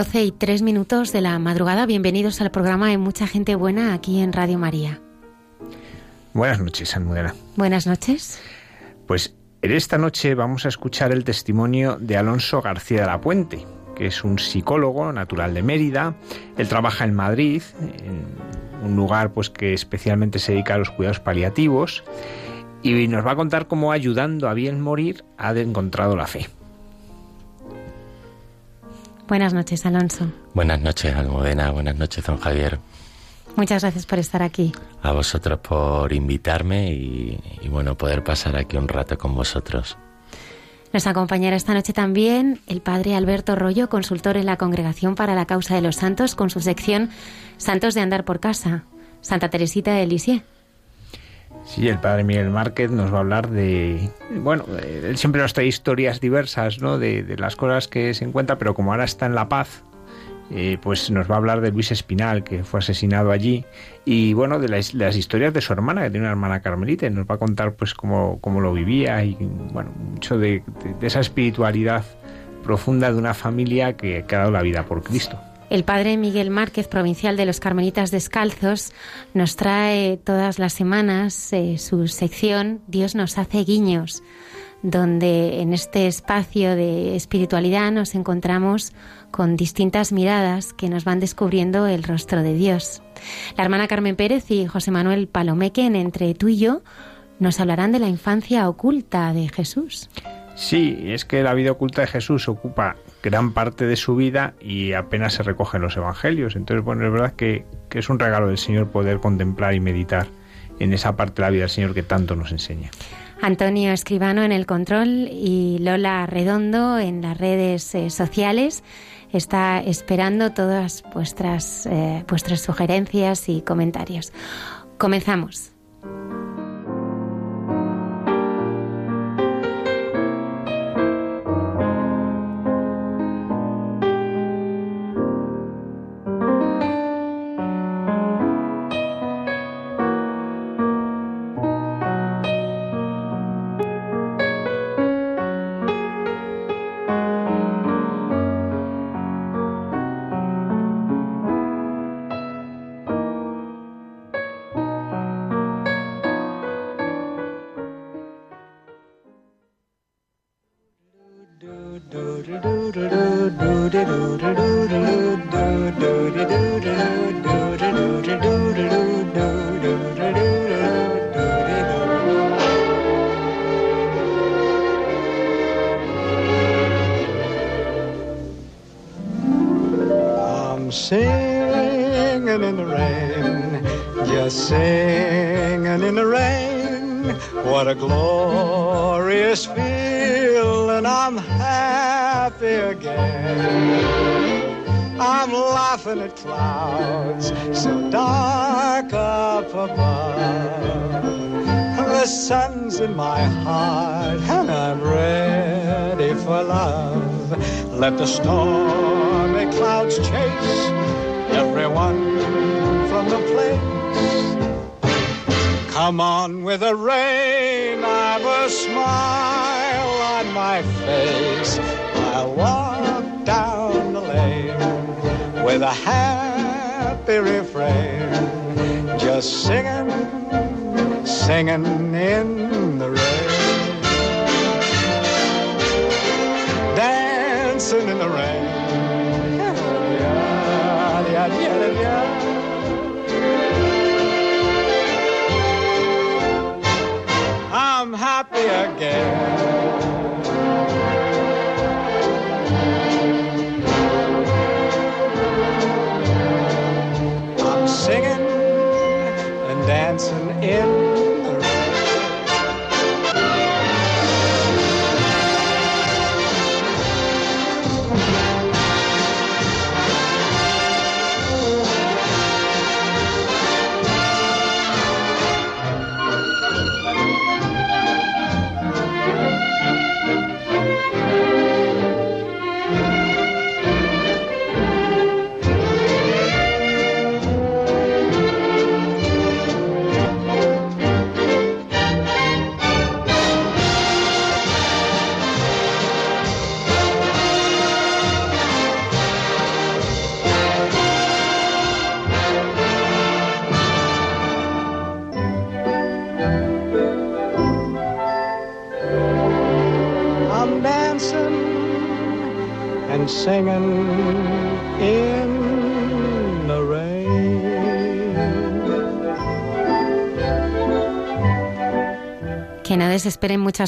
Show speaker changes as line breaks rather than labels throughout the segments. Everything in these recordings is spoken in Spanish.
12 y 3 minutos de la madrugada. Bienvenidos al programa de Mucha Gente Buena aquí en Radio María.
Buenas noches, Almudena.
Buenas noches.
Pues en esta noche vamos a escuchar el testimonio de Alonso García de la Puente, que es un psicólogo natural de Mérida. Él trabaja en Madrid, en un lugar pues que especialmente se dedica a los cuidados paliativos y nos va a contar cómo ayudando a bien morir ha encontrado la fe.
Buenas noches, Alonso.
Buenas noches, Almudena. Buenas noches, don Javier.
Muchas gracias por estar aquí.
A vosotros por invitarme y, bueno, poder pasar aquí un rato con vosotros.
Nos acompañará esta noche también el padre Alberto Rollo, consultor en la Congregación para la Causa de los Santos, con su sección Santos de Andar por Casa, Santa Teresita de Lisieux.
Sí, el padre Miguel Márquez nos va a hablar de, bueno, él siempre nos trae historias diversas, ¿no? De, las cosas que se encuentra, pero como ahora está en La Paz, eh, pues nos va a hablar de Luis Espinal, que fue asesinado allí, y bueno, de las, historias de su hermana, que tiene una hermana carmelita, y nos va a contar pues cómo, cómo lo vivía y, bueno, mucho de, de esa espiritualidad profunda de una familia que ha dado la vida por Cristo.
El padre Miguel Márquez, provincial de los Carmelitas Descalzos, nos trae todas las semanas eh, su sección Dios nos hace guiños, donde en este espacio de espiritualidad nos encontramos con distintas miradas que nos van descubriendo el rostro de Dios. La hermana Carmen Pérez y José Manuel Palomeque, en Entre tú y yo, nos hablarán de la infancia oculta de Jesús.
Sí, es que la vida oculta de Jesús ocupa gran parte de su vida y apenas se recogen los evangelios. Entonces, bueno, es verdad que, es un regalo del Señor poder contemplar y meditar en esa parte de la vida del Señor que tanto nos enseña.
Antonio Escribano en el control y Lola Redondo en las redes eh, sociales está esperando todas vuestras, eh, vuestras sugerencias y comentarios. Comenzamos. Stop.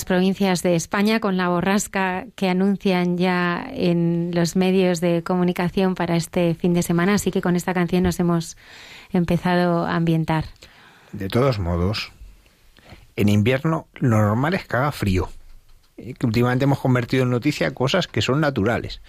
Provincias de España con la borrasca que anuncian ya en los medios de comunicación para este fin de semana, así que con esta canción nos hemos empezado a ambientar.
De todos modos, en invierno lo normal es que haga frío. Y que últimamente hemos convertido en noticia cosas que son naturales,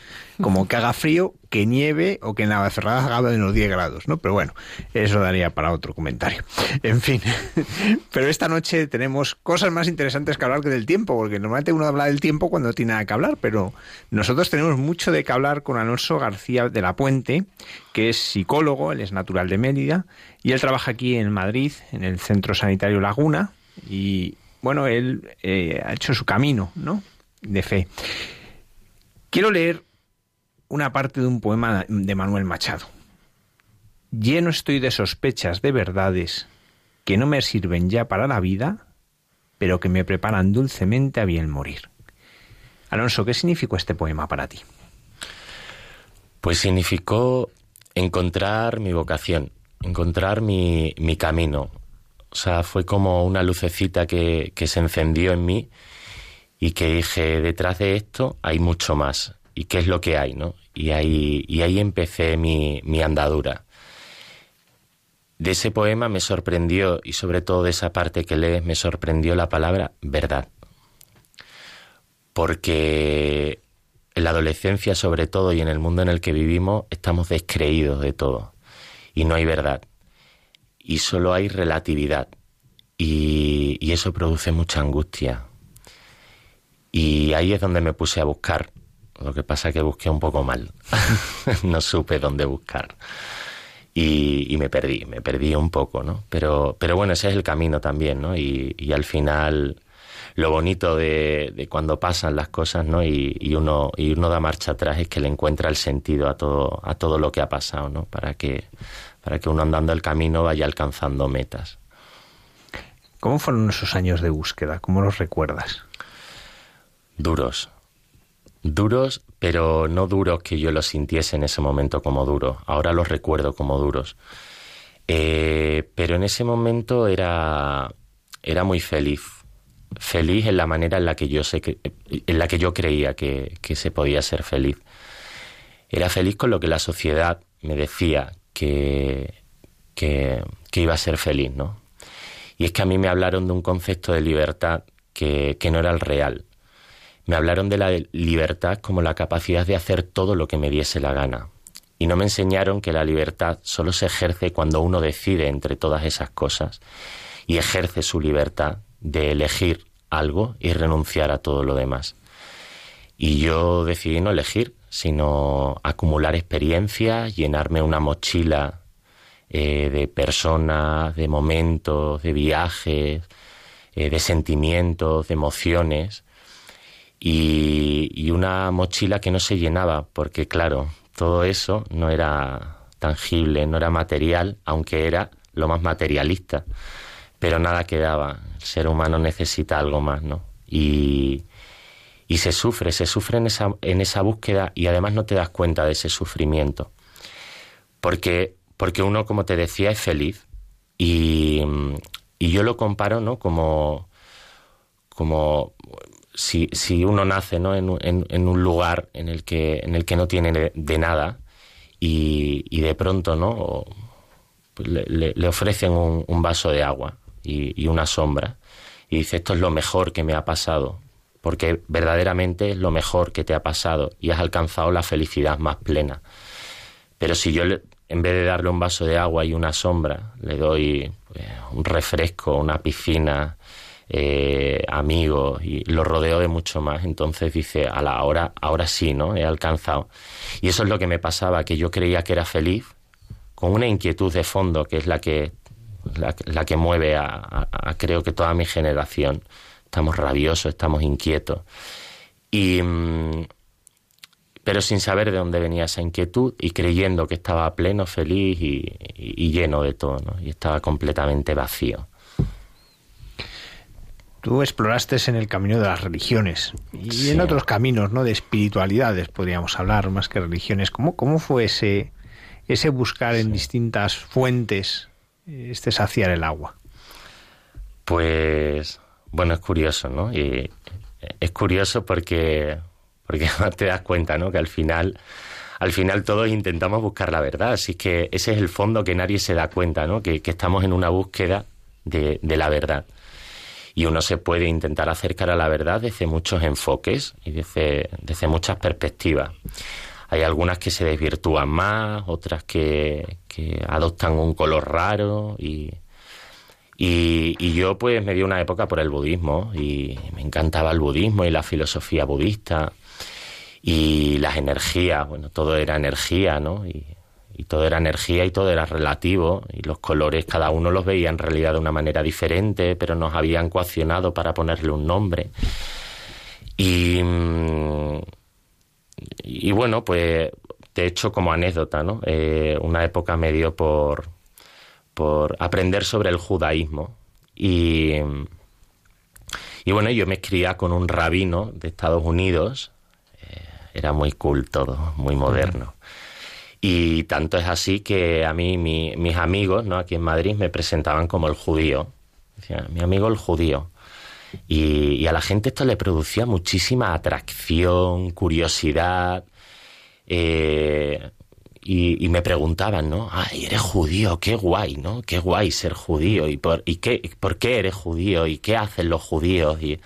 como que haga frío, que nieve o que en Navacerrada haga de los 10 grados, ¿no? Pero bueno, eso daría para otro comentario. En fin, pero esta noche tenemos cosas más interesantes que hablar que del tiempo, porque normalmente uno habla del tiempo cuando no tiene nada que hablar, pero nosotros tenemos mucho de qué hablar con Alonso García de la Puente, que es psicólogo, él es natural de Mérida, y él trabaja aquí en Madrid, en el Centro Sanitario Laguna, y bueno, él eh, ha hecho su camino, ¿no? De fe. Quiero leer una parte de un poema de Manuel Machado. Lleno estoy de sospechas de verdades que no me sirven ya para la vida, pero que me preparan dulcemente a bien morir. Alonso, ¿qué significó este poema para ti?
Pues significó encontrar mi vocación, encontrar mi, mi camino. O sea, fue como una lucecita que, que se encendió en mí y que dije, detrás de esto hay mucho más. ¿Y qué es lo que hay, no? Y ahí, y ahí empecé mi, mi andadura. De ese poema me sorprendió, y sobre todo de esa parte que lees, me sorprendió la palabra verdad. Porque en la adolescencia, sobre todo, y en el mundo en el que vivimos, estamos descreídos de todo. Y no hay verdad. Y solo hay relatividad. Y, y eso produce mucha angustia. Y ahí es donde me puse a buscar. Lo que pasa es que busqué un poco mal. no supe dónde buscar. Y, y, me perdí, me perdí un poco, ¿no? Pero, pero bueno, ese es el camino también, ¿no? Y, y al final lo bonito de, de, cuando pasan las cosas, ¿no? Y, y, uno, y uno da marcha atrás es que le encuentra el sentido a todo, a todo lo que ha pasado, ¿no? Para que, para que uno andando el camino vaya alcanzando metas.
¿Cómo fueron esos años de búsqueda? ¿Cómo los recuerdas?
Duros. Duros, pero no duros que yo los sintiese en ese momento como duros. Ahora los recuerdo como duros. Eh, pero en ese momento era, era muy feliz. Feliz en la manera en la que yo sé que, en la que yo creía que, que se podía ser feliz. Era feliz con lo que la sociedad me decía que, que, iba a ser feliz, ¿no? Y es que a mí me hablaron de un concepto de libertad que, que no era el real. Me hablaron de la libertad como la capacidad de hacer todo lo que me diese la gana. Y no me enseñaron que la libertad solo se ejerce cuando uno decide entre todas esas cosas y ejerce su libertad de elegir algo y renunciar a todo lo demás. Y yo decidí no elegir, sino acumular experiencias, llenarme una mochila eh, de personas, de momentos, de viajes, eh, de sentimientos, de emociones y, y, una mochila que no se llenaba, porque claro, todo eso no era tangible, no era material, aunque era lo más materialista, pero nada quedaba. El ser humano necesita algo más, ¿no? Y, y se sufre, se sufre en esa, en esa búsqueda y además no te das cuenta de ese sufrimiento. Porque, porque uno, como te decía, es feliz y, y yo lo comparo, ¿no? Como como si, si uno nace ¿no? en, en, un lugar en el que, en el que no tiene de, nada y, y, de pronto ¿no? Pues le, ofrecen un, un, vaso de agua y, y, una sombra y dice esto es lo mejor que me ha pasado porque verdaderamente es lo mejor que te ha pasado y has alcanzado la felicidad más plena. Pero si yo en vez de darle un vaso de agua y una sombra, le doy pues, un refresco, una piscina, eh, amigos y lo rodeo de mucho más. Entonces dice, a la hora, ahora sí, ¿no? He alcanzado. Y eso es lo que me pasaba, que yo creía que era feliz, con una inquietud de fondo que es la que, la, que mueve a, creo que toda mi generación. Estamos rabiosos, estamos inquietos. Y, mm, pero sin saber de dónde venía esa inquietud y creyendo que estaba pleno, feliz y, lleno de todo, ¿no? y estaba completamente vacío.
Tú exploraste en el camino de las religiones y en otros caminos, ¿no? De espiritualidades, podríamos hablar, más que religiones. ¿Cómo, cómo fue ese, ese buscar en distintas fuentes este saciar el agua?
Pues, bueno, es curioso, ¿no? Y es curioso porque, porque te das cuenta, ¿no? Que al final, al final todos intentamos buscar la verdad. Así que ese es el fondo que nadie se da cuenta, ¿no? Que, que estamos en una búsqueda de, de la verdad y uno se puede intentar acercar a la verdad desde muchos enfoques y desde, desde muchas perspectivas. Hay algunas que se desvirtúan más, otras que, que adoptan un color raro y, y, y, yo pues me di una época por el budismo y me encantaba el budismo y la filosofía budista y las energías, bueno, todo era energía, ¿no? Y, y todo era energía y todo era relativo y los colores cada uno los veía en realidad de una manera diferente, pero nos habían coaccionado para ponerle un nombre. Y, mm, y bueno, pues de hecho como anécdota, ¿no? Eh, una época me dio por, por aprender sobre el judaísmo y, y bueno, yo me escribía con un rabino de Estados Unidos, eh, era muy cool todo, muy moderno. Y tanto es así que a mí mis amigos, ¿no? Aquí en Madrid me presentaban como el judío. Decían, mi amigo el judío. Y, a la gente esto le producía muchísima atracción, curiosidad. Eh, y, me preguntaban, ¿no? Ay, eres judío, qué guay, ¿no? Qué guay ser judío. ¿Y por, y qué, por qué eres judío? ¿Y qué hacen los judíos? Y,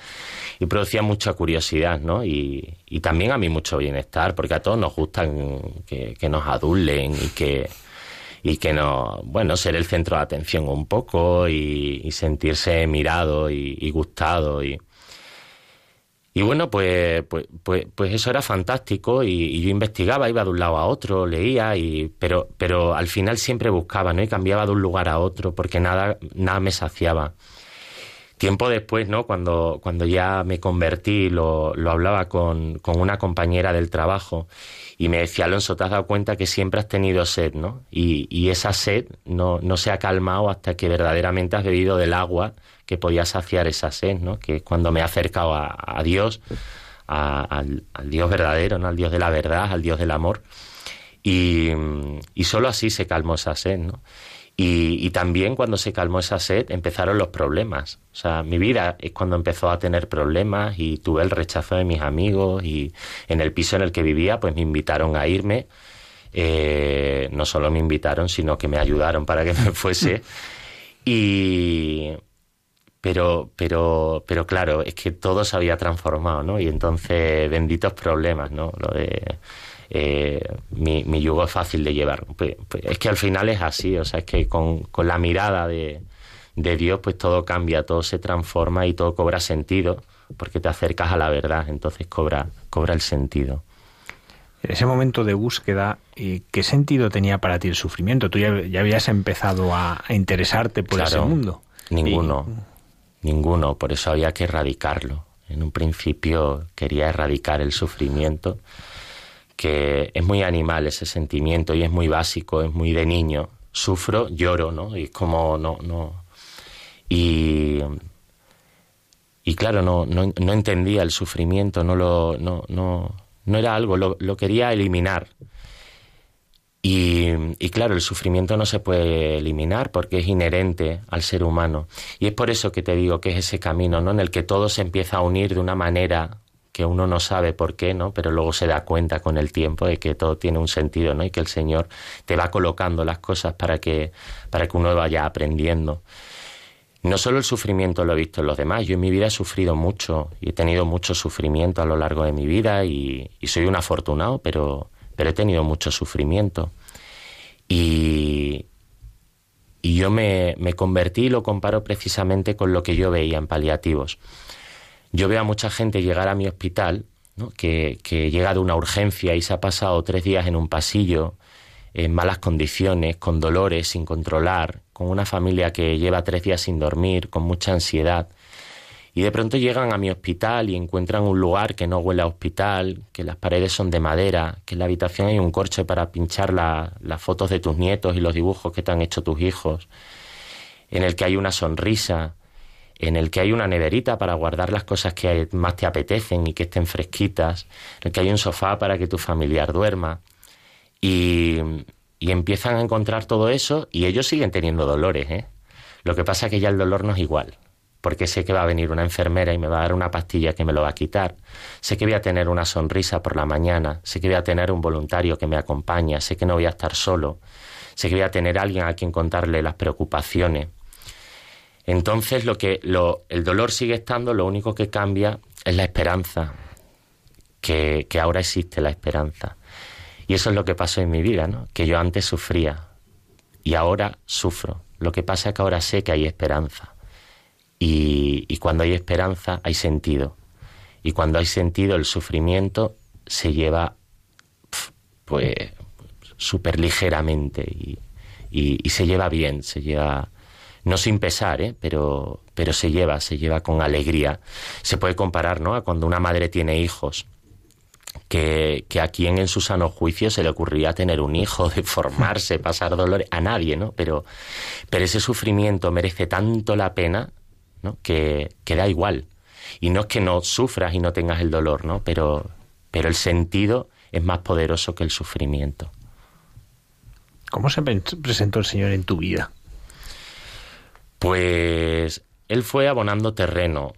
y producía mucha curiosidad, ¿no? Y, y, también a mí mucho bienestar, porque a todos nos gustan que, que nos adulen y que y que no, bueno, ser el centro de atención un poco y, y sentirse mirado y, y gustado y, y bueno, pues, pues, pues, pues eso era fantástico y, yo investigaba, iba de un lado a otro, leía, y, pero, pero al final siempre buscaba, ¿no? Y cambiaba de un lugar a otro porque nada, nada me saciaba. Tiempo después, ¿no? Cuando, cuando ya me convertí, lo, lo hablaba con, con una compañera del trabajo y me decía, Alonso, te has dado cuenta que siempre has tenido sed, ¿no? Y, y esa sed no, no se ha calmado hasta que verdaderamente has bebido del agua que podía saciar esa sed, ¿no? Que cuando me he acercado a, Dios, al, Dios verdadero, ¿no? Al Dios de la verdad, al Dios del amor. Y, y solo así se calmó esa sed, ¿no? Y, y, también cuando se calmó esa sed empezaron los problemas. O sea, mi vida es cuando empezó a tener problemas y tuve el rechazo de mis amigos y en el piso en el que vivía pues me invitaron a irme. Eh, no solo me invitaron, sino que me ayudaron para que me fuese. Y, pero, pero, pero claro, es que todo se había transformado, ¿no? Y entonces, benditos problemas, ¿no? Lo de eh, mi, mi, yugo es fácil de llevar. Pues, pues, es que al final es así, o sea, es que con, con la mirada de, de Dios, pues todo cambia, todo se transforma y todo cobra sentido, porque te acercas a la verdad, entonces cobra, cobra el sentido.
En ese momento de búsqueda, ¿qué sentido tenía para ti el sufrimiento? Tú ya, habías empezado a, interesarte por ese mundo.
Ninguno. Ninguno, por eso había que erradicarlo. En un principio quería erradicar el sufrimiento, que es muy animal ese sentimiento y es muy básico, es muy de niño. Sufro, lloro, ¿no? Y como no, no. Y, y claro, no, no, no entendía el sufrimiento, no lo, no, no, no era algo, lo, lo quería eliminar. Y, y, claro, el sufrimiento no se puede eliminar porque es inherente al ser humano. Y es por eso que te digo que es ese camino, ¿no? En el que todo se empieza a unir de una manera que uno no sabe por qué, ¿no? Pero luego se da cuenta con el tiempo de que todo tiene un sentido, ¿no? Y que el Señor te va colocando las cosas para que, para que uno vaya aprendiendo. No solo el sufrimiento lo he visto en los demás, yo en mi vida he sufrido mucho y he tenido mucho sufrimiento a lo largo de mi vida y, soy un afortunado, pero, pero he tenido mucho sufrimiento. Y, y yo me, me convertí y lo comparo precisamente con lo que yo veía en paliativos. Yo veo a mucha gente llegar a mi hospital, que, que llega de una urgencia y se ha pasado tres días en un pasillo, en malas condiciones, con dolores, sin controlar, con una familia que lleva tres días sin dormir, con mucha ansiedad. Y de pronto llegan a mi hospital y encuentran un lugar que no huele a hospital, que las paredes son de madera, que en la habitación hay un corche para pinchar las fotos de tus nietos y los dibujos que te han hecho tus hijos, en el que hay una sonrisa, en el que hay una neverita para guardar las cosas que más te apetecen y que estén fresquitas, en el que hay un sofá para que tu familiar duerma. Y, empiezan a encontrar todo eso y ellos siguen teniendo dolores. ¿eh? Lo que pasa es que ya el dolor no es igual, porque sé que va a venir una enfermera y me va a dar una pastilla que me lo va a quitar. Sé que voy a tener una sonrisa por la mañana, sé que voy a tener un voluntario que me acompaña, sé que no voy a estar solo, sé que voy a tener alguien a quien contarle las preocupaciones. Entonces lo que lo, el dolor sigue estando, lo único que cambia es la esperanza, que, que ahora existe la esperanza. Y eso es lo que pasó en mi vida, ¿no? Que yo antes sufría y ahora sufro. Lo que pasa es que ahora sé que hay esperanza. Y, y cuando hay esperanza hay sentido. Y cuando hay sentido el sufrimiento se lleva pues súper ligeramente y, y, y, se lleva bien, se lleva no sin pesar, ¿eh? pero, pero se lleva, se lleva con alegría. Se puede comparar ¿no? a cuando una madre tiene hijos. Que, que, a quien en su sano juicio se le ocurría tener un hijo, deformarse, pasar dolores, a nadie, ¿no? Pero, pero ese sufrimiento merece tanto la pena, ¿no? Que, que da igual. Y no es que no sufras y no tengas el dolor, ¿no? Pero, pero el sentido es más poderoso que el sufrimiento.
¿Cómo se presentó el Señor en tu vida?
Pues él fue abonando terreno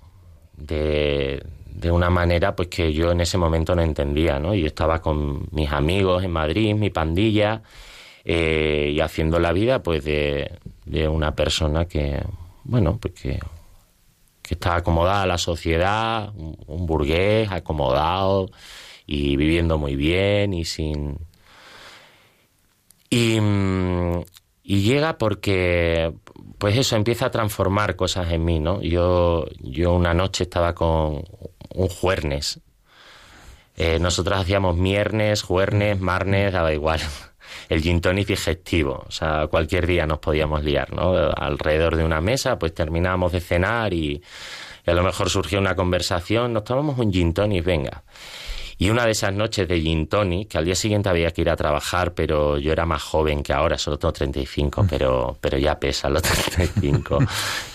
de, de una manera pues que yo en ese momento no entendía, ¿no? Yo estaba con mis amigos en Madrid, mi pandilla, eh, y haciendo la vida pues de, de una persona que, bueno, pues que, que está acomodada la sociedad, un, un burgués acomodado y viviendo muy bien y sin... Y, y llega porque pues eso empieza a transformar cosas en mí, ¿no? Yo, yo una noche estaba con un juernes. Eh, nosotros hacíamos miernes, juernes, marnes, daba igual. El gin tonic digestivo, o sea, cualquier día nos podíamos liar, ¿no? Alrededor de una mesa, pues terminábamos de cenar y, y a lo mejor surgió una conversación, nos tomamos un gin tonic, venga. Y una de esas noches de gin tonic, que al día siguiente había que ir a trabajar, pero yo era más joven que ahora, solo tengo 35, pero, pero ya pesa los 35.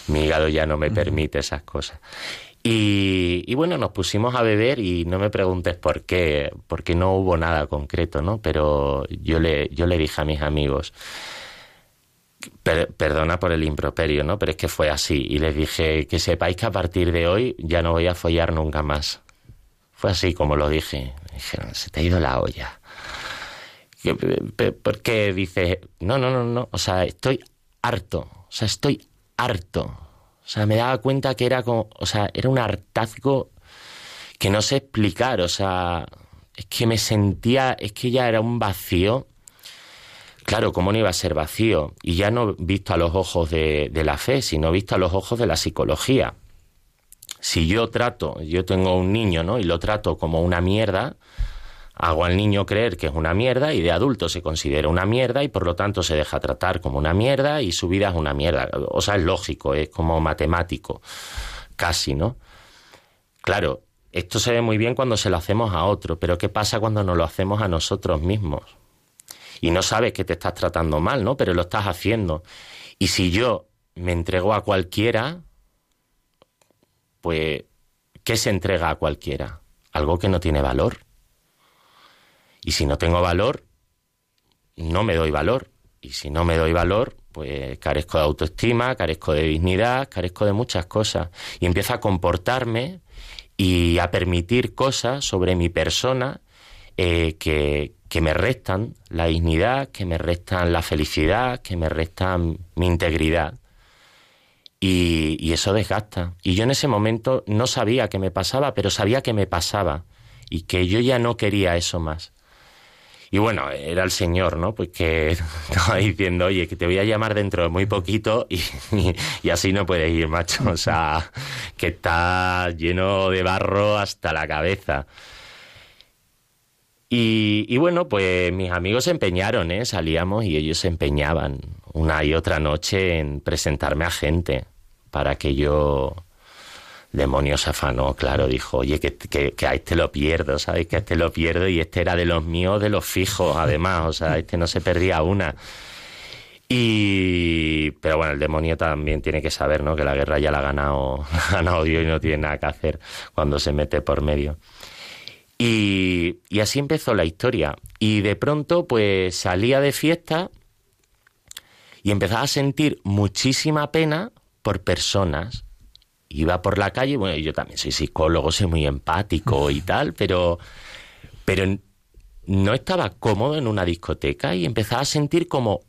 Mi hígado ya no me permite esas cosas. Y, bueno, nos pusimos a beber y no me preguntes por qué, porque no hubo nada concreto, ¿no? Pero yo le, yo le dije a mis amigos, per, perdona por el improperio, ¿no? Pero es que fue así. Y les dije que sepáis que a partir de hoy ya no voy a follar nunca más. Fue así como lo dije. Dijeron, se te ha ido la olla. ¿Por qué dices, no, no, no, no? O sea, estoy harto. O sea, estoy harto. O sea, me daba cuenta que era como, o sea, era un hartazgo que no sé explicar. O sea, es que me sentía, es que ya era un vacío. Claro, ¿cómo no iba a ser vacío? Y ya no visto a los ojos de, de la fe, sino visto a los ojos de la psicología si yo trato, yo tengo un niño, ¿no? Y lo trato como una mierda, hago al niño creer que es una mierda y de adulto se considera una mierda y por lo tanto se deja tratar como una mierda y su vida es una mierda. O sea, es lógico, es como matemático, casi, ¿no? Claro, esto se ve muy bien cuando se lo hacemos a otro, pero ¿qué pasa cuando nos lo hacemos a nosotros mismos? Y no sabes que te estás tratando mal, ¿no? Pero lo estás haciendo. Y si yo me entrego a cualquiera, pues, ¿qué se entrega a cualquiera? Algo que no tiene valor. Y si no tengo valor, no me doy valor. Y si no me doy valor, pues carezco de autoestima, carezco de dignidad, carezco de muchas cosas. Y empiezo a comportarme y a permitir cosas sobre mi persona eh, que, me restan la dignidad, que me restan la felicidad, que me restan mi integridad. Y, y, eso desgasta. Y yo en ese momento no sabía que me pasaba, pero sabía que me pasaba y que yo ya no quería eso más. Y bueno, era el Señor, ¿no? Pues que estaba diciendo, oye, que te voy a llamar dentro de muy poquito y, así no puedes ir, macho. O sea, que está lleno de barro hasta la cabeza. Y, y, bueno, pues mis amigos se empeñaron, ¿eh? Salíamos y ellos se empeñaban una y otra noche en presentarme a gente para que yo demonio se afanó, claro, dijo, oye, que, que, a este lo pierdo, ¿sabes? Que a este lo pierdo y este era de los míos, de los fijos, además, o sea, este no se perdía una. Y, pero bueno, el demonio también tiene que saber, ¿no? Que la guerra ya la ha ganado, la ha ganado Dios y no tiene nada que hacer cuando se mete por medio. Y, y así empezó la historia. Y de pronto, pues salía de fiesta y empezaba a sentir muchísima pena por personas iba por la calle, bueno, yo también soy psicólogo, soy muy empático y tal, pero, pero no estaba cómodo en una discoteca y empezaba a sentir como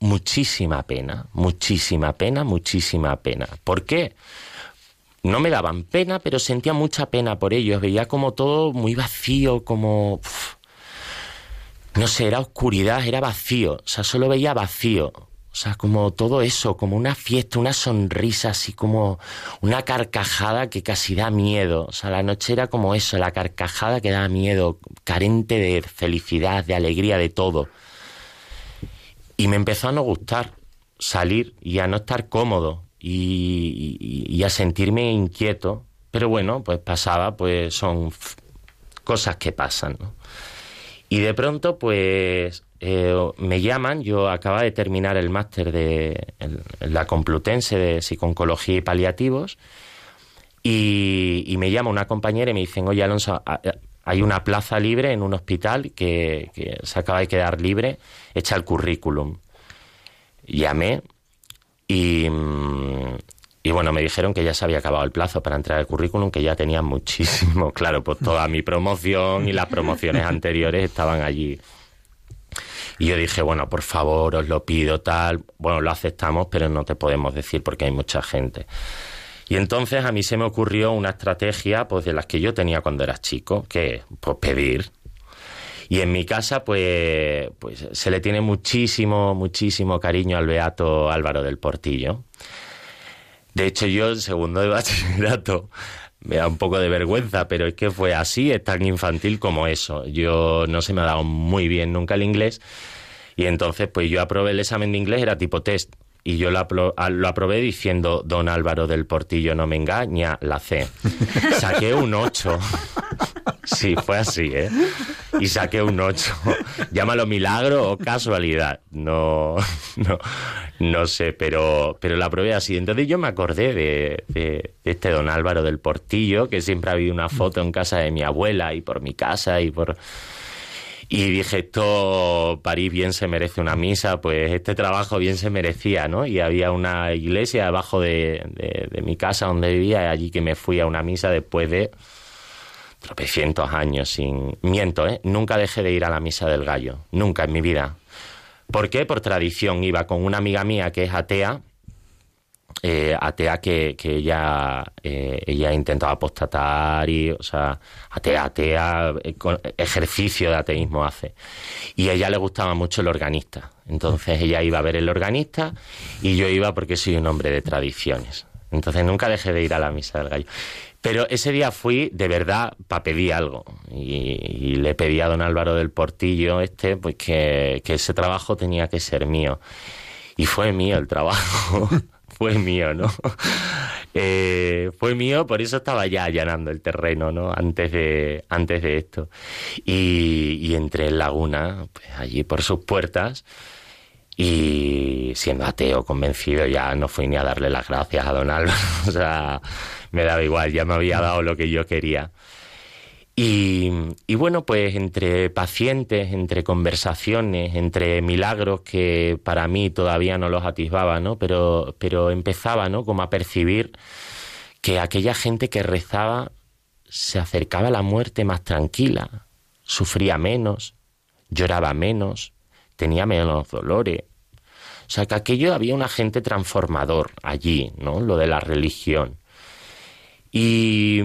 muchísima pena, muchísima pena, muchísima pena. ¿Por qué? No me daban pena, pero sentía mucha pena por ellos. Veía como todo muy vacío, como... no sé, era oscuridad, era vacío. O sea, solo veía vacío. O sea, como todo eso, como una fiesta, una sonrisa, así como una carcajada que casi da miedo. O sea, la noche era como eso, la carcajada que da miedo, carente de felicidad, de alegría, de todo. Y me empezó a no gustar salir y a no estar cómodo y, y, a sentirme inquieto. Pero bueno, pues pasaba, pues son cosas que pasan. ¿no? Y de pronto, pues eh, me llaman, yo acababa de terminar el máster de la Complutense de Psiconcología y Paliativos, y, me llama una compañera y me dicen, oye Alonso, hay una plaza libre en un hospital que, se acaba de quedar libre, echa el currículum. Llamé y, y bueno, me dijeron que ya se había acabado el plazo para entrar al currículum, que ya tenía muchísimo, claro, pues toda mi promoción y las promociones anteriores estaban allí y yo dije, bueno, por favor, os lo pido, tal. Bueno, lo aceptamos, pero no te podemos decir porque hay mucha gente. Y entonces a mí se me ocurrió una estrategia, pues de las que yo tenía cuando era chico, que pues pedir. Y en mi casa, pues, pues se le tiene muchísimo, muchísimo cariño al beato Álvaro del Portillo. De hecho, yo en segundo de bachillerato me da un poco de vergüenza, pero es que fue así, es tan infantil como eso. Yo no se me ha dado muy bien nunca el inglés y entonces pues yo aprobé el examen de inglés, era tipo test. Y yo lo, apro lo aprobé diciendo, don Álvaro del Portillo no me engaña, la C. Saqué un 8. Sí, fue así, ¿eh? Y saqué un 8. Llámalo milagro o casualidad. No, no, no sé, pero, pero la probé así. Entonces yo me acordé de, de, este don Álvaro del Portillo, que siempre ha habido una foto en casa de mi abuela y por mi casa y por... Y dije, esto, París bien se merece una misa, pues este trabajo bien se merecía, ¿no? Y había una iglesia abajo de, de mi casa donde vivía, allí que me fui a una misa después de tropecientos años sin... Miento, ¿eh? Nunca dejé de ir a la misa del gallo, nunca en mi vida. ¿Por qué? Por tradición. Iba con una amiga mía que es atea, eh, atea que, que ella, eh, ella intentaba apostatar y, o sea, atea, atea, eh, ejercicio de ateísmo hace. Y a ella le gustaba mucho el organista. Entonces ella iba a ver el organista y yo iba porque soy un hombre de tradiciones. Entonces nunca dejé de ir a la misa del gallo. Pero ese día fui de verdad para pedir algo. Y, le pedí a don Álvaro del Portillo este, pues que, que ese trabajo tenía que ser mío. Y fue mío el trabajo. fue mío, ¿no? Eh, fue mío, por eso estaba ya allanando el terreno, ¿no? Antes de, antes de esto. Y, y entré en Laguna, pues allí por sus puertas, y siendo ateo convencido ya no fui ni a darle las gracias a don Álvaro, o sea, me daba igual, ya me había dado lo que yo quería. Y, y, bueno, pues entre pacientes, entre conversaciones, entre milagros que para mí todavía no los atisbaba, ¿no? Pero, pero empezaba, ¿no? Como a percibir que aquella gente que rezaba se acercaba a la muerte más tranquila, sufría menos, lloraba menos, tenía menos dolores. O sea, que aquello había un agente transformador allí, ¿no? Lo de la religión. Y,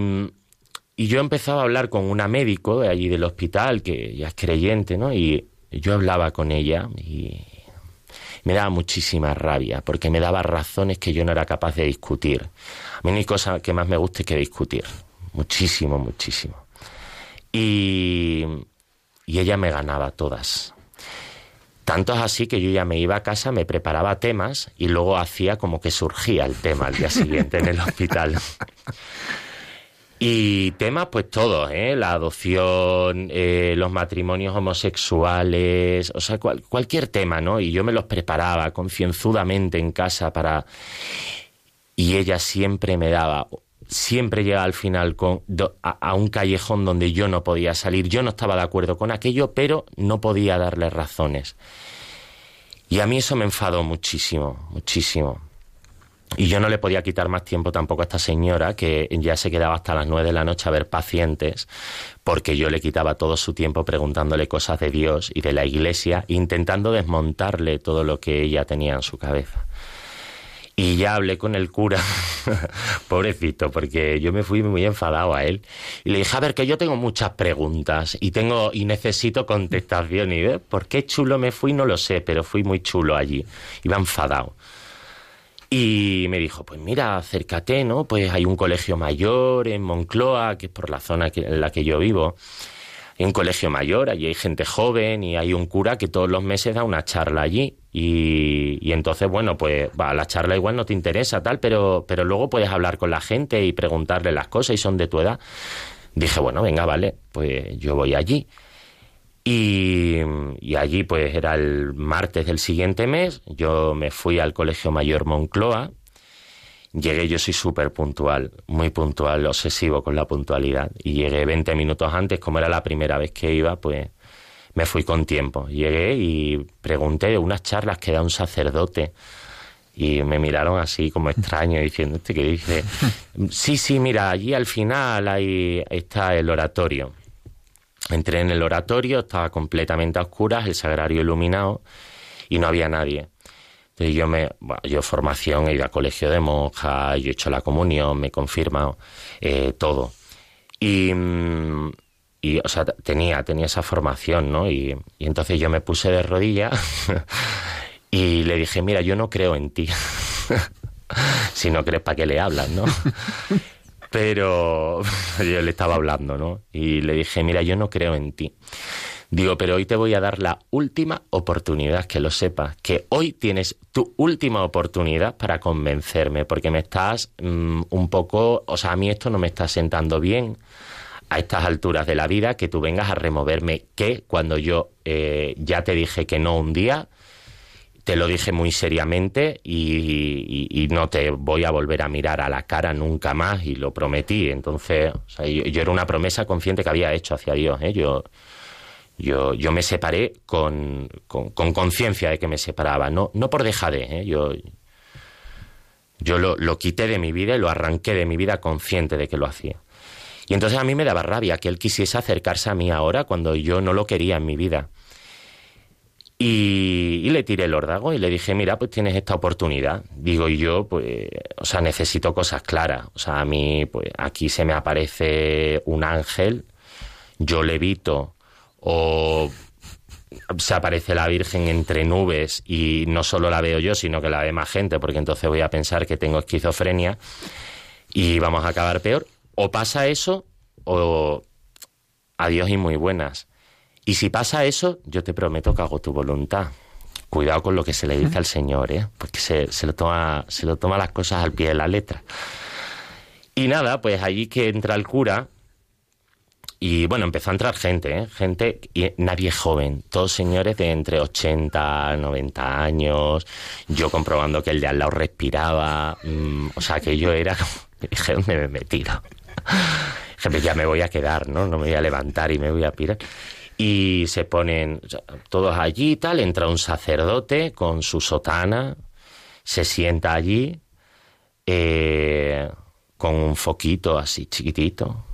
yo empezaba a hablar con una médico de allí del hospital, que ya es creyente, ¿no? Y yo hablaba con ella y me daba muchísima rabia, porque me daba razones que yo no era capaz de discutir. A mí no hay cosa que más me guste que discutir. Muchísimo, muchísimo. Y, y ella me ganaba todas. Tanto es así que yo ya me iba a casa, me preparaba temas y luego hacía como que surgía el tema al día siguiente en el hospital. Y temas, pues todos, ¿eh? La adopción, eh, los matrimonios homosexuales, o sea, cualquier tema, ¿no? Y yo me los preparaba concienzudamente en casa para... Y ella siempre me daba, siempre llegaba al final con, a, un callejón donde yo no podía salir. Yo no estaba de acuerdo con aquello, pero no podía darle razones. Y a mí eso me enfadó muchísimo, muchísimo. Y yo no le podía quitar más tiempo tampoco a esta señora, que ya se quedaba hasta las nueve de la noche a ver pacientes, porque yo le quitaba todo su tiempo preguntándole cosas de Dios y de la iglesia, intentando desmontarle todo lo que ella tenía en su cabeza. Y ya hablé con el cura, pobrecito, porque yo me fui muy enfadado a él. Y le dije, a ver, que yo tengo muchas preguntas y tengo y necesito contestación. Y ¿eh? por qué chulo me fui, no lo sé, pero fui muy chulo allí. Iba enfadado. Y me dijo, pues mira, acércate, ¿no? Pues hay un colegio mayor en Moncloa, que es por la zona en la que yo vivo. Hay un colegio mayor, allí hay gente joven y hay un cura que todos los meses da una charla allí. Y, y entonces, bueno, pues va, la charla igual no te interesa, tal, pero, pero luego puedes hablar con la gente y preguntarle las cosas y son de tu edad. Dije, bueno, venga, vale, pues yo voy allí. Y, allí pues era el martes del siguiente mes, yo me fui al Colegio Mayor Moncloa, llegué, yo soy súper puntual, muy puntual, obsesivo con la puntualidad, y llegué 20 minutos antes, como era la primera vez que iba, pues me fui con tiempo. Llegué y pregunté de unas charlas que da un sacerdote y me miraron así como extraño diciendo, ¿este qué dice? sí, sí, mira, allí al final ahí está el oratorio. Entré en el oratorio, estaba completamente a oscuras, el sagrario iluminado y no había nadie. Entonces yo me, bueno, yo formación, he ido a colegio de monjas, yo he hecho la comunión, me he confirmado, eh, todo. Y, y, o sea, tenía, tenía esa formación, ¿no? Y, y entonces yo me puse de rodillas y le dije, mira, yo no creo en ti. si no crees, ¿para qué le hablas, no? Pero yo le estaba hablando, ¿no? Y le dije, mira, yo no creo en ti. Digo, pero hoy te voy a dar la última oportunidad, que lo sepas, que hoy tienes tu última oportunidad para convencerme, porque me estás mm, un poco, o sea, a mí esto no me está sentando bien a estas alturas de la vida, que tú vengas a removerme, que cuando yo eh, ya te dije que no un día, te lo dije muy seriamente y, no te voy a volver a mirar a la cara nunca más y lo prometí. Entonces, yo, era una promesa consciente que había hecho hacia Dios. ¿eh? Yo, yo, yo me separé con conciencia de que me separaba, no, no por dejadez. ¿eh? Yo, yo lo, lo quité de mi vida y lo arranqué de mi vida consciente de que lo hacía. Y entonces a mí me daba rabia que él quisiese acercarse a mí ahora cuando yo no lo quería en mi vida. Y, le tiré el órdago y le dije, mira, pues tienes esta oportunidad. Digo, y yo, pues, o sea, necesito cosas claras. O sea, a mí, pues, aquí se me aparece un ángel, yo levito, o se aparece la Virgen entre nubes y no solo la veo yo, sino que la ve más gente, porque entonces voy a pensar que tengo esquizofrenia y vamos a acabar peor. O pasa eso, o adiós y muy buenas. Y si pasa eso, yo te prometo que hago tu voluntad. Cuidado con lo que se le dice al Señor, ¿eh? porque se, se, lo toma, se lo toma las cosas al pie de la letra. Y nada, pues allí que entra el cura, y bueno, empezó a entrar gente, ¿eh? gente, y nadie joven, todos señores de entre 80, 90 años, yo comprobando que el de al lado respiraba, mm, o sea que yo era, dije, ¿dónde me he metido? Dije, ya me voy a quedar, ¿no? No me voy a levantar y me voy a pirar. Y se ponen todos allí y tal, entra un sacerdote con su sotana, se sienta allí eh, con un foquito así chiquitito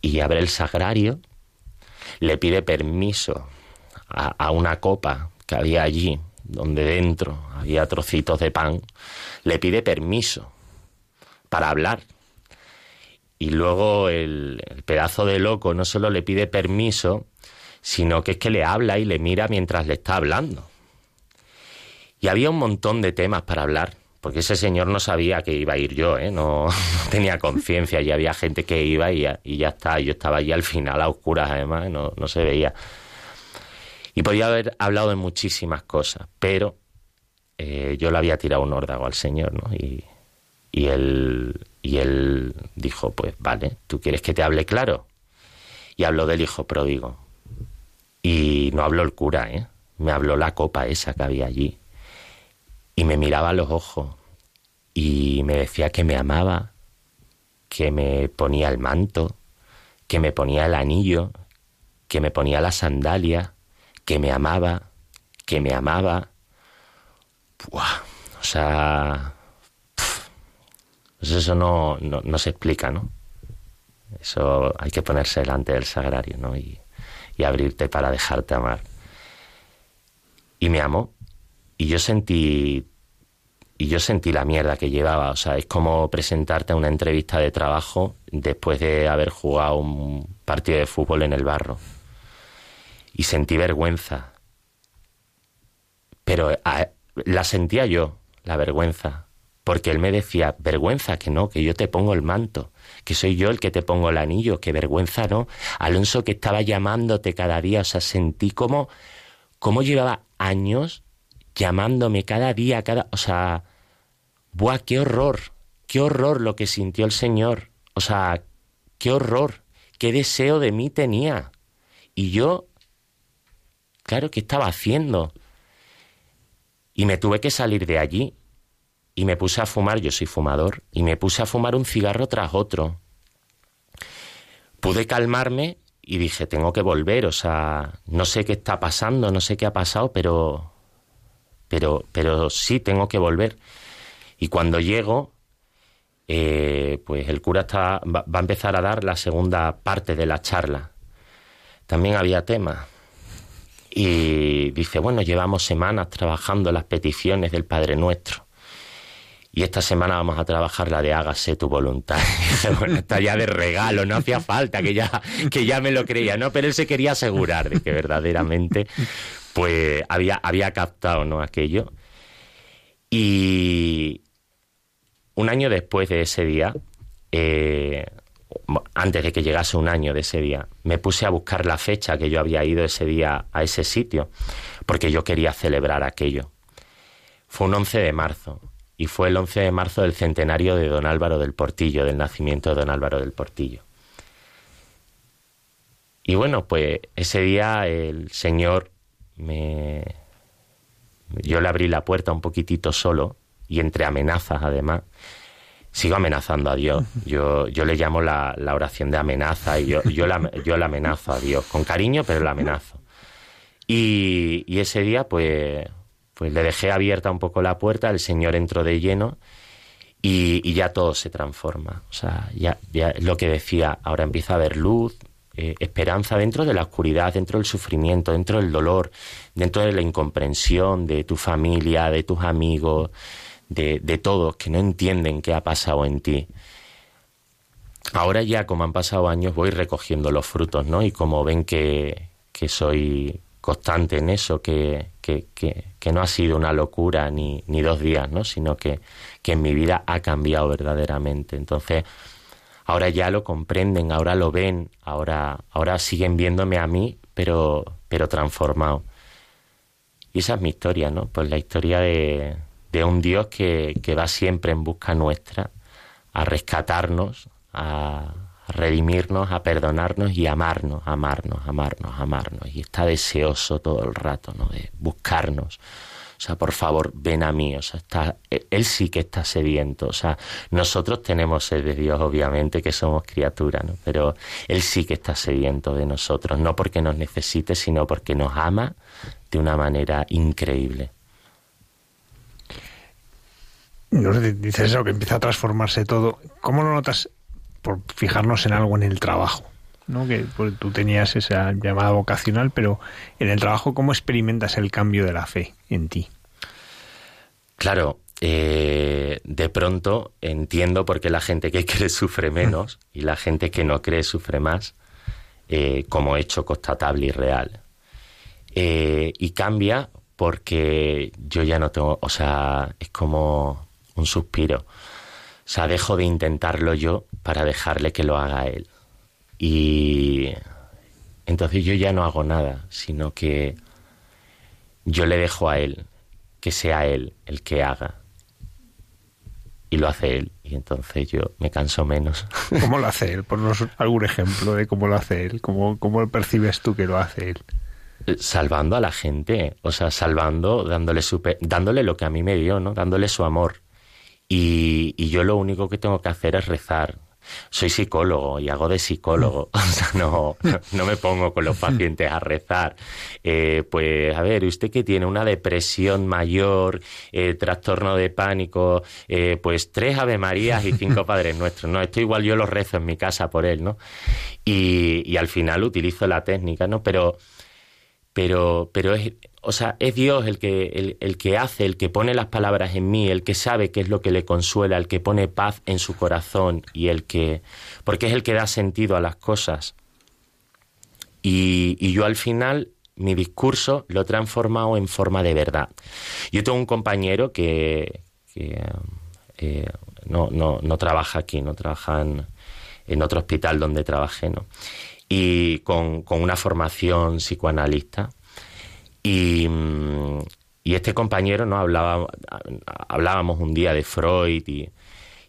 y abre el sagrario, le pide permiso a, a una copa que había allí, donde dentro había trocitos de pan, le pide permiso para hablar. Y luego el, pedazo de loco no solo le pide permiso, sino que es que le habla y le mira mientras le está hablando. Y había un montón de temas para hablar, porque ese señor no sabía que iba a ir yo, ¿eh? no, tenía conciencia, y había gente que iba y ya, está, yo estaba allí al final a oscuras además, no, no se veía. Y podía haber hablado de muchísimas cosas, pero eh, yo le había tirado un órdago al señor, ¿no? Y, y él, y él dijo, pues vale, ¿tú quieres que te hable claro? Y habló del hijo pródigo. Y no habló el cura, ¿eh? Me habló la copa esa que había allí. Y me miraba a los ojos y me decía que me amaba, que me ponía el manto, que me ponía el anillo, que me ponía la sandalia, que me amaba, que me amaba. Buah, o sea, pues eso no, no, se explica, ¿no? Eso hay que ponerse delante del sagrario, ¿no? Y, y abrirte para dejarte amar. Y me amó. Y yo sentí y yo sentí la mierda que llevaba. O sea, es como presentarte a una entrevista de trabajo después de haber jugado un partido de fútbol en el barro. Y sentí vergüenza. Pero la sentía yo, la vergüenza porque él me decía, vergüenza que no, que yo te pongo el manto, que soy yo el que te pongo el anillo, que vergüenza no. Alonso que estaba llamándote cada día, o sea, sentí como, como llevaba años llamándome cada día, cada, o sea, buah, qué horror, qué horror lo que sintió el Señor, o sea, qué horror, qué deseo de mí tenía. Y yo, claro, ¿qué estaba haciendo? Y me tuve que salir de allí y me puse a fumar, yo soy fumador, y me puse a fumar un cigarro tras otro. Pude calmarme y dije, tengo que volver, o sea, no sé qué está pasando, no sé qué ha pasado, pero pero pero sí tengo que volver. Y cuando llego, eh, pues el cura está, va, va, a empezar a dar la segunda parte de la charla. También había tema. Y dice, bueno, llevamos semanas trabajando las peticiones del Padre Nuestro y esta semana vamos a trabajar la de hágase tu voluntad. bueno, está ya de regalo, no hacía falta que ya, que ya me lo creía, ¿no? Pero él se quería asegurar de que verdaderamente pues había, había captado ¿no? aquello. Y un año después de ese día, eh, antes de que llegase un año de ese día, me puse a buscar la fecha que yo había ido ese día a ese sitio, porque yo quería celebrar aquello. Fue un 11 de marzo y fue el 11 de marzo del centenario de don Álvaro del Portillo, del nacimiento de don Álvaro del Portillo. Y bueno, pues ese día el Señor me... Yo le abrí la puerta un poquitito solo y entre amenazas además. Sigo amenazando a Dios. Yo, yo le llamo la, la oración de amenaza y yo, yo, la, yo la amenazo a Dios. Con cariño, pero la amenazo. Y, y ese día, pues, pues le dejé abierta un poco la puerta, el Señor entró de lleno y, ya todo se transforma. O sea, ya, ya lo que decía, ahora empieza a haber luz, eh, esperanza dentro de la oscuridad, dentro del sufrimiento, dentro del dolor, dentro de la incomprensión de tu familia, de tus amigos, de, de todos que no entienden qué ha pasado en ti. Ahora ya, como han pasado años, voy recogiendo los frutos, ¿no? Y como ven que, que soy constante en eso, que, que, que, no ha sido una locura ni, ni dos días, ¿no? sino que, que en mi vida ha cambiado verdaderamente. Entonces, ahora ya lo comprenden, ahora lo ven, ahora, ahora siguen viéndome a mí, pero, pero transformado. Y esa es mi historia, ¿no? Pues la historia de, de un Dios que, que va siempre en busca nuestra, a rescatarnos, a, redimirnos, a perdonarnos y amarnos, amarnos, amarnos, amarnos. Y está deseoso todo el rato, ¿no? De buscarnos O sea, por favor, ven a mí. O sea, está, él sí que está sediento. O sea, nosotros tenemos sed de Dios, obviamente, que somos criaturas, ¿no? Pero él sí que está sediento de nosotros, no porque nos necesite, sino porque nos ama de una manera increíble.
Nos dices eso, que empieza a transformarse todo. ¿Cómo lo notas por fijarnos en algo en el trabajo? ¿no? que pues, tú tenías esa llamada vocacional, pero en el trabajo, ¿cómo experimentas el cambio de la fe en ti?
Claro, eh, de pronto entiendo por qué la gente que cree sufre menos y la gente que no cree sufre más, eh, como hecho constatable y real. Eh, y cambia porque yo ya no tengo, o sea, es como un suspiro. O sea, dejo de intentarlo yo para dejarle que lo haga él. Y entonces yo ya no hago nada, sino que yo le dejo a él, que sea él el que haga. Y lo hace él, y entonces yo me canso menos.
¿Cómo lo hace él? Ponnos algún ejemplo de cómo lo hace él, cómo, cómo percibes tú que lo hace él
salvando a la gente, o sea, salvando, dándole, dándole lo que a mí me dio, ¿no? Dándole su amor. Y, y, yo lo único que tengo que hacer es rezar, soy psicólogo y hago de psicólogo, o sea, no, no me pongo con los pacientes a rezar. Eh, pues, a ver, usted que tiene una depresión mayor, eh, trastorno de pánico, eh, pues tres Ave Marías y cinco Padres Nuestros, ¿no? Esto igual yo lo rezo en mi casa por él, ¿no? Y, y al final utilizo la técnica, ¿no? Pero, pero, pero es, o sea, es Dios el que, el, que hace, el que pone las palabras en mí, el que sabe qué es lo que le consuela, el que pone paz en su corazón y el que, porque es el que da sentido a las cosas. Y, yo al final mi discurso lo he transformado en forma de verdad. Yo tengo un compañero que, eh, no, no, no, trabaja aquí, no trabaja en, en otro hospital donde trabajé, ¿no? Y con, con una formación psicoanalista y, este compañero no hablaba, hablábamos un día de Freud y,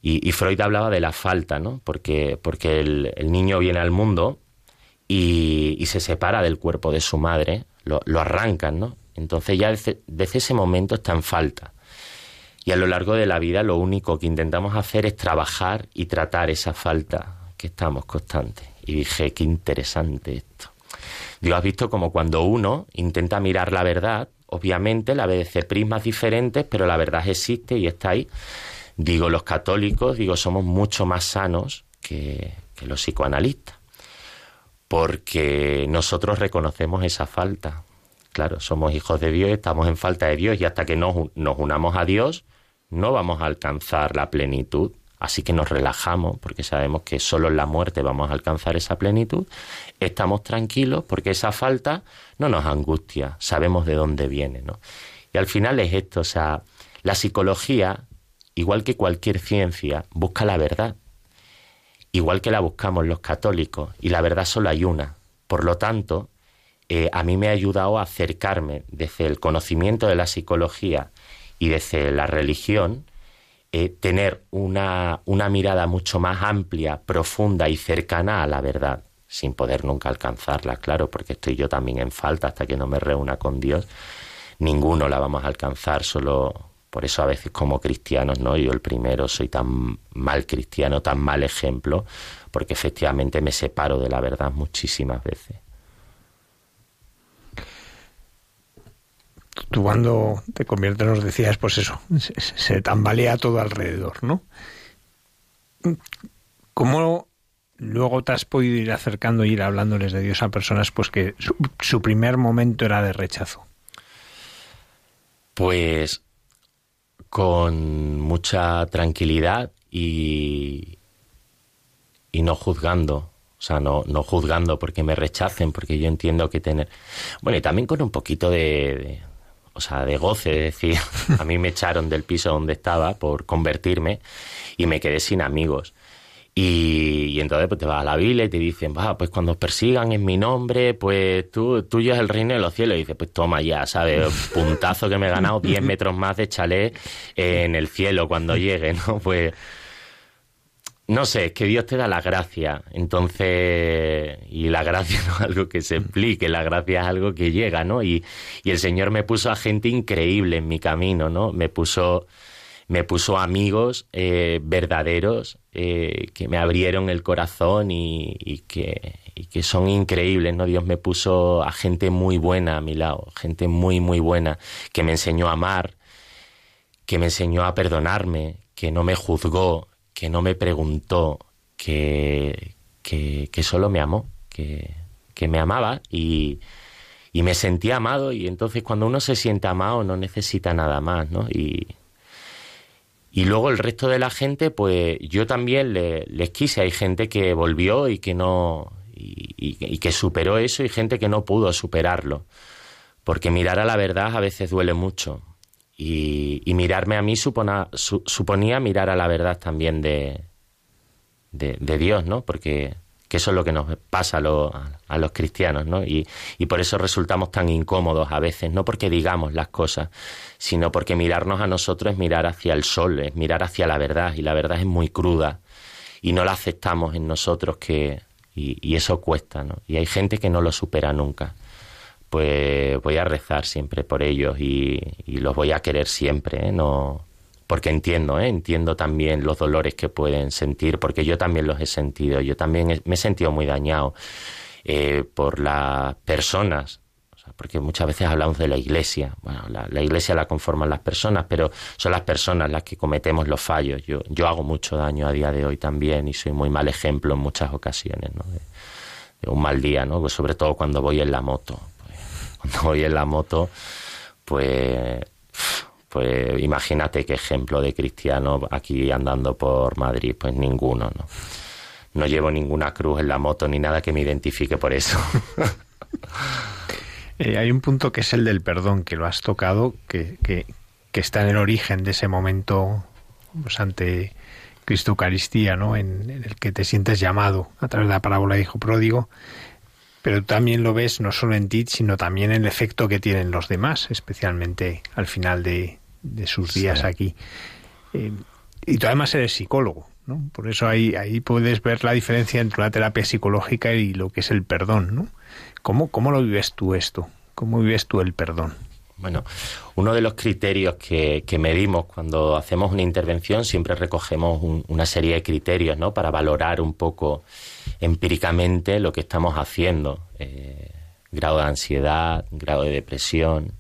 y, Freud hablaba de la falta, ¿no? Porque, porque el, niño viene al mundo y, se separa del cuerpo de su madre, lo, arrancan, ¿no? Entonces ya desde, desde, ese momento está en falta. Y a lo largo de la vida lo único que intentamos hacer es trabajar y tratar esa falta que estamos constantes. Y dije, qué interesante esto. Digo, has visto como cuando uno intenta mirar la verdad, obviamente la ve desde prismas diferentes, pero la verdad existe y está ahí. Digo, los católicos, digo, somos mucho más sanos que, los psicoanalistas, porque nosotros reconocemos esa falta. Claro, somos hijos de Dios, estamos en falta de Dios y hasta que nos, nos unamos a Dios no vamos a alcanzar la plenitud. Así que nos relajamos porque sabemos que solo en la muerte vamos a alcanzar esa plenitud. Estamos tranquilos porque esa falta no nos angustia, sabemos de dónde viene, ¿no? Y al final es esto, o sea, la psicología, igual que cualquier ciencia, busca la verdad, igual que la buscamos los católicos, y la verdad solo hay una. Por lo tanto, eh, a mí me ha ayudado a acercarme desde el conocimiento de la psicología y desde la religión eh, tener una, una mirada mucho más amplia, profunda y cercana a la verdad, sin poder nunca alcanzarla, claro, porque estoy yo también en falta hasta que no me reúna con Dios. Ninguno la vamos a alcanzar, solo por eso a veces como cristianos, ¿no? Yo el primero soy tan mal cristiano, tan mal ejemplo, porque efectivamente me separo de la verdad muchísimas veces.
Tú cuando te conviertes nos decías, pues eso, se, tambalea todo alrededor, ¿no? ¿Cómo luego te has podido ir acercando y ir hablándoles de Dios a personas pues que su, primer momento era de rechazo?
Pues con mucha tranquilidad y, y no juzgando. O sea, no, no juzgando porque me rechacen, porque yo entiendo que tener... Bueno, y también con un poquito de, o sea, de goce, es decir, a mí me echaron del piso donde estaba por convertirme y me quedé sin amigos. Y, entonces pues te vas a la Biblia y te dicen, va, pues cuando os persigan en mi nombre, pues tú, tuyo es el reino de los cielos. Y dices, pues toma ya, ¿sabes? Puntazo que me he ganado 10 metros más de chalet en el cielo cuando llegue, ¿no? Pues no sé, es que Dios te da la gracia, entonces, y la gracia no es algo que se explique, la gracia es algo que llega, ¿no? Y, y el Señor me puso a gente increíble en mi camino, ¿no? Me puso, me puso amigos eh, verdaderos eh, que me abrieron el corazón y, y, que, y que son increíbles, ¿no? Dios me puso a gente muy buena a mi lado, gente muy, muy buena, que me enseñó a amar, que me enseñó a perdonarme, que no me juzgó, que no me preguntó, que, que, solo me amó, que, que me amaba y, y, me sentía amado y entonces cuando uno se siente amado no necesita nada más, ¿no? Y, y luego el resto de la gente, pues yo también les quise. Hay gente que volvió y que no y, y, que superó eso y gente que no pudo superarlo. Porque mirar a la verdad a veces duele mucho. Y, mirarme a mí suponía mirar a la verdad también de, de, Dios, ¿no? Porque eso es lo que nos pasa a, a, los cristianos, ¿no? Y, y, por eso resultamos tan incómodos a veces, no porque digamos las cosas, sino porque mirarnos a nosotros es mirar hacia el sol, es mirar hacia la verdad, y la verdad es muy cruda, y no la aceptamos en nosotros que, y, y eso cuesta, ¿no? Y hay gente que no lo supera nunca pues voy a rezar siempre por ellos y, los voy a querer siempre, ¿eh? no porque entiendo, ¿eh? entiendo también los dolores que pueden sentir, porque yo también los he sentido, yo también me he sentido muy dañado eh, por las personas, porque muchas veces hablamos de la iglesia, bueno, la, iglesia la conforman las personas, pero son las personas las que cometemos los fallos, yo, yo hago mucho daño a día de hoy también y soy muy mal ejemplo en muchas ocasiones, de, un mal día, ¿no? Pues sobre todo cuando voy en la moto, cuando voy en la moto, pues, pues imagínate qué ejemplo de cristiano aquí andando por Madrid, pues ninguno, ¿no? No llevo ninguna cruz en la moto ni nada que me identifique por eso.
Eh, hay un punto que es el del perdón, que lo has tocado, que, que, está en el origen de ese momento pues, ante Cristo Eucaristía, ¿no? En, en, el que te sientes llamado a través de la parábola de Hijo Pródigo pero también lo ves no solo en ti, sino también en el efecto que tienen los demás, especialmente al final de, sus días aquí. Eh, y tú además eres psicólogo, ¿no? Por eso ahí, ahí puedes ver la diferencia entre una terapia psicológica y lo que es el perdón, ¿no? ¿Cómo, cómo lo vives tú esto? ¿Cómo vives tú el perdón?
Bueno, uno de los criterios que, que, medimos cuando hacemos una intervención, siempre recogemos una serie de criterios, ¿no? Para valorar un poco empíricamente lo que estamos haciendo. Eh, grado de ansiedad, grado de depresión.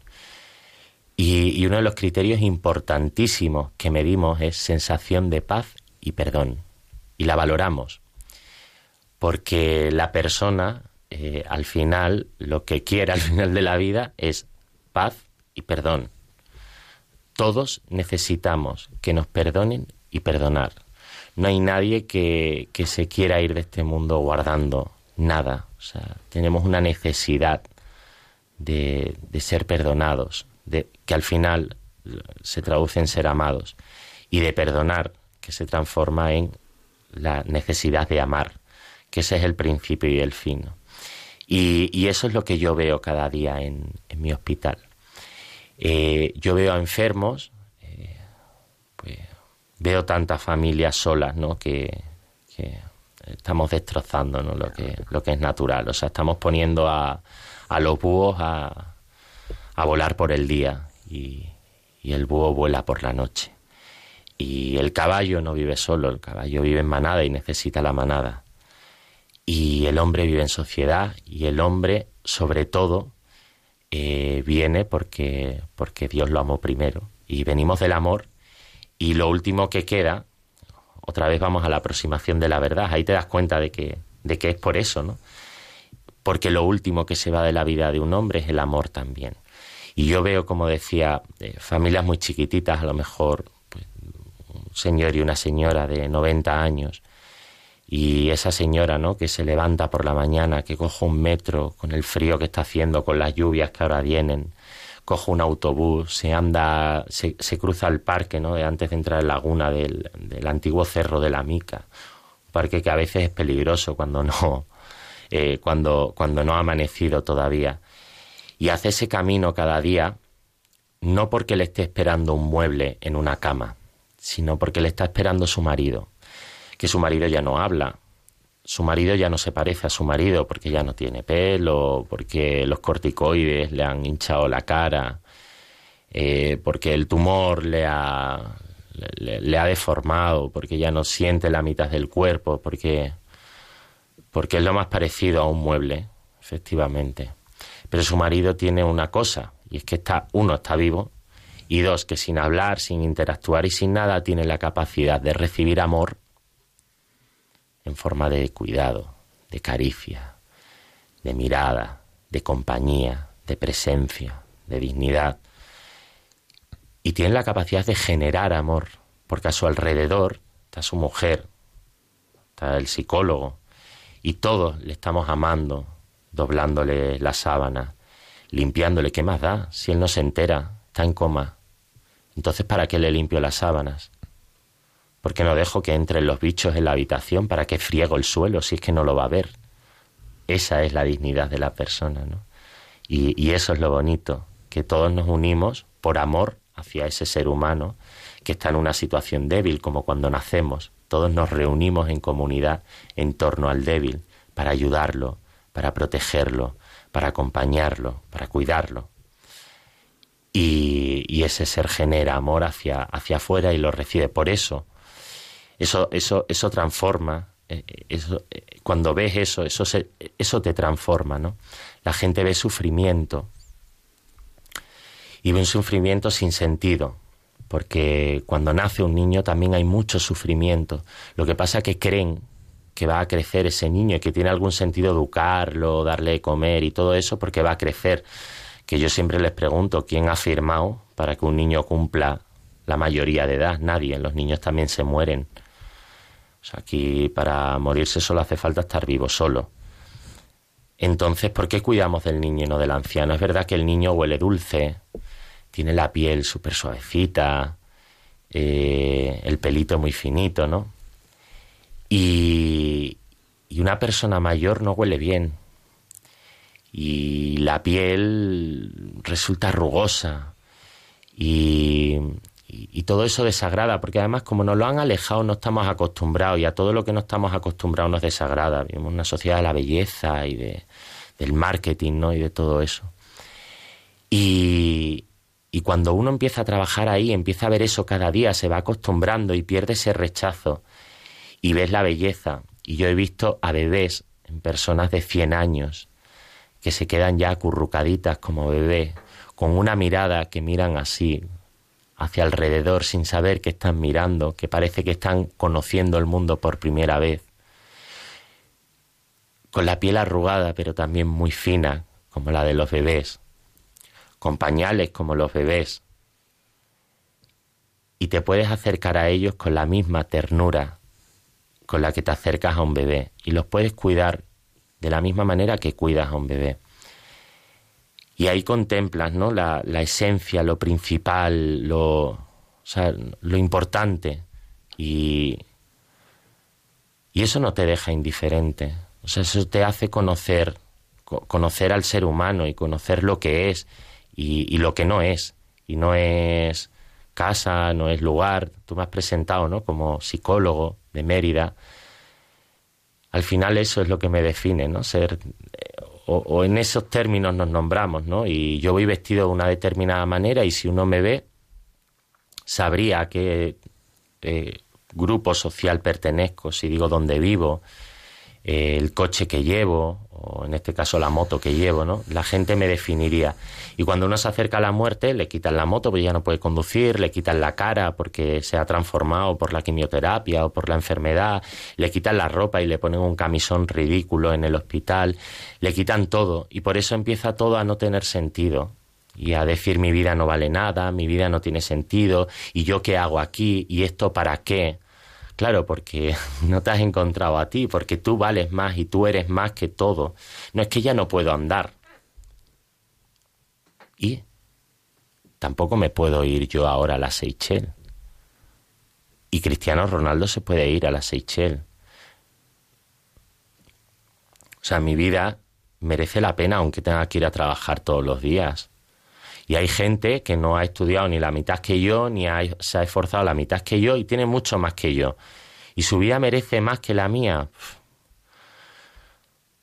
Y, uno de los criterios importantísimos que medimos es sensación de paz y perdón. Y la valoramos. Porque la persona, eh, al final, lo que quiere al final de la vida es paz y perdón. Todos necesitamos que nos perdonen y perdonar no hay nadie que, se quiera ir de este mundo guardando nada. O sea, tenemos una necesidad de, ser perdonados, de que al final se traduce en ser amados, y de perdonar, que se transforma en la necesidad de amar, que ese es el principio y el fin. Y, eso es lo que yo veo cada día en, mi hospital. Eh, yo veo a enfermos, veo tantas familias solas, ¿no? Que, estamos destrozando, ¿no? Lo que, lo que es natural. O sea, estamos poniendo a, a los búhos a, volar por el día y, y el búho vuela por la noche. Y el caballo no vive solo, el caballo vive en manada y necesita la manada. Y el hombre vive en sociedad y el hombre, sobre todo, eh, viene porque, porque Dios lo amó primero. Y venimos del amor y lo último que queda, otra vez vamos a la aproximación de la verdad, ahí te das cuenta de que, de que es por eso, ¿no? Porque lo último que se va de la vida de un hombre es el amor también. Y yo veo, como decía, eh, familias muy chiquititas, a lo mejor pues, un señor y una señora de 90 años, y esa señora, ¿no? Que se levanta por la mañana, que coge un metro con el frío que está haciendo, con las lluvias que ahora vienen, cojo un autobús, se anda, se, cruza el parque, ¿no? Antes de entrar en la laguna del, antiguo cerro de la Mica, parque que a veces es peligroso cuando no, eh, cuando, cuando no ha amanecido todavía. Y hace ese camino cada día, no porque le esté esperando un mueble en una cama, sino porque le está esperando su marido, que su marido ya no habla, su marido ya no se parece a su marido porque ya no tiene pelo, porque los corticoides le han hinchado la cara, eh, porque el tumor le ha, le, ha deformado, porque ya no siente la mitad del cuerpo, porque, porque es lo más parecido a un mueble, efectivamente. Pero su marido tiene una cosa, y es que está, uno está vivo, y dos, que sin hablar, sin interactuar y sin nada, tiene la capacidad de recibir amor en forma de cuidado, de caricia, de mirada, de compañía, de presencia, de dignidad. Y tiene la capacidad de generar amor, porque a su alrededor está su mujer, está el psicólogo, y todos le estamos amando, doblándole la sábana, limpiándole. ¿Qué más da? Si él no se entera, está en coma. Entonces, ¿para qué le limpio las sábanas? ¿Por qué no dejo que entren los bichos en la habitación? ¿Para qué friego el suelo si es que no lo va a ver? Esa es la dignidad de la persona, ¿no? Y, y eso es lo bonito, que todos nos unimos por amor hacia ese ser humano que está en una situación débil, como cuando nacemos. Todos nos reunimos en comunidad en torno al débil para ayudarlo, para protegerlo, para acompañarlo, para cuidarlo. Y, y, ese ser genera amor hacia, hacia afuera y lo recibe. Por eso, eso, eso, eso transforma. Eh, eso, eh, cuando ves eso, eso, se, eso te transforma, ¿no? La gente ve sufrimiento y ve un sufrimiento sin sentido, porque cuando nace un niño también hay mucho sufrimiento. Lo que pasa es que creen que va a crecer ese niño y que tiene algún sentido educarlo, darle de comer y todo eso porque va a crecer. Que yo siempre les pregunto, ¿quién ha firmado para que un niño cumpla la mayoría de edad? Nadie, los niños también se mueren. O sea, aquí para morirse solo hace falta estar vivo solo. Entonces, ¿por qué cuidamos del niño y no del anciano? Es verdad que el niño huele dulce, tiene la piel súper suavecita, eh, el pelito muy finito, ¿no? Y, y una persona mayor no huele bien. Y la piel resulta rugosa. Y, y, todo eso desagrada, porque además como nos lo han alejado no estamos acostumbrados y a todo lo que no estamos acostumbrados nos desagrada. Vivimos una sociedad de la belleza y de, del marketing ¿no? y de todo eso. Y, y cuando uno empieza a trabajar ahí, empieza a ver eso cada día, se va acostumbrando y pierde ese rechazo y ves la belleza. Y yo he visto a bebés en personas de 100 años que se quedan ya acurrucaditas como bebés, con una mirada que miran así, hacia alrededor, sin saber que están mirando, que parece que están conociendo el mundo por primera vez, con la piel arrugada, pero también muy fina, como la de los bebés, con pañales como los bebés, y te puedes acercar a ellos con la misma ternura con la que te acercas a un bebé, y los puedes cuidar de la misma manera que cuidas a un bebé. Y ahí contemplas ¿no? la, la esencia, lo principal, lo, o sea, lo importante. Y, y eso no te deja indiferente. O sea, eso te hace conocer, conocer al ser humano y conocer lo que es y, y, lo que no es. Y no es casa, no es lugar. Tú me has presentado, ¿no? Como psicólogo de Mérida. Al final eso es lo que me define, ¿no? Ser o, en esos términos nos nombramos, ¿no? Y yo voy vestido de una determinada manera y si uno me ve, sabría a qué eh, grupo social pertenezco, si digo dónde vivo, eh, el coche que llevo, o en este caso la moto que llevo, ¿no? La gente me definiría. Y cuando uno se acerca a la muerte, le quitan la moto porque ya no puede conducir, le quitan la cara porque se ha transformado por la quimioterapia o por la enfermedad, le quitan la ropa y le ponen un camisón ridículo en el hospital, le quitan todo y por eso empieza todo a no tener sentido y a decir mi vida no vale nada, mi vida no tiene sentido y yo qué hago aquí y esto para qué Claro, porque no te has encontrado a ti, porque tú vales más y tú eres más que todo. No es que ya no puedo andar. Y tampoco me puedo ir yo ahora a la Seychelles. Y Cristiano Ronaldo se puede ir a la Seychelles. O sea, mi vida merece la pena aunque tenga que ir a trabajar todos los días. Y hay gente que no ha estudiado ni la mitad que yo, ni se ha esforzado la mitad que yo y tiene mucho más que yo. ¿Y su vida merece más que la mía?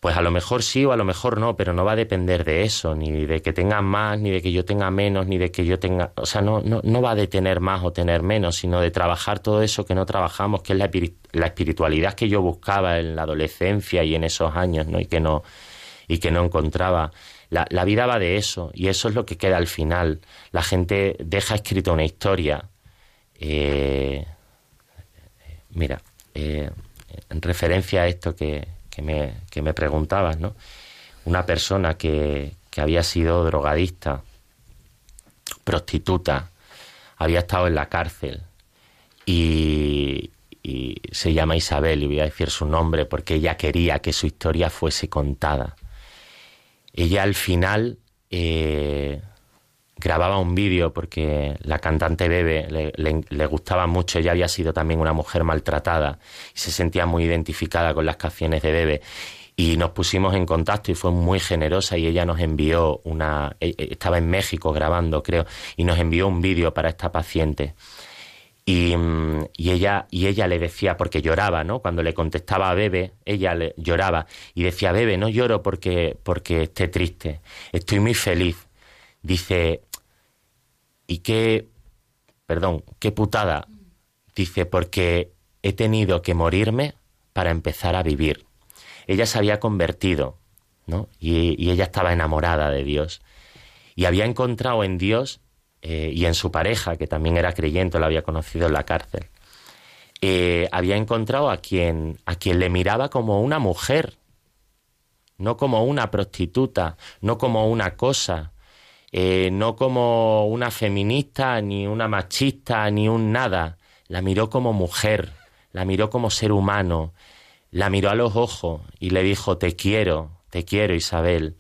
Pues a lo mejor sí o a lo mejor no, pero no va a depender de eso, ni de que tenga más, ni de que yo tenga menos, ni de que yo tenga... O sea, no, no, no va de tener más o tener menos, sino de trabajar todo eso que no trabajamos, que es la, la espiritualidad que yo buscaba en la adolescencia y en esos años, ¿no? Y que no, y que no encontraba. La, vida va de eso, y eso es lo que queda al final. La gente deja escrita una historia. Eh, mira, eh, en referencia a esto que, que me, que me preguntabas, ¿no? Una persona que, que había sido drogadista, prostituta, había estado en la cárcel y, y se llama Isabel y voy a decir su nombre porque ella quería que su historia fuese contada. Ella al final eh, grababa un vídeo porque la cantante Bebe le, le, gustaba mucho, ella había sido también una mujer maltratada y se sentía muy identificada con las canciones de Bebe. Y nos pusimos en contacto y fue muy generosa y ella nos envió una, e, e, estaba en México grabando creo, y nos envió un vídeo para esta paciente. Y, y, ella, y ella le decía, porque lloraba, ¿no? Cuando le contestaba a Bebe, ella le lloraba y decía, Bebe, no lloro porque, porque esté triste, estoy muy feliz. Dice, y qué, perdón, qué putada. Dice, porque he tenido que morirme para empezar a vivir. Ella se había convertido, ¿no? Y ella estaba enamorada de Dios. Y había encontrado en Dios eh, y en su pareja, que también era creyente, lo había conocido en la cárcel, eh, había encontrado a quien, a quien le miraba como una mujer, no como una prostituta, no como una cosa, eh, no como una feminista, ni una machista, ni un nada. La miró como mujer, la miró como ser humano, la miró a los ojos y le dijo, te quiero, te quiero, Isabel.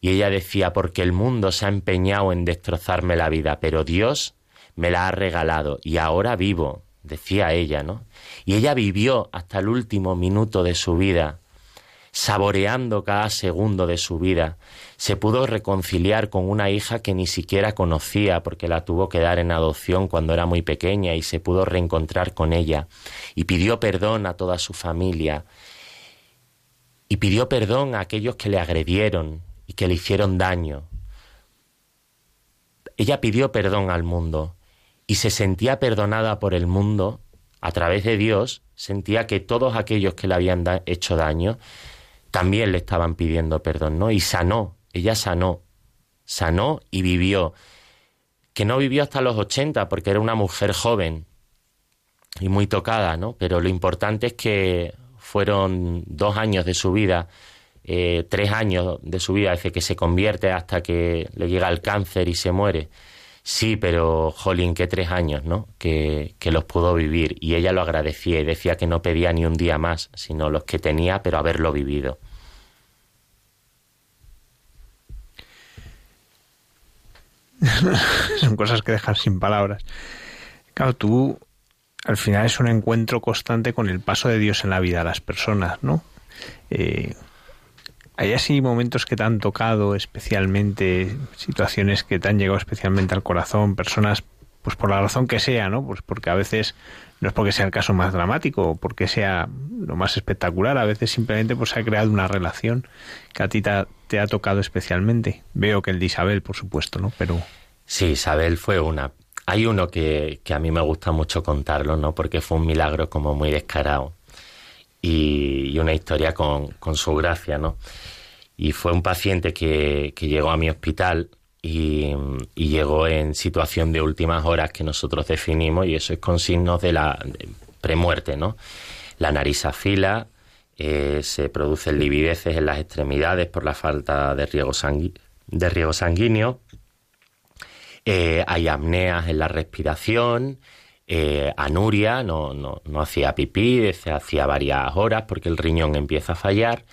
Y ella decía, porque el mundo se ha empeñado en destrozarme la vida, pero Dios me la ha regalado y ahora vivo, decía ella, ¿no? Y ella vivió hasta el último minuto de su vida, saboreando cada segundo de su vida. Se pudo reconciliar con una hija que ni siquiera conocía porque la tuvo que dar en adopción cuando era muy pequeña y se pudo reencontrar con ella. Y pidió perdón a toda su familia. Y pidió perdón a aquellos que le agredieron, y que le hicieron daño. Ella pidió perdón al mundo y se sentía perdonada por el mundo a través de Dios, sentía que todos aquellos que le habían hecho daño también le estaban pidiendo perdón, ¿no? Y sanó, ella sanó, sanó y vivió, que no vivió hasta los 80 porque era una mujer joven y muy tocada, ¿no? Pero lo importante es que fueron dos años de su vida eh, tres años de su vida desde que se convierte hasta que le llega el cáncer y se muere. Sí, pero jolín, que tres años, ¿no? Que, que los pudo vivir y ella lo agradecía y decía que no pedía ni un día más, sino los que tenía, pero haberlo vivido.
Son cosas que dejan sin palabras. Claro, tú al final es un encuentro constante con el paso de Dios en la vida de las personas, ¿no? Eh, ¿Hay así momentos que te han tocado especialmente, situaciones que te han llegado especialmente al corazón, personas, pues por la razón que sea, ¿no? Pues porque a veces no es porque sea el caso más dramático o porque sea lo más espectacular, a veces simplemente pues se ha creado una relación que a ti te ha, tocado especialmente. Veo que el de Isabel, por supuesto, ¿no? Pero...
Sí, Isabel fue una. Hay uno que, que a mí me gusta mucho contarlo, ¿no? Porque fue un milagro como muy descarado y, y una historia con, con su gracia, ¿no? y fue un paciente que, que llegó a mi hospital y, y, llegó en situación de últimas horas que nosotros definimos y eso es con signos de la premuerte, ¿no? La nariz afila, eh, se producen livideces en las extremidades por la falta de riego, de riego sanguíneo, eh, hay apneas en la respiración, eh, anuria, no, no, no hacía pipí, hacía varias horas porque el riñón empieza a fallar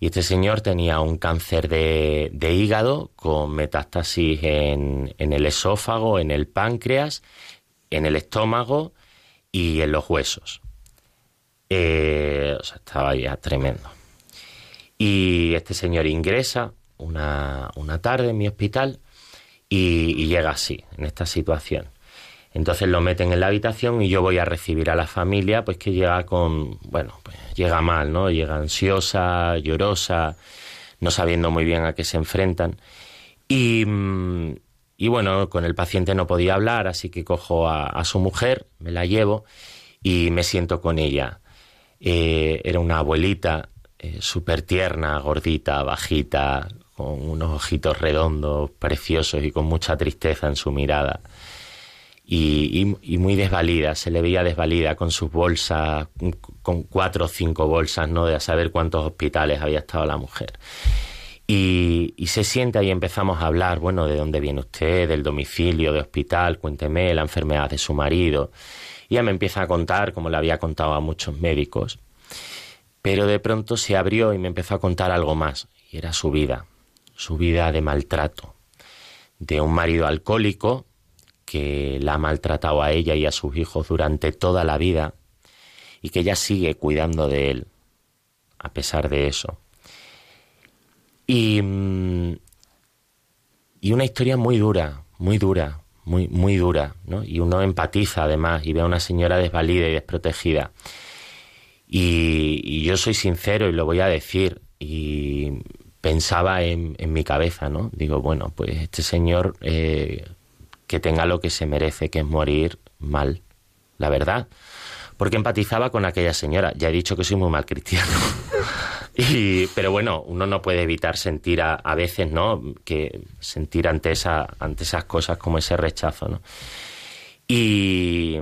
y este señor tenía un cáncer de, de hígado con metástasis en, en, el esófago, en el páncreas, en el estómago y en los huesos. Eh, o sea, estaba ya tremendo. Y este señor ingresa una, una tarde en mi hospital y, llega así, en esta situación. Entonces lo meten en la habitación y yo voy a recibir a la familia, pues que llega con, bueno, pues llega mal, ¿no? Llega ansiosa, llorosa, no sabiendo muy bien a qué se enfrentan. Y, mm, y bueno, con el paciente no podía hablar, así que cojo a, su mujer, me la llevo y me siento con ella. Eh, era una abuelita eh, súper tierna, gordita, bajita, con unos ojitos redondos, preciosos y con mucha tristeza en su mirada y, muy desvalida, se le veía desvalida con sus bolsas, con cuatro o cinco bolsas, ¿no? De saber cuántos hospitales había estado la mujer. Y, se sienta y empezamos a hablar, bueno, de dónde viene usted, del domicilio, de hospital, cuénteme la enfermedad de su marido. Y ella me empieza a contar, como le había contado a muchos médicos. Pero de pronto se abrió y me empezó a contar algo más, y era su vida, su vida de maltrato, de un marido alcohólico que la ha maltratado a ella y a sus hijos durante toda la vida y que ella sigue cuidando de él a pesar de eso. Y, mm, y una historia muy dura, muy dura, muy, muy dura, ¿no? Y uno empatiza además y ve a una señora desvalida y desprotegida. Y, yo soy sincero y lo voy a decir, y pensaba en, en mi cabeza, ¿no? Digo, bueno, pues este señor eh, que tenga lo que se merece, que es morir mal, la verdad. Porque empatizaba con aquella señora. Ya he dicho que soy muy mal cristiano. y, pero bueno, uno no puede evitar sentir a, veces, ¿no? Que sentir ante, esa, ante esas cosas como ese rechazo, ¿no? Y,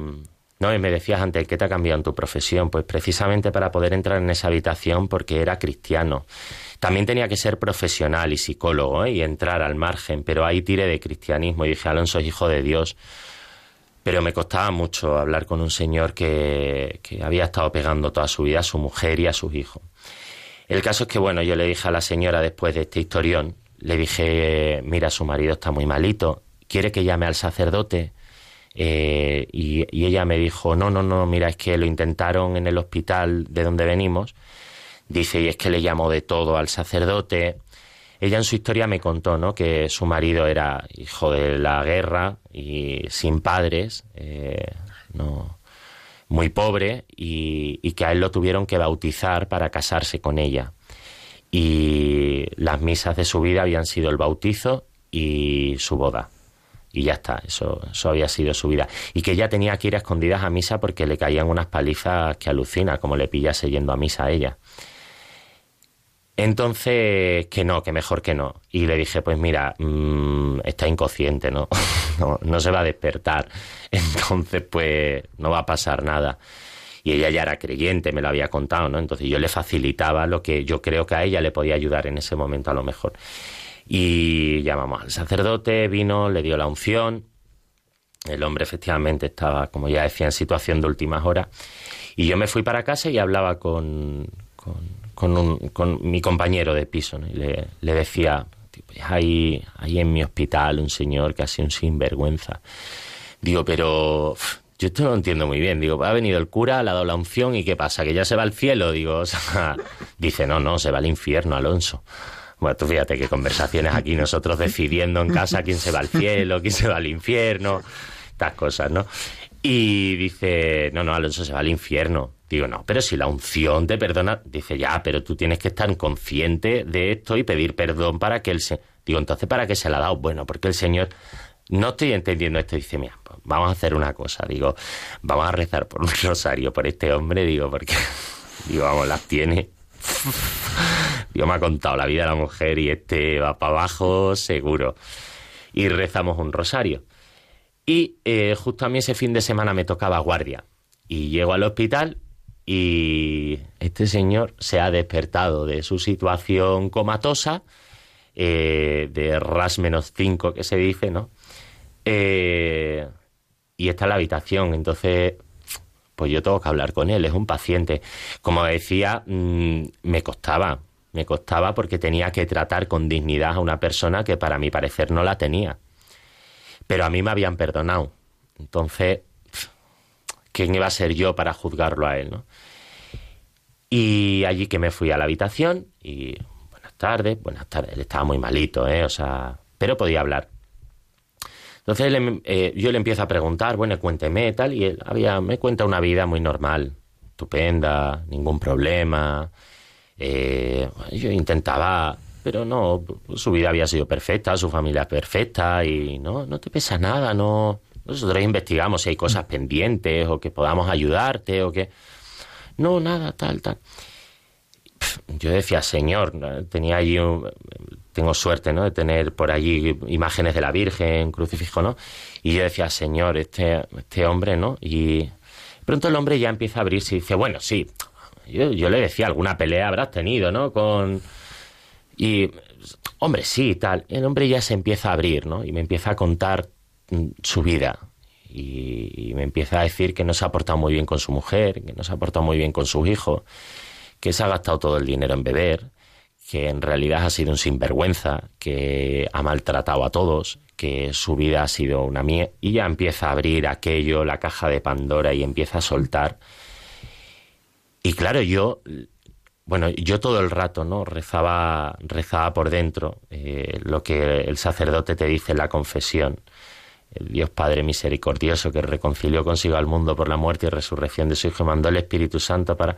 no, y me decías antes, ¿qué te ha cambiado en tu profesión? Pues precisamente para poder entrar en esa habitación porque era cristiano. También tenía que ser profesional y psicólogo ¿eh? y entrar al margen, pero ahí tiré de cristianismo y dije, Alonso es hijo de Dios. Pero me costaba mucho hablar con un señor que, que había estado pegando toda su vida a su mujer y a sus hijos. El caso es que, bueno, yo le dije a la señora después de este historión, le dije, mira, su marido está muy malito, quiere que llame al sacerdote. Eh, y, y, ella me dijo, no, no, no, mira, es que lo intentaron en el hospital de donde venimos Dice, y es que le llamó de todo al sacerdote. Ella en su historia me contó, ¿no? Que su marido era hijo de la guerra y sin padres, eh, no, muy pobre, y, y que a él lo tuvieron que bautizar para casarse con ella. Y las misas de su vida habían sido el bautizo y su boda y ya está, eso, eso había sido su vida. Y que ella tenía que ir a escondidas a misa porque le caían unas palizas que alucina, como le pillase yendo a misa a ella. Entonces, que no, que mejor que no. Y le dije, pues mira, mm, está inconsciente, ¿no? ¿no? No se va a despertar. Entonces, pues no va a pasar nada. Y ella ya era creyente, me lo había contado, ¿no? Entonces yo le facilitaba lo que yo creo que a ella le podía ayudar en ese momento a lo mejor. Y llamamos al sacerdote, vino, le dio la unción. El hombre efectivamente estaba, como ya decía, en situación de últimas horas. Y yo me fui para casa y hablaba con, con, un, con mi compañero de piso y le, le decía, hay, hay en mi hospital un señor que ha sido un sinvergüenza. Digo, pero yo esto no lo entiendo muy bien. Digo, ha venido el cura, le ha dado la unción y ¿qué pasa? ¿Que ya se va al cielo? Digo, dice, no, no, se va al infierno, Alonso. Bueno, tú fíjate qué conversaciones aquí nosotros decidiendo en casa quién se va al cielo, quién se va al infierno, estas cosas, ¿no? Y dice, no, no, Alonso se va al infierno. Digo, no, pero si la unción te perdona, dice, ya, pero tú tienes que estar consciente de esto y pedir perdón para que él se... Digo, entonces, ¿para qué se la ha dado? Bueno, porque el Señor... No estoy entendiendo esto. Dice, mira, pues vamos a hacer una cosa. Digo, vamos a rezar por un rosario por este hombre. Digo, porque... Digo, vamos, las tiene. Digo, me ha contado la vida de la mujer y este va para abajo seguro. Y rezamos un rosario. Y eh, justo a mí ese fin de semana me tocaba guardia. Y llego al hospital y este señor se ha despertado de su situación comatosa, eh, de RAS menos 5 que se dice, ¿no? Eh, y está en la habitación, entonces, pues yo tengo que hablar con él, es un paciente. Como decía, mm, me costaba, me costaba porque tenía que tratar con dignidad a una persona que para mi parecer no la tenía. Pero a mí me habían perdonado. Entonces, quién iba a ser yo para juzgarlo a él, ¿no? Y allí que me fui a la habitación y buenas tardes, buenas tardes, él estaba muy malito, ¿eh? O sea, pero podía hablar. Entonces él, eh, yo le empiezo a preguntar, bueno, cuénteme tal, y él había, me cuenta una vida muy normal, estupenda, ningún problema. Eh, yo intentaba, pero no, su vida había sido perfecta, su familia perfecta, y no, no te pesa nada, no. Nosotros investigamos si hay cosas pendientes o que podamos ayudarte o que. No, nada, tal, tal. Yo decía, Señor, tenía allí un, tengo suerte, ¿no? De tener por allí imágenes de la Virgen, crucifijo, ¿no? Y yo decía, Señor, este, este hombre, ¿no? Y pronto el hombre ya empieza a abrirse y dice, bueno, sí, yo, yo le decía, alguna pelea habrás tenido, ¿no? Con... Y, hombre, sí, tal. El hombre ya se empieza a abrir, ¿no? Y me empieza a contar su vida. Y, me empieza a decir que no se ha portado muy bien con su mujer, que no se ha portado muy bien con sus hijos, que se ha gastado todo el dinero en beber, que en realidad ha sido un sinvergüenza, que ha maltratado a todos, que su vida ha sido una mía, y ya empieza a abrir aquello, la caja de Pandora, y empieza a soltar. Y claro, yo, bueno, yo todo el rato, ¿no? Rezaba, rezaba por dentro eh, lo que el sacerdote te dice en la confesión. El Dios Padre misericordioso que reconcilió consigo al mundo por la muerte y resurrección de su Hijo mandó el Espíritu Santo para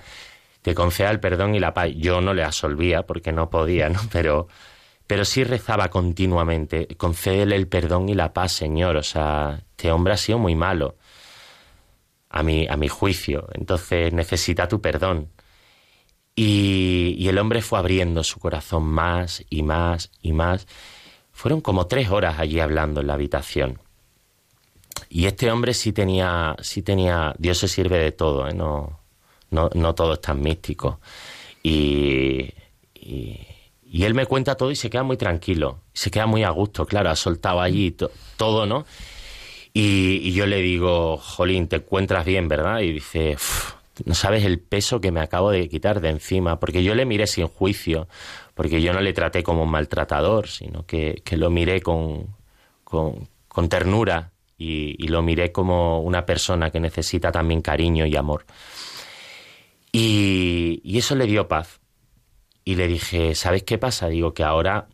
que conceda el perdón y la paz. Yo no le absolvía porque no podía, ¿no? Pero, pero sí rezaba continuamente, concédele el perdón y la paz, Señor. O sea, este hombre ha sido muy malo a mi, a mi juicio, entonces necesita tu perdón. Y, y el hombre fue abriendo su corazón más y más y más. Fueron como tres horas allí hablando en la habitación. Y este hombre sí tenía, sí tenía, Dios se sirve de todo, ¿eh? no, no, no todo es tan místico. Y, y, él me cuenta todo y se queda muy tranquilo, se queda muy a gusto, claro, ha soltado allí todo, ¿no? Y, yo le digo, Jolín, te encuentras bien, ¿verdad? Y dice, no sabes el peso que me acabo de quitar de encima, porque yo le miré sin juicio, porque yo no le traté como un maltratador, sino que, que lo miré con, con, con ternura y, y, lo miré como una persona que necesita también cariño y amor. Y, eso le dio paz. Y le dije, ¿sabes qué pasa? Digo que ahora,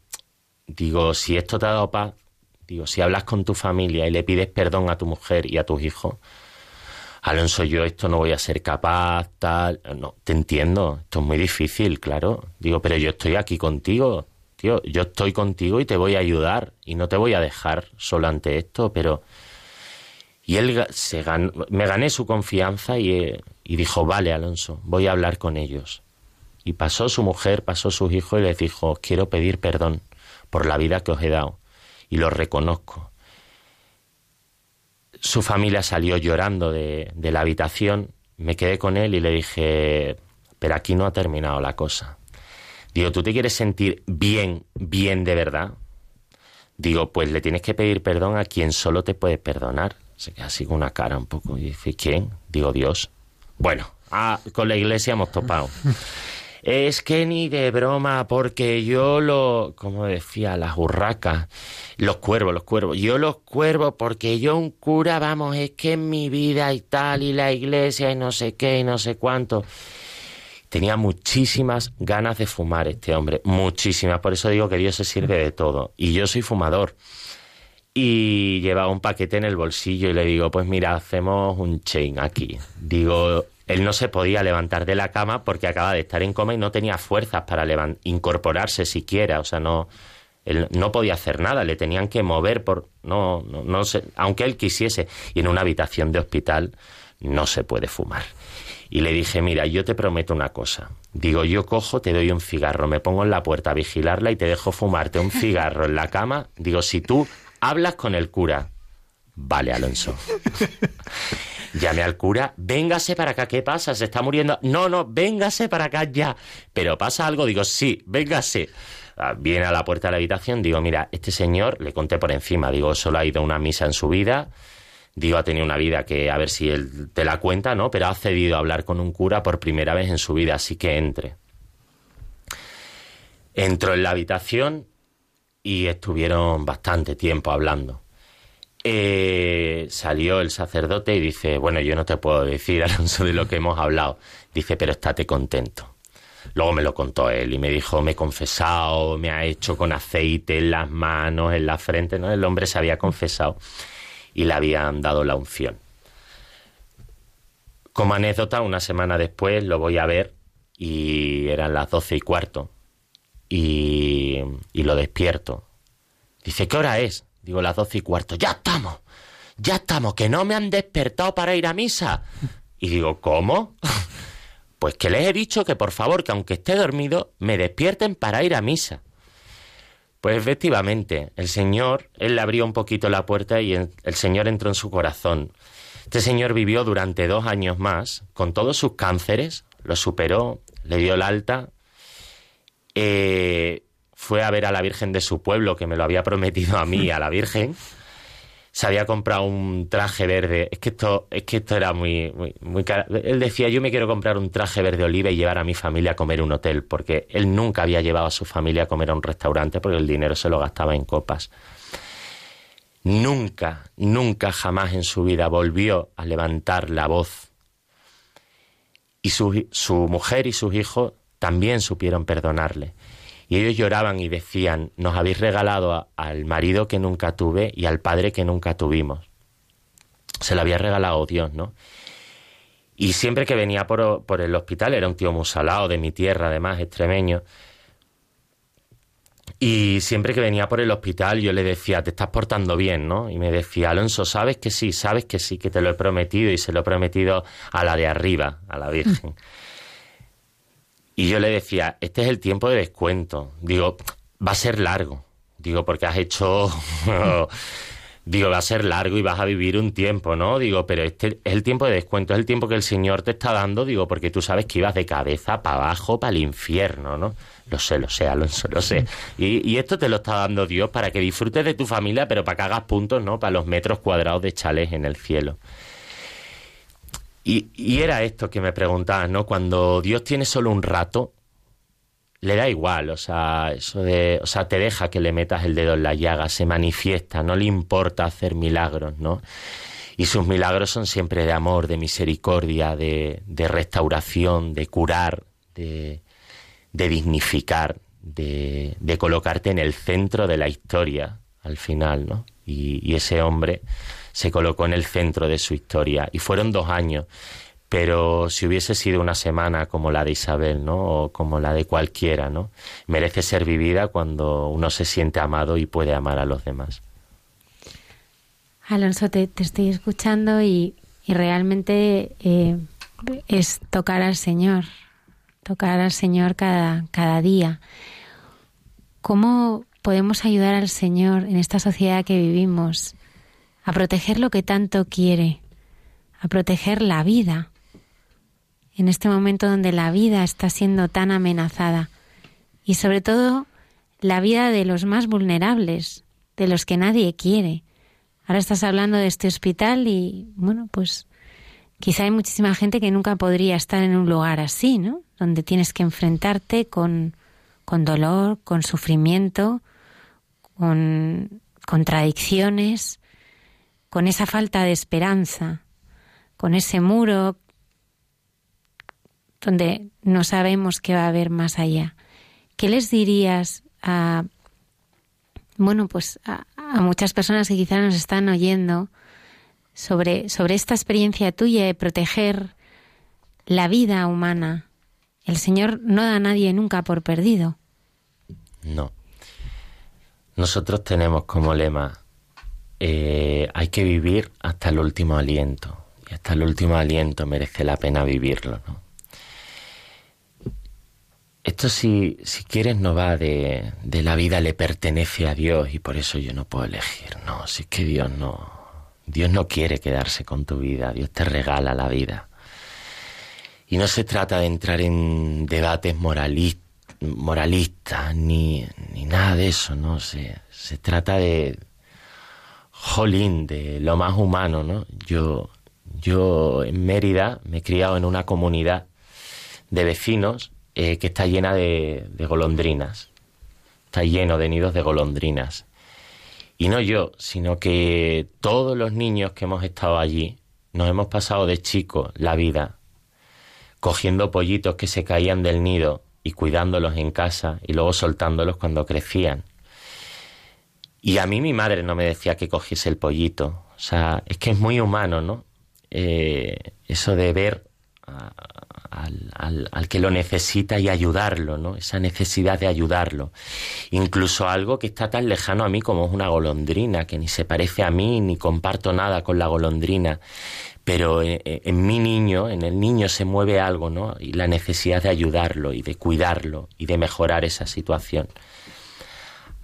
digo, si esto te ha dado paz, digo, si hablas con tu familia y le pides perdón a tu mujer y a tus hijos, Alonso, yo esto no voy a ser capaz, tal. No, te entiendo, esto es muy difícil, claro. Digo, pero yo estoy aquí contigo, tío, yo estoy contigo y te voy a ayudar y no te voy a dejar solo ante esto, pero... Y él se me gané su confianza y, eh, y dijo, vale, Alonso, voy a hablar con ellos. Y pasó su mujer, pasó sus hijos y les dijo, quiero pedir perdón por la vida que os he dado. Y lo reconozco. Su familia salió llorando de, de la habitación. Me quedé con él y le dije, pero aquí no ha terminado la cosa. Digo, ¿tú te quieres sentir bien, bien de verdad? Digo, pues le tienes que pedir perdón a quien solo te puede perdonar. Se queda así con una cara un poco y dice, ¿quién? Digo, Dios. Bueno, ah, con la iglesia hemos topado. Es que ni de broma, porque yo lo, como decía, las urracas, los cuervos, los cuervos, yo los cuervos, porque yo un cura, vamos, es que en mi vida y tal, y la iglesia y no sé qué y no sé cuánto. Tenía muchísimas ganas de fumar este hombre, muchísimas, por eso digo que Dios se sirve de todo. Y yo soy fumador. Y llevaba un paquete en el bolsillo y le digo, pues mira, hacemos un chain aquí. Digo, él no se podía levantar de la cama porque acaba de estar en coma y no tenía fuerzas para incorporarse siquiera, o sea, no él no podía hacer nada, le tenían que mover por no no, no sé, aunque él quisiese y en una habitación de hospital no se puede fumar. Y le dije, mira, yo te prometo una cosa. Digo, yo cojo, te doy un cigarro, me pongo en la puerta a vigilarla y te dejo fumarte un cigarro en la cama. Digo, si tú hablas con el cura. Vale, Alonso. Llame al cura, véngase para acá, ¿qué pasa? Se está muriendo. No, no, véngase para acá ya. Pero pasa algo, digo, sí, véngase. Ah, viene a la puerta de la habitación, digo, mira, este señor, le conté por encima, digo, solo ha ido a una misa en su vida, digo, ha tenido una vida que a ver si él te la cuenta, ¿no? Pero ha cedido a hablar con un cura por primera vez en su vida, así que entre. Entró en la habitación y estuvieron bastante tiempo hablando. Eh, salió el sacerdote y dice, bueno, yo no te puedo decir, Alonso, de lo que hemos hablado. Dice, pero estate contento. Luego me lo contó él y me dijo, me he confesado, me ha hecho con aceite en las manos, en la frente, ¿no? El hombre se había confesado y le habían dado la unción. Como anécdota, una semana después lo voy a ver y eran las doce y cuarto y, y lo despierto. Dice, ¿qué hora es? Digo, las doce y cuarto. Ya estamos, ya estamos, que no me han despertado para ir a misa. Y digo, ¿cómo? Pues que les he dicho que por favor, que aunque esté dormido, me despierten para ir a misa. Pues efectivamente, el Señor, él le abrió un poquito la puerta y el Señor entró en su corazón. Este señor vivió durante dos años más, con todos sus cánceres, lo superó, le dio el alta, eh, fue a ver a la Virgen de su pueblo, que me lo había prometido a mí, a la Virgen, se había comprado un traje verde. Es que esto, es que esto era muy, muy, caro. Él decía, yo me quiero comprar un traje verde oliva y llevar a mi familia a comer un hotel, porque él nunca había llevado a su familia a comer a un restaurante porque el dinero se lo gastaba en copas. Nunca, nunca jamás en su vida volvió a levantar la voz. Y su, su mujer y sus hijos también supieron perdonarle. Y ellos lloraban y decían, nos habéis regalado al marido que nunca tuve y al padre que nunca tuvimos. Se lo había regalado Dios, ¿no? Y siempre que venía por, por el hospital, era un tío musalado de mi tierra, además, extremeño. Y siempre que venía por el hospital yo le decía, te estás portando bien, ¿no? Y me decía, Alonso, sabes que sí, sabes que sí, que te lo he prometido y se lo he prometido a la de arriba, a la Virgen. Y yo le decía, este es el tiempo de descuento. Digo, va a ser largo. Digo, porque has hecho... Digo, va a ser largo y vas a vivir un tiempo, ¿no? Digo, pero este es el tiempo de descuento, es el tiempo que el Señor te está dando, digo, porque tú sabes que ibas de cabeza para abajo, para el infierno, ¿no? Lo sé, lo sé, Alonso, lo sé. Y, y, esto te lo está dando Dios para que disfrutes de tu familia, pero para que hagas puntos, ¿no? Para los metros cuadrados de chales en el cielo. Y, y era esto que me preguntabas, ¿no? Cuando Dios tiene solo un rato, le da igual, o sea, de, o sea, te deja que le metas el dedo en la llaga, se manifiesta, no le importa hacer milagros, ¿no? Y sus milagros son siempre de amor, de misericordia, de, de restauración, de curar, de, de dignificar, de, de, colocarte en el centro de la historia al final, ¿no? Y ese hombre se colocó en el centro de su historia. Y fueron dos años. Pero si hubiese sido una semana como la de Isabel, ¿no? O como la de cualquiera, ¿no? Merece ser vivida cuando uno se siente amado y puede amar a los demás.
Alonso, te, te estoy escuchando y, y realmente eh, es tocar al Señor, tocar al Señor cada, cada día. ¿Cómo podemos ayudar al Señor en esta sociedad que vivimos a proteger lo que tanto quiere, a proteger la vida, en este momento donde la vida está siendo tan amenazada y sobre todo la vida de los más vulnerables, de los que nadie quiere. Ahora estás hablando de este hospital y bueno, pues quizá hay muchísima gente que nunca podría estar en un lugar así, ¿no? Donde tienes que enfrentarte con, con dolor, con sufrimiento, con contradicciones, con esa falta de esperanza, con ese muro donde no sabemos qué va a haber más allá. ¿Qué les dirías a, bueno, pues a, a muchas personas que quizá nos están oyendo sobre, sobre esta experiencia tuya de proteger la vida humana? El Señor no da a nadie nunca por perdido.
No. Nosotros tenemos como lema, eh, hay que vivir hasta el último aliento. Y hasta el último aliento merece la pena vivirlo. Esto si, si quieres no va de, de la vida le pertenece a Dios y por eso yo no puedo elegir. No, si es que Dios no, Dios no quiere quedarse con tu vida, Dios te regala la vida. Y no se trata de entrar en debates moralistas, moralistas ni, ni nada de eso, ¿no? Se, se trata de, jolín, de lo más humano, ¿no? Yo, yo en Mérida me he criado en una comunidad de vecinos eh, que está llena de, de golondrinas. Está lleno de nidos de golondrinas. Y no yo, sino que todos los niños que hemos estado allí nos hemos pasado de chicos la vida cogiendo pollitos que se caían del nido y cuidándolos en casa y luego soltándolos cuando crecían. Y a mí mi madre no me decía que cogiese el pollito. O sea, es que es muy humano, ¿no? Eh, eso de ver al, al, que lo necesita y ayudarlo, ¿no? Esa necesidad de ayudarlo. Incluso algo que está tan lejano a mí como es una golondrina, que ni se parece a mí, ni comparto nada con la golondrina. Pero en, en mi niño, en el niño se mueve algo, ¿no? Y la necesidad de ayudarlo y de cuidarlo y de mejorar esa situación.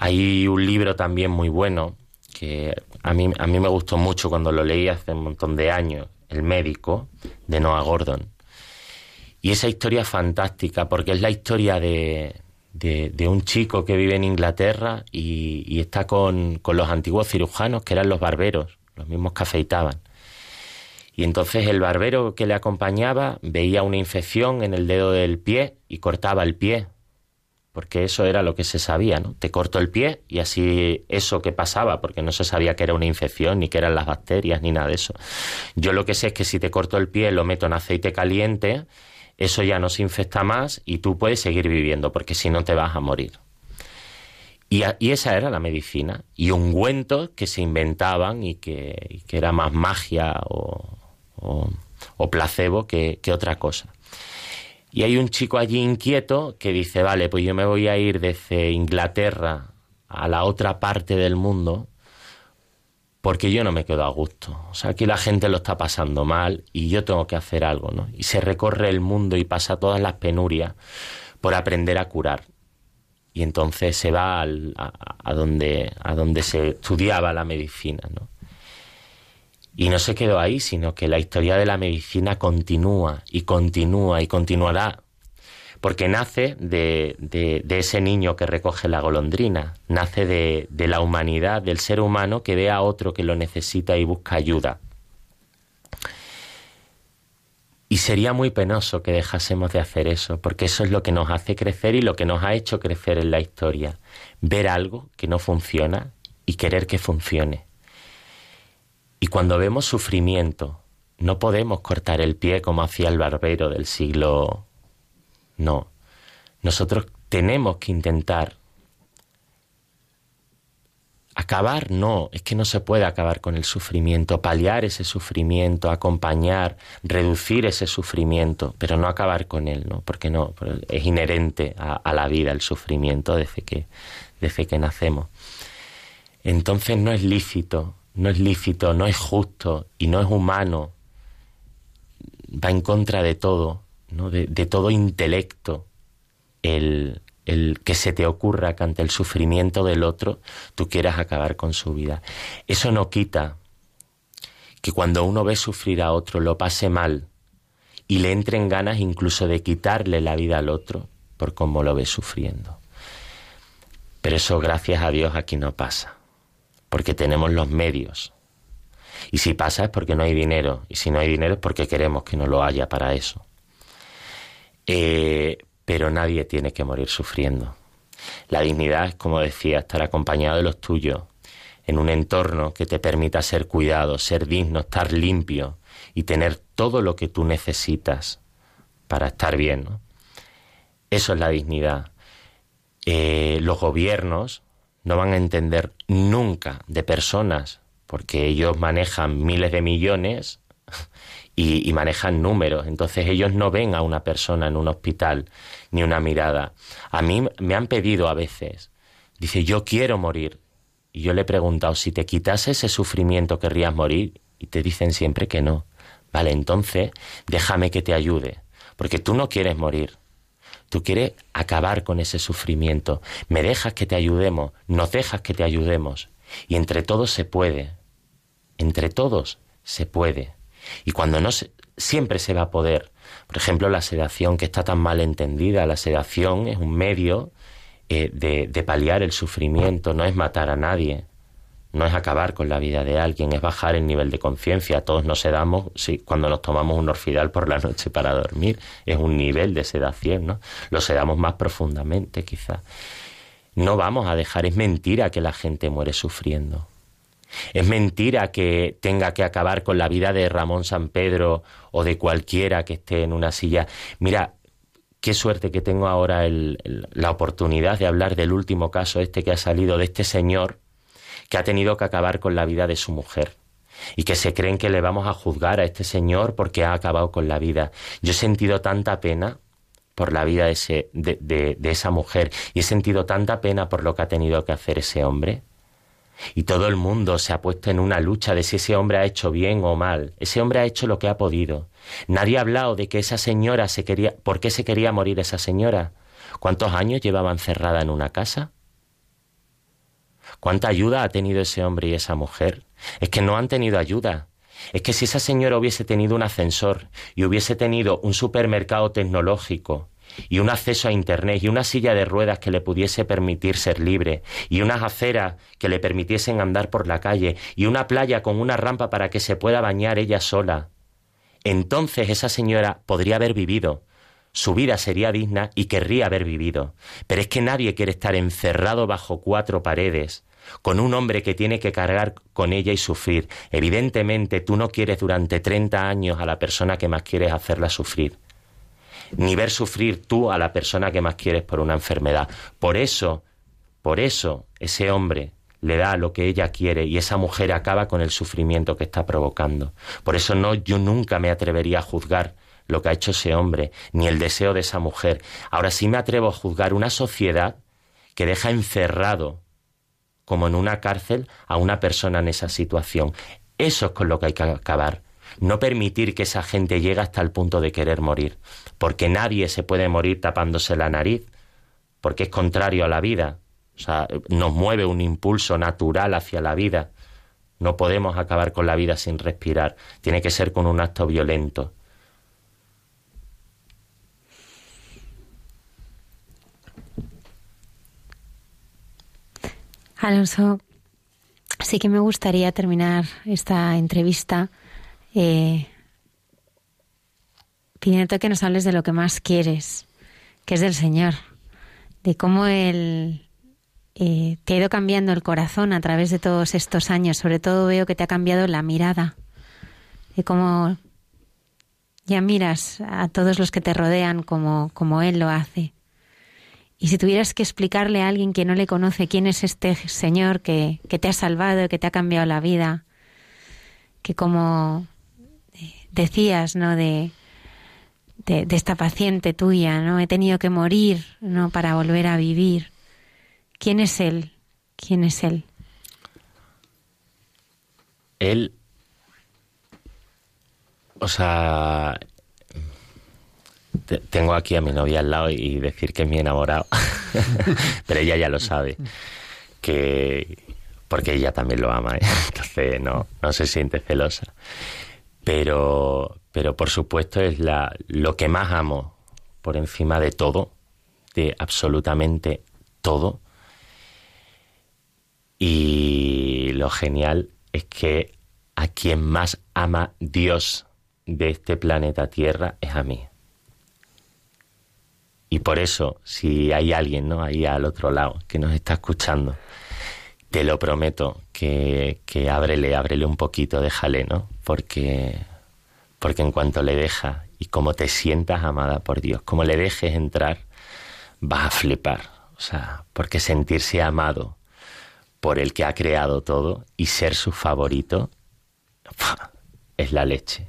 Hay un libro también muy bueno que a mí, a mí me gustó mucho cuando lo leí hace un montón de años, El médico, de Noah Gordon. Y esa historia es fantástica porque es la historia de, de, un chico que vive en Inglaterra y, está con, con, los antiguos cirujanos, que eran los barberos, los mismos que afeitaban. Y entonces el barbero que le acompañaba veía una infección en el dedo del pie y cortaba el pie, porque eso era lo que se sabía, ¿no? Te corto el pie y así eso que pasaba, porque no se sabía que era una infección, ni que eran las bacterias, ni nada de eso. Yo lo que sé es que si te corto el pie, lo meto en aceite caliente eso ya no se infecta más y tú puedes seguir viviendo, porque si no te vas a morir. Y, esa era la medicina. Y ungüentos que se inventaban y que, era más magia o, placebo que, que otra cosa. Y hay un chico allí inquieto que dice, vale, pues yo me voy a ir desde Inglaterra a la otra parte del mundo porque yo no me quedo a gusto. O sea, aquí la gente lo está pasando mal y yo tengo que hacer algo, ¿no? Y se recorre el mundo y pasa todas las penurias por aprender a curar. Y entonces se va a, donde, a donde se estudiaba la medicina, ¿no? Y no se quedó ahí, sino que la historia de la medicina continúa y continúa y continuará porque nace de, de, ese niño que recoge la golondrina, nace de, de la humanidad, del ser humano que ve a otro que lo necesita y busca ayuda. Y sería muy penoso que dejásemos de hacer eso, porque eso es lo que nos hace crecer y lo que nos ha hecho crecer en la historia. Ver algo que no funciona y querer que funcione. Y cuando vemos sufrimiento, no podemos cortar el pie como hacía el barbero del siglo no. Nosotros tenemos que intentar acabar, no, es que no se puede acabar con el sufrimiento, paliar ese sufrimiento, acompañar, reducir ese sufrimiento, pero no acabar con él, ¿no? Porque no, es inherente a, la vida el sufrimiento desde que, desde que nacemos. Entonces no es lícito, no es lícito, no es justo y no es humano, va en contra de todo ¿no? de, todo intelecto el, el que se te ocurra que ante el sufrimiento del otro tú quieras acabar con su vida. Eso no quita que cuando uno ve sufrir a otro lo pase mal y le entren ganas incluso de quitarle la vida al otro por cómo lo ve sufriendo. Pero eso gracias a Dios aquí no pasa, porque tenemos los medios. Y si pasa es porque no hay dinero, y si no hay dinero es porque queremos que no lo haya para eso. Eh, pero nadie tiene que morir sufriendo. La dignidad es, como decía, estar acompañado de los tuyos, en un entorno que te permita ser cuidado, ser digno, estar limpio y tener todo lo que tú necesitas para estar bien. Eso es la dignidad. Eh, los gobiernos no van a entender nunca de personas, porque ellos manejan miles de millones y, manejan números. Entonces ellos no ven a una persona en un hospital ni una mirada. A mí me han pedido a veces, dice, yo quiero morir. Y yo le he preguntado, si te quitase ese sufrimiento, ¿querrías morir? Y te dicen siempre que no. Vale, entonces déjame que te ayude, porque tú no quieres morir. Tú quieres acabar con ese sufrimiento. Me dejas que te ayudemos, nos dejas que te ayudemos. Y entre todos se puede. Entre todos se puede. Y cuando no se, siempre se va a poder. Por ejemplo, la sedación que está tan mal entendida. La sedación es un medio eh, de, de paliar el sufrimiento, no es matar a nadie no es acabar con la vida de alguien, es bajar el nivel de conciencia. Todos nos sedamos sí, cuando nos tomamos un orfidal por la noche para dormir. Es un nivel de sedación, ¿no? Lo sedamos más profundamente, quizá. No vamos a dejar, es mentira que la gente muere sufriendo. Es mentira que tenga que acabar con la vida de Ramón San Pedro o de cualquiera que esté en una silla. Mira, qué suerte que tengo ahora la oportunidad de hablar del último caso este que ha salido de este señor que ha tenido que acabar con la vida de su mujer y que se creen que le vamos a juzgar a este señor porque ha acabado con la vida. Yo he sentido tanta pena por la vida de, ese, esa mujer y he sentido tanta pena por lo que ha tenido que hacer ese hombre. Y todo el mundo se ha puesto en una lucha de si ese hombre ha hecho bien o mal. Ese hombre ha hecho lo que ha podido. Nadie ha hablado de que esa señora se quería... ¿Por qué se quería morir esa señora? ¿Cuántos años llevaba encerrada en una casa? ¿Cuánta ayuda ha tenido ese hombre y esa mujer? Es que no han tenido ayuda. Es que si esa señora hubiese tenido un ascensor y hubiese tenido un supermercado tecnológico y un acceso a Internet y una silla de ruedas que le pudiese permitir ser libre y unas aceras que le permitiesen andar por la calle y una playa con una rampa para que se pueda bañar ella sola, entonces esa señora podría haber vivido, su vida sería digna y querría haber vivido. Pero es que nadie quiere estar encerrado bajo cuatro paredes con un hombre que tiene que cargar con ella y sufrir. Evidentemente tú no quieres durante 30 años a la persona que más quieres hacerla sufrir. Ni ver sufrir tú a la persona que más quieres por una enfermedad. Por eso, por eso ese hombre le da lo que ella quiere y esa mujer acaba con el sufrimiento que está provocando. Por eso no, yo nunca me atrevería a juzgar lo que ha hecho ese hombre, ni el deseo de esa mujer. Ahora sí me atrevo a juzgar una sociedad que deja encerrado, como en una cárcel, a una persona en esa situación. Eso es con lo que hay que acabar. No permitir que esa gente llegue hasta el punto de querer morir, porque nadie se puede morir tapándose la nariz, porque es contrario a la vida. O sea, nos mueve un impulso natural hacia la vida. No podemos acabar con la vida sin respirar. Tiene que ser con un acto violento.
Alonso, sí que me gustaría terminar esta entrevista eh, pidiéndote que nos hables de lo que más quieres, que es del Señor, de cómo Él eh, te ha ido cambiando el corazón a través de todos estos años. Sobre todo veo que te ha cambiado la mirada, de cómo ya miras a todos los que te rodean como, como Él lo hace. Y si tuvieras que explicarle a alguien que no le conoce quién es este Señor que, te ha salvado, que te ha cambiado la vida, que como eh, decías, ¿no? De, de, esta paciente tuya, ¿no? He tenido que morir, ¿no? Para volver a vivir. ¿Quién es Él? ¿Quién es Él?
Él, o sea, tengo aquí a mi novia al lado y decir que es mi enamorado, pero ella ya lo sabe, que porque ella también lo ama, ¿eh? entonces no, no se siente celosa. Pero, pero por supuesto es la, lo que más amo por encima de todo, de absolutamente todo. Y lo genial es que a quien más ama Dios de este planeta Tierra es a mí. Y por eso, si hay alguien, ¿no? Ahí al otro lado que nos está escuchando, te lo prometo que, que ábrele, ábrele un poquito, déjale, ¿no? Porque, porque en cuanto le deja y como te sientas amada por Dios, como le dejes entrar, vas a flipar. O sea, porque sentirse amado por el que ha creado todo y ser su favorito es la leche.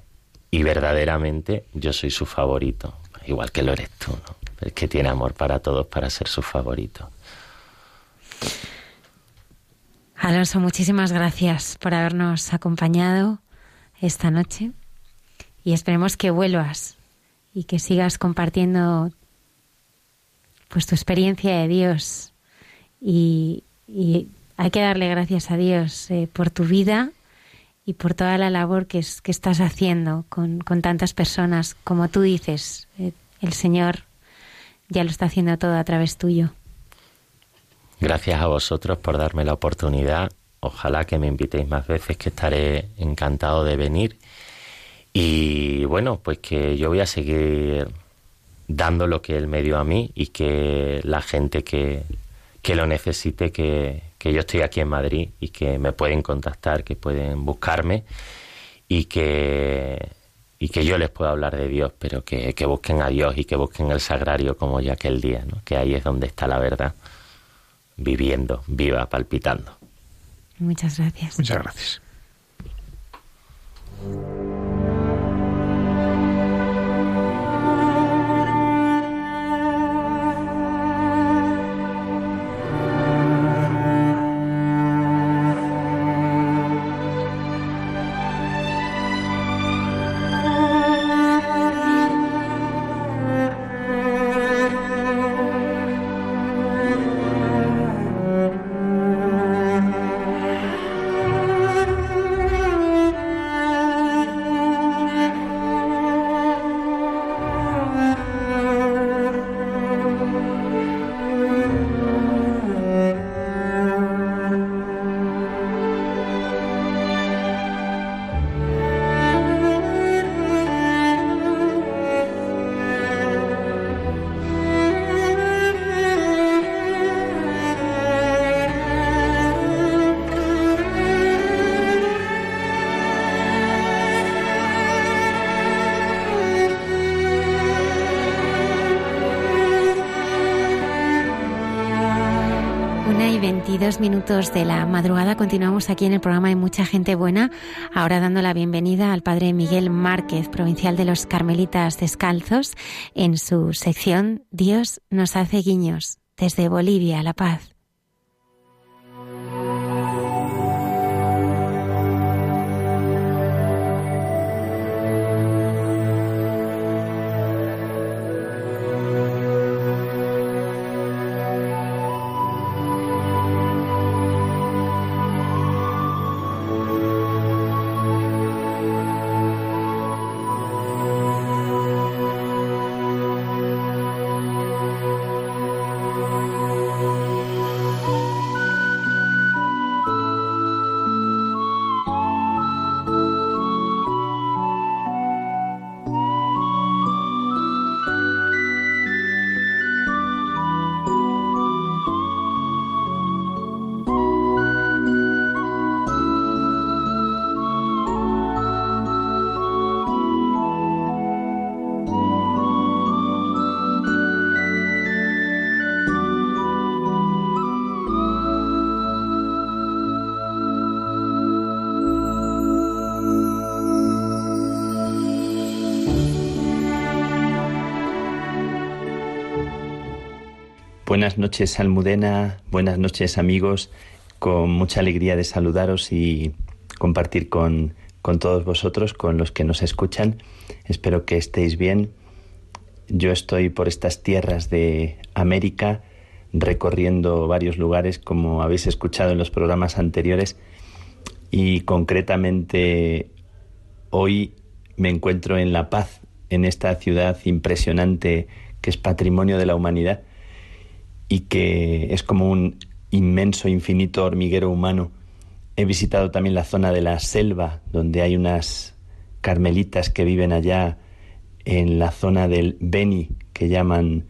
Y verdaderamente yo soy su favorito, igual que lo eres tú, ¿no? El que tiene amor para todos para ser su favorito.
Alonso, muchísimas gracias por habernos acompañado esta noche y esperemos que vuelvas y que sigas compartiendo pues tu experiencia de Dios y, hay que darle gracias a Dios eh, por tu vida y por toda la labor que, que estás haciendo con, tantas personas. Como tú dices, eh, el Señor ya lo está haciendo todo a través tuyo.
Gracias a vosotros por darme la oportunidad. Ojalá que me invitéis más veces, que estaré encantado de venir. Y bueno, pues que yo voy a seguir dando lo que él me dio a mí y que la gente que, que lo necesite, que, que yo estoy aquí en Madrid y que me pueden contactar, que pueden buscarme y que y que yo les pueda hablar de Dios, pero que, que busquen a Dios y que busquen el sagrario como ya aquel día, ¿no? que ahí es donde está la verdad, viviendo, viva, palpitando.
Muchas gracias.
Muchas gracias.
De la madrugada continuamos aquí en el programa de Mucha Gente Buena, ahora dando la bienvenida al padre Miguel Márquez, provincial de los Carmelitas Descalzos, en su sección Dios nos hace guiños, desde Bolivia La Paz.
Buenas noches, Almudena. Buenas noches, amigos. Con mucha alegría de saludaros y compartir con, con todos vosotros, con los que nos escuchan. Espero que estéis bien. Yo estoy por estas tierras de América recorriendo varios lugares, como habéis escuchado en los programas anteriores, y concretamente hoy me encuentro en La Paz, en esta ciudad impresionante que es patrimonio de la humanidad y que es como un inmenso, infinito hormiguero humano. He visitado también la zona de la selva, donde hay unas carmelitas que viven allá en la zona del Beni, que llaman,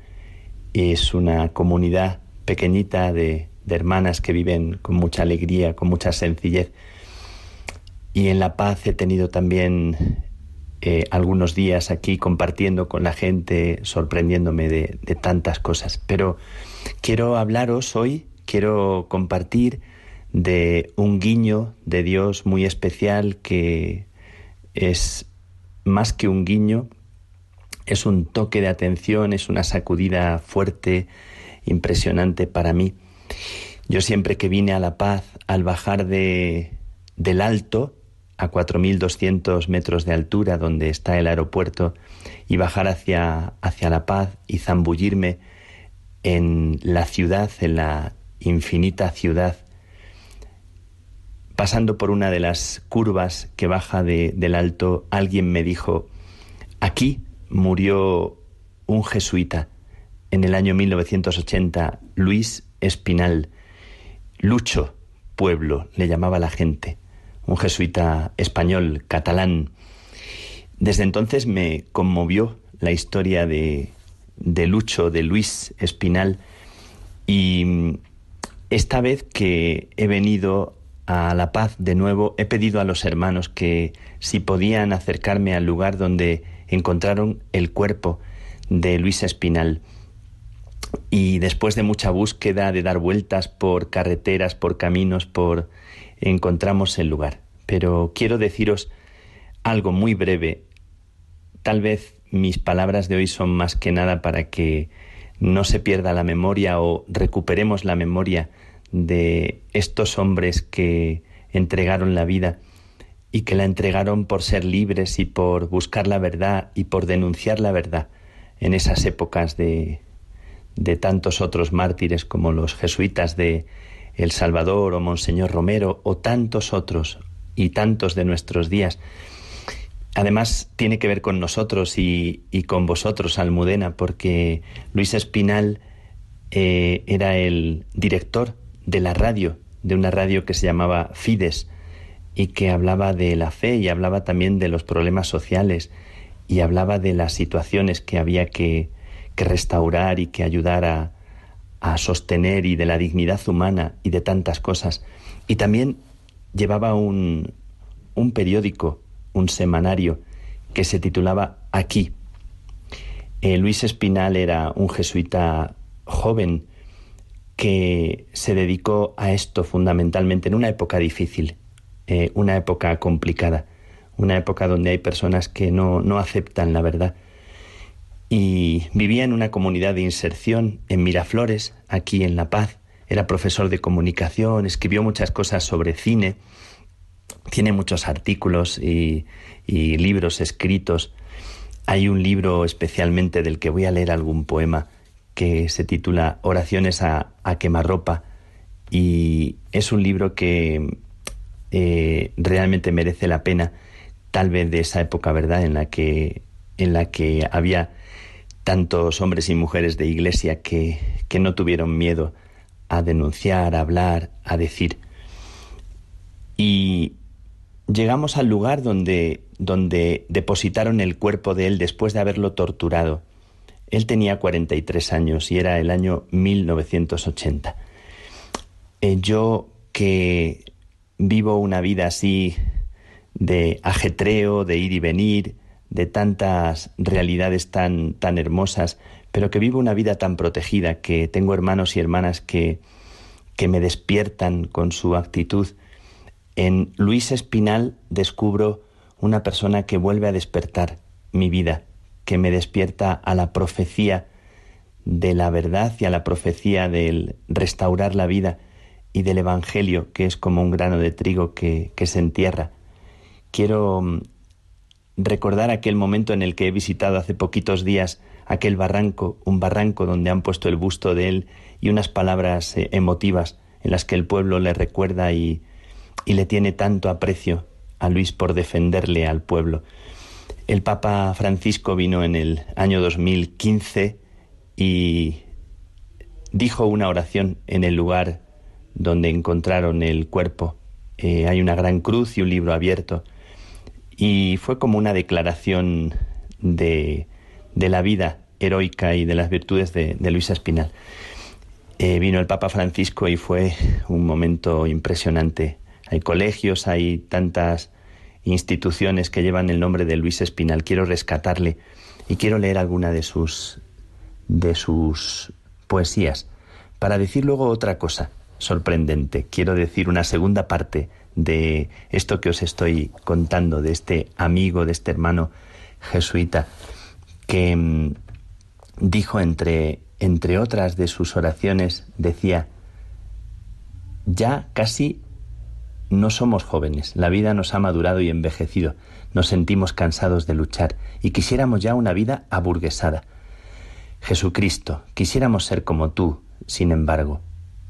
es una comunidad pequeñita de, hermanas que viven con mucha alegría, con mucha sencillez. Y en La Paz he tenido también eh, algunos días aquí compartiendo con la gente, sorprendiéndome de, de tantas cosas. Pero quiero hablaros hoy, quiero compartir de un guiño de Dios muy especial que es más que un guiño, es un toque de atención, es una sacudida fuerte, impresionante para mí. Yo siempre que vine a La Paz, al bajar de, del alto, a 4.200 metros de altura, donde está el aeropuerto, y bajar hacia, hacia La Paz y zambullirme en la ciudad, en la infinita ciudad, pasando por una de las curvas que baja de, del alto, alguien me dijo, aquí murió un jesuita en el año 1980, Luis Espinal, Lucho Pueblo, le llamaba la gente, un jesuita español, catalán. Desde entonces me conmovió la historia de, de Lucho, de Luis Espinal, y esta vez que he venido a La Paz de nuevo, he pedido a los hermanos que si podían acercarme al lugar donde encontraron el cuerpo de Luis Espinal. Y después de mucha búsqueda, de dar vueltas por carreteras, por caminos, por encontramos el lugar. Pero quiero deciros algo muy breve. Tal vez mis palabras de hoy son más que nada para que no se pierda la memoria o recuperemos la memoria de estos hombres que entregaron la vida y que la entregaron por ser libres y por buscar la verdad y por denunciar la verdad en esas épocas de, de tantos otros mártires como los jesuitas de El Salvador o Monseñor Romero o tantos otros y tantos de nuestros días. Además, tiene que ver con nosotros y, con vosotros, Almudena, porque Luis Espinal eh, era el director de la radio, de una radio que se llamaba Fides y que hablaba de la fe y hablaba también de los problemas sociales y hablaba de las situaciones que había que, restaurar y que ayudar a, sostener y de la dignidad humana y de tantas cosas. Y también llevaba un, un periódico, un semanario, que se titulaba Aquí. Eh, Luis Espinal era un jesuita joven que se dedicó a esto fundamentalmente en una época difícil, eh, una época complicada, una época donde hay personas que no, no aceptan la verdad. Y vivía en una comunidad de inserción en Miraflores, aquí en La Paz. Era profesor de comunicación, escribió muchas cosas sobre cine, tiene muchos artículos y, libros escritos. Hay un libro especialmente del que voy a leer algún poema que se titula Oraciones a, a quemarropa y es un libro que eh, realmente merece la pena, tal vez de esa época, ¿verdad?, en la que, en la que había tantos hombres y mujeres de iglesia que, que no tuvieron miedo a denunciar, a hablar, a decir. Y llegamos al lugar donde, donde depositaron el cuerpo de él después de haberlo torturado. Él tenía 43 años y era el año 1980. Eh, yo que vivo una vida así de ajetreo, de ir y venir, de tantas realidades tan, tan hermosas, pero que vivo una vida tan protegida, que tengo hermanos y hermanas que, que me despiertan con su actitud. En Luis Espinal descubro una persona que vuelve a despertar mi vida, que me despierta a la profecía de la verdad y a la profecía del restaurar la vida y del Evangelio, que es como un grano de trigo que, se entierra. Quiero mm, recordar aquel momento en el que he visitado hace poquitos días aquel barranco, un barranco donde han puesto el busto de él y unas palabras eh, emotivas en las que el pueblo le recuerda y, y le tiene tanto aprecio a Luis por defenderle al pueblo. El Papa Francisco vino en el año 2015 y dijo una oración en el lugar donde encontraron el cuerpo. Eh, hay una gran cruz y un libro abierto. Y fue como una declaración de, de la vida heroica y de las virtudes de, de Luisa Espinal. Eh, vino el Papa Francisco y fue un momento impresionante. Hay colegios, hay tantas instituciones que llevan el nombre de Luis Espinal. Quiero rescatarle y quiero leer alguna de sus de sus poesías para decir luego otra cosa sorprendente. Quiero decir una segunda parte de esto que os estoy contando de este amigo, de este hermano jesuita que mm, dijo entre entre otras de sus oraciones decía ya casi no somos jóvenes, la vida nos ha madurado y envejecido, nos sentimos cansados de luchar y quisiéramos ya una vida aburguesada. Jesucristo, quisiéramos ser como tú, sin embargo,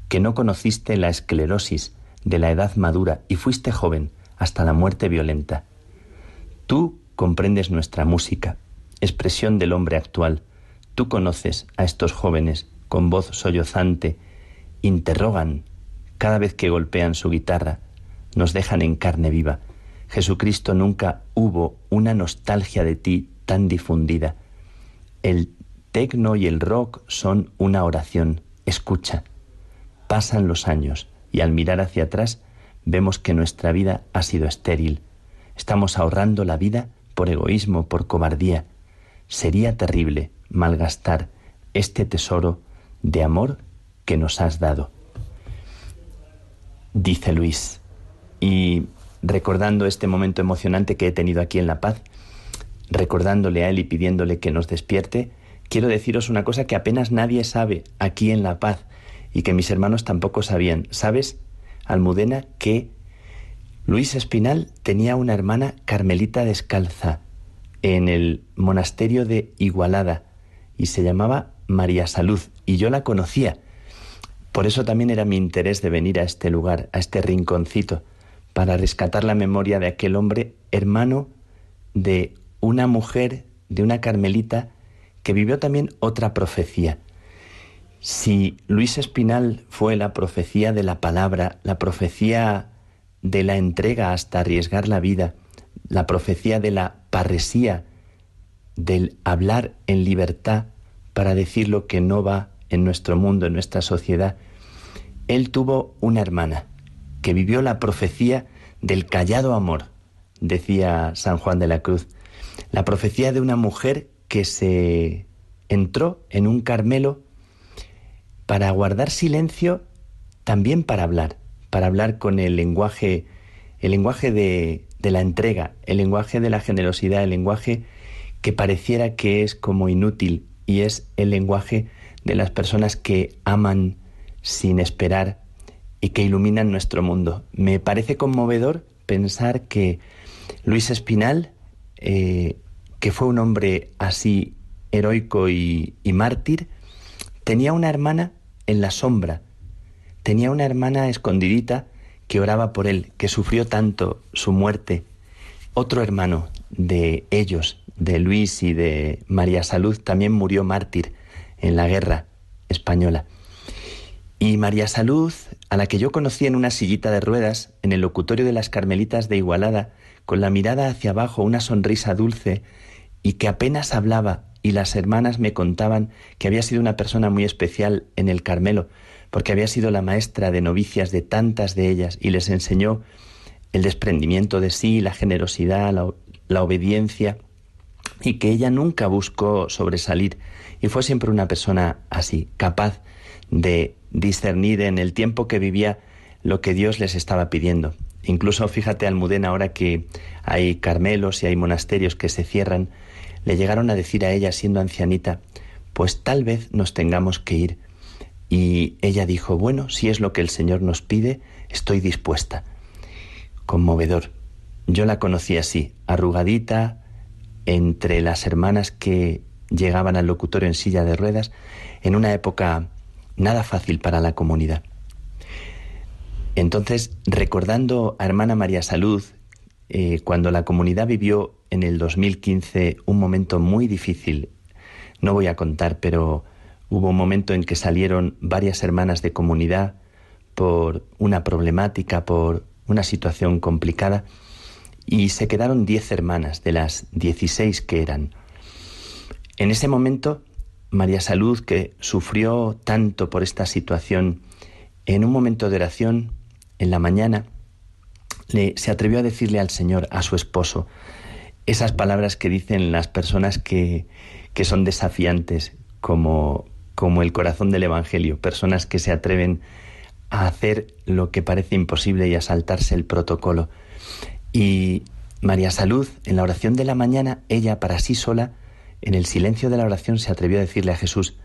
que no conociste la esclerosis de la edad madura y fuiste joven hasta la muerte violenta. Tú comprendes nuestra música, expresión del hombre actual. Tú conoces a estos jóvenes con voz sollozante, interrogan cada vez que golpean su guitarra, nos dejan en carne viva. Jesucristo nunca hubo una nostalgia de ti tan difundida. El tecno y el rock son una oración. Escucha. Pasan los años y al mirar hacia atrás vemos que nuestra vida ha sido estéril. Estamos ahorrando la vida por egoísmo, por cobardía. Sería terrible malgastar este tesoro de amor que nos has dado. Dice Luis, y recordando este momento emocionante que he tenido aquí en La Paz, recordándole a él y pidiéndole que nos despierte, quiero deciros una cosa que apenas nadie sabe aquí en La Paz y que mis hermanos tampoco sabían. ¿Sabes, Almudena, que Luis Espinal tenía una hermana carmelita descalza en el monasterio de Igualada y se llamaba María Salud y yo la conocía. Por eso también era mi interés de venir a este lugar, a este rinconcito, para rescatar la memoria de aquel hombre hermano de una mujer, de una carmelita, que vivió también otra profecía. Si Luis Espinal fue la profecía de la palabra, la profecía de la entrega hasta arriesgar la vida, la profecía de la parresía, del hablar en libertad para decir lo que no va en nuestro mundo, en nuestra sociedad, él tuvo una hermana que vivió la profecía del callado amor, decía San Juan de la Cruz, la profecía de una mujer que se entró en un Carmelo para guardar silencio, también para hablar, para hablar con el lenguaje, el lenguaje de, de la entrega, el lenguaje de la generosidad, el lenguaje que pareciera que es como inútil y es el lenguaje de las personas que aman sin esperar y que iluminan nuestro mundo. Me parece conmovedor pensar que Luis Espinal, eh, que fue un hombre así heroico y, y mártir, tenía una hermana en la sombra, tenía una hermana escondidita que oraba por él, que sufrió tanto su muerte. Otro hermano de ellos, de Luis y de María Salud, también murió mártir en la guerra española. Y María Salud, a la que yo conocí en una sillita de ruedas en el locutorio de las Carmelitas de Igualada, con la mirada hacia abajo, una sonrisa dulce, y que apenas hablaba, y las hermanas me contaban que había sido una persona muy especial en el Carmelo, porque había sido la maestra de novicias de tantas de ellas, y les enseñó el desprendimiento de sí, la generosidad, la, la obediencia, y que ella nunca buscó sobresalir, y fue siempre una persona así, capaz de discernir en el tiempo que vivía lo que Dios les estaba pidiendo. Incluso fíjate Almudena ahora que hay carmelos y hay monasterios que se cierran, le llegaron a decir a ella siendo ancianita, pues tal vez nos tengamos que ir. Y ella dijo, bueno, si es lo que el Señor nos pide, estoy dispuesta. Conmovedor. Yo la conocí así, arrugadita, entre las hermanas que llegaban al locutorio en silla de ruedas, en una época nada fácil para la comunidad. Entonces, recordando a hermana María Salud, eh, cuando la comunidad vivió en el 2015 un momento muy difícil, no voy a contar, pero hubo un momento en que salieron varias hermanas de comunidad por una problemática, por una situación complicada, y se quedaron diez hermanas de las dieciséis que eran. En ese momento María Salud, que sufrió tanto por esta situación, en un momento de oración, en la mañana, le, se atrevió a decirle al Señor, a su esposo, esas palabras que dicen las personas que, que son desafiantes, como, como el corazón del Evangelio, personas que se atreven a hacer lo que parece imposible y a saltarse el protocolo. Y María Salud, en la oración de la mañana, ella para sí sola, en el silencio de la oración se atrevió a decirle a Jesús,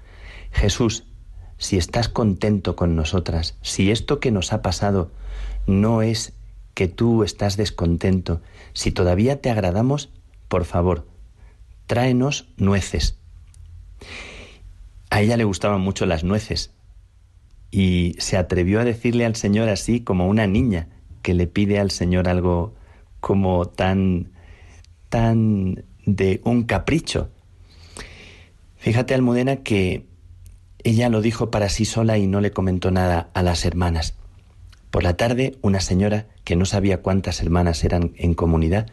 Jesús, si estás contento con nosotras, si esto que nos ha pasado no es que tú estás descontento, si todavía te agradamos, por favor, tráenos nueces. A ella le gustaban mucho las nueces y se atrevió a decirle al Señor así como una niña que le pide al Señor algo como tan tan de un capricho. Fíjate, Almudena, que ella lo dijo para sí sola y no le comentó nada a las hermanas. Por la tarde, una señora, que no sabía cuántas hermanas eran en comunidad,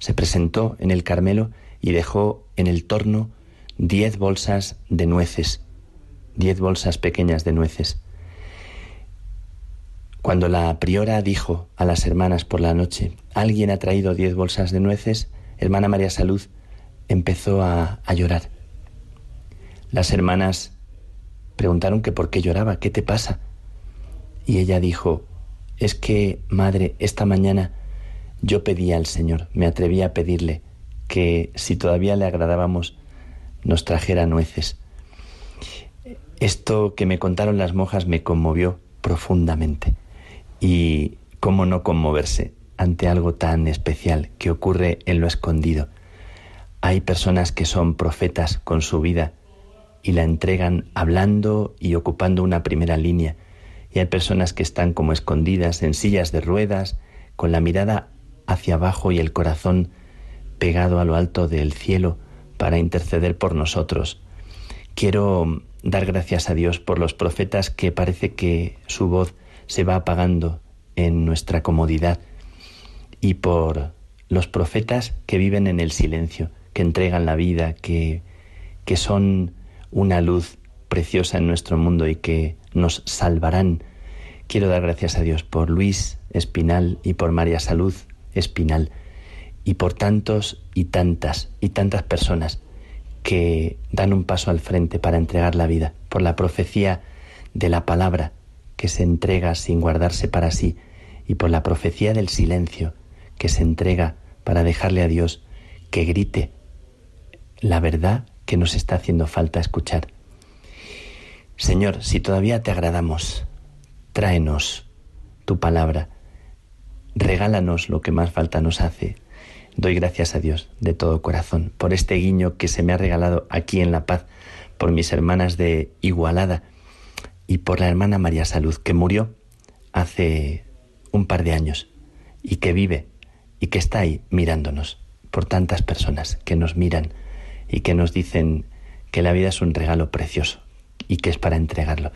se presentó en el Carmelo y dejó en el torno diez bolsas de nueces, diez bolsas pequeñas de nueces. Cuando la priora dijo a las hermanas por la noche, alguien ha traído diez bolsas de nueces, hermana María Salud empezó a, a llorar. Las hermanas preguntaron que por qué lloraba, qué te pasa. Y ella dijo, es que, madre, esta mañana yo pedí al Señor, me atreví a pedirle que si todavía le agradábamos, nos trajera nueces. Esto que me contaron las monjas me conmovió profundamente. Y cómo no conmoverse ante algo tan especial que ocurre en lo escondido. Hay personas que son profetas con su vida y la entregan hablando y ocupando una primera línea. Y hay personas que están como escondidas en sillas de ruedas, con la mirada hacia abajo y el corazón pegado a lo alto del cielo para interceder por nosotros. Quiero dar gracias a Dios por los profetas que parece que su voz se va apagando en nuestra comodidad y por los profetas que viven en el silencio, que entregan la vida, que, que son una luz preciosa en nuestro mundo y que nos salvarán. Quiero dar gracias a Dios por Luis Espinal y por María Salud Espinal y por tantos y tantas y tantas personas que dan un paso al frente para entregar la vida, por la profecía de la palabra que se entrega sin guardarse para sí, y por la profecía del silencio que se entrega para dejarle a Dios que grite la verdad que nos está haciendo falta escuchar. Señor, si todavía te agradamos, tráenos tu palabra, regálanos lo que más falta nos hace. Doy gracias a Dios de todo corazón por este guiño que se me ha regalado aquí en La Paz, por mis hermanas de Igualada y por la hermana María Salud, que murió hace un par de años y que vive y que está ahí mirándonos, por tantas personas que nos miran y que nos dicen que la vida es un regalo precioso y que es para entregarlo.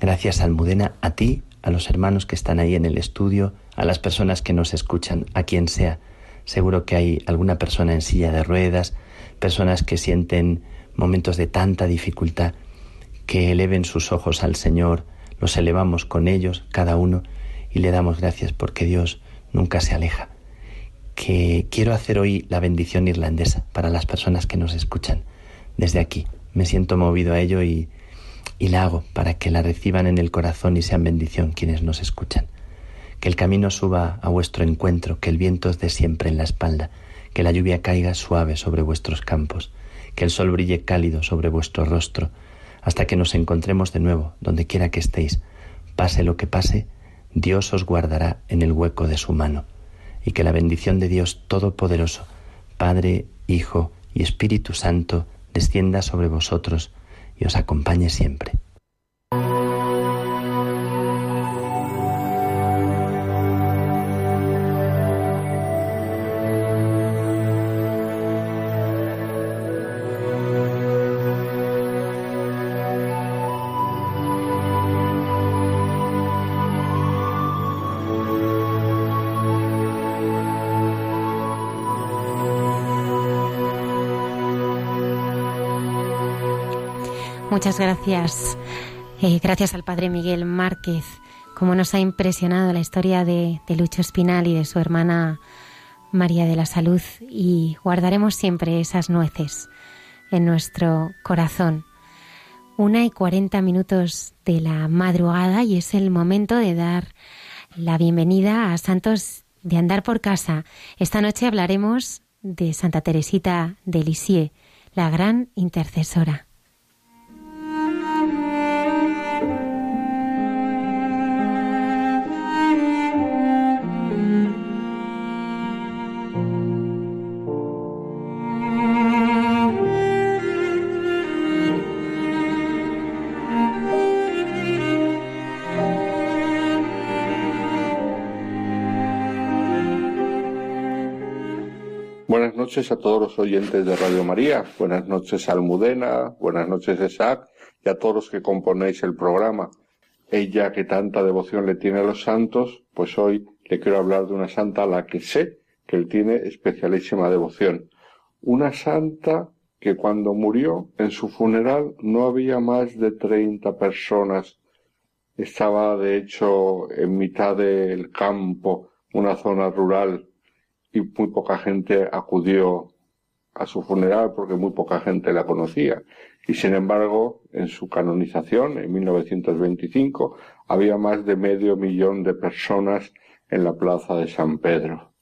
Gracias, Almudena, a ti, a los hermanos que están ahí en el estudio, a las personas que nos escuchan, a quien sea. Seguro que hay alguna persona en silla de ruedas, personas que sienten momentos de tanta dificultad, que eleven sus ojos al Señor, los elevamos con ellos, cada uno, y le damos gracias porque Dios nunca se aleja. Que quiero hacer hoy la bendición irlandesa para las personas que nos escuchan desde aquí. Me siento movido a ello y, y la hago para que la reciban en el corazón y sean bendición quienes nos escuchan. Que el camino suba a vuestro encuentro, que el viento os dé siempre en la espalda, que la lluvia caiga suave sobre vuestros campos, que el sol brille cálido sobre vuestro rostro, hasta que nos encontremos de nuevo, donde quiera que estéis. Pase lo que pase, Dios os guardará en el hueco de su mano, y que la bendición de Dios Todopoderoso, Padre, Hijo y Espíritu Santo, descienda sobre vosotros y os acompañe siempre.
Muchas gracias. Eh, gracias al Padre Miguel Márquez. Como nos ha impresionado la historia de, de Lucho Espinal y de su hermana María de la Salud. Y guardaremos siempre esas nueces en nuestro corazón. Una y cuarenta minutos de la madrugada y es el momento de dar la bienvenida a Santos de Andar por Casa. Esta noche hablaremos de Santa Teresita de Lisieux, la gran intercesora.
Noches a todos los oyentes de Radio María. Buenas noches Almudena, buenas noches Isaac y a todos los que componéis el programa. Ella que tanta devoción le tiene a los santos, pues hoy le quiero hablar de una santa a la que sé que él tiene especialísima devoción. Una santa que cuando murió en su funeral no había más de treinta personas estaba de hecho en mitad del campo, una zona rural, y muy poca gente acudió a su funeral porque muy poca gente la conocía. Y sin embargo, en su canonización, en 1925, había más de medio millón de personas en la plaza de San Pedro.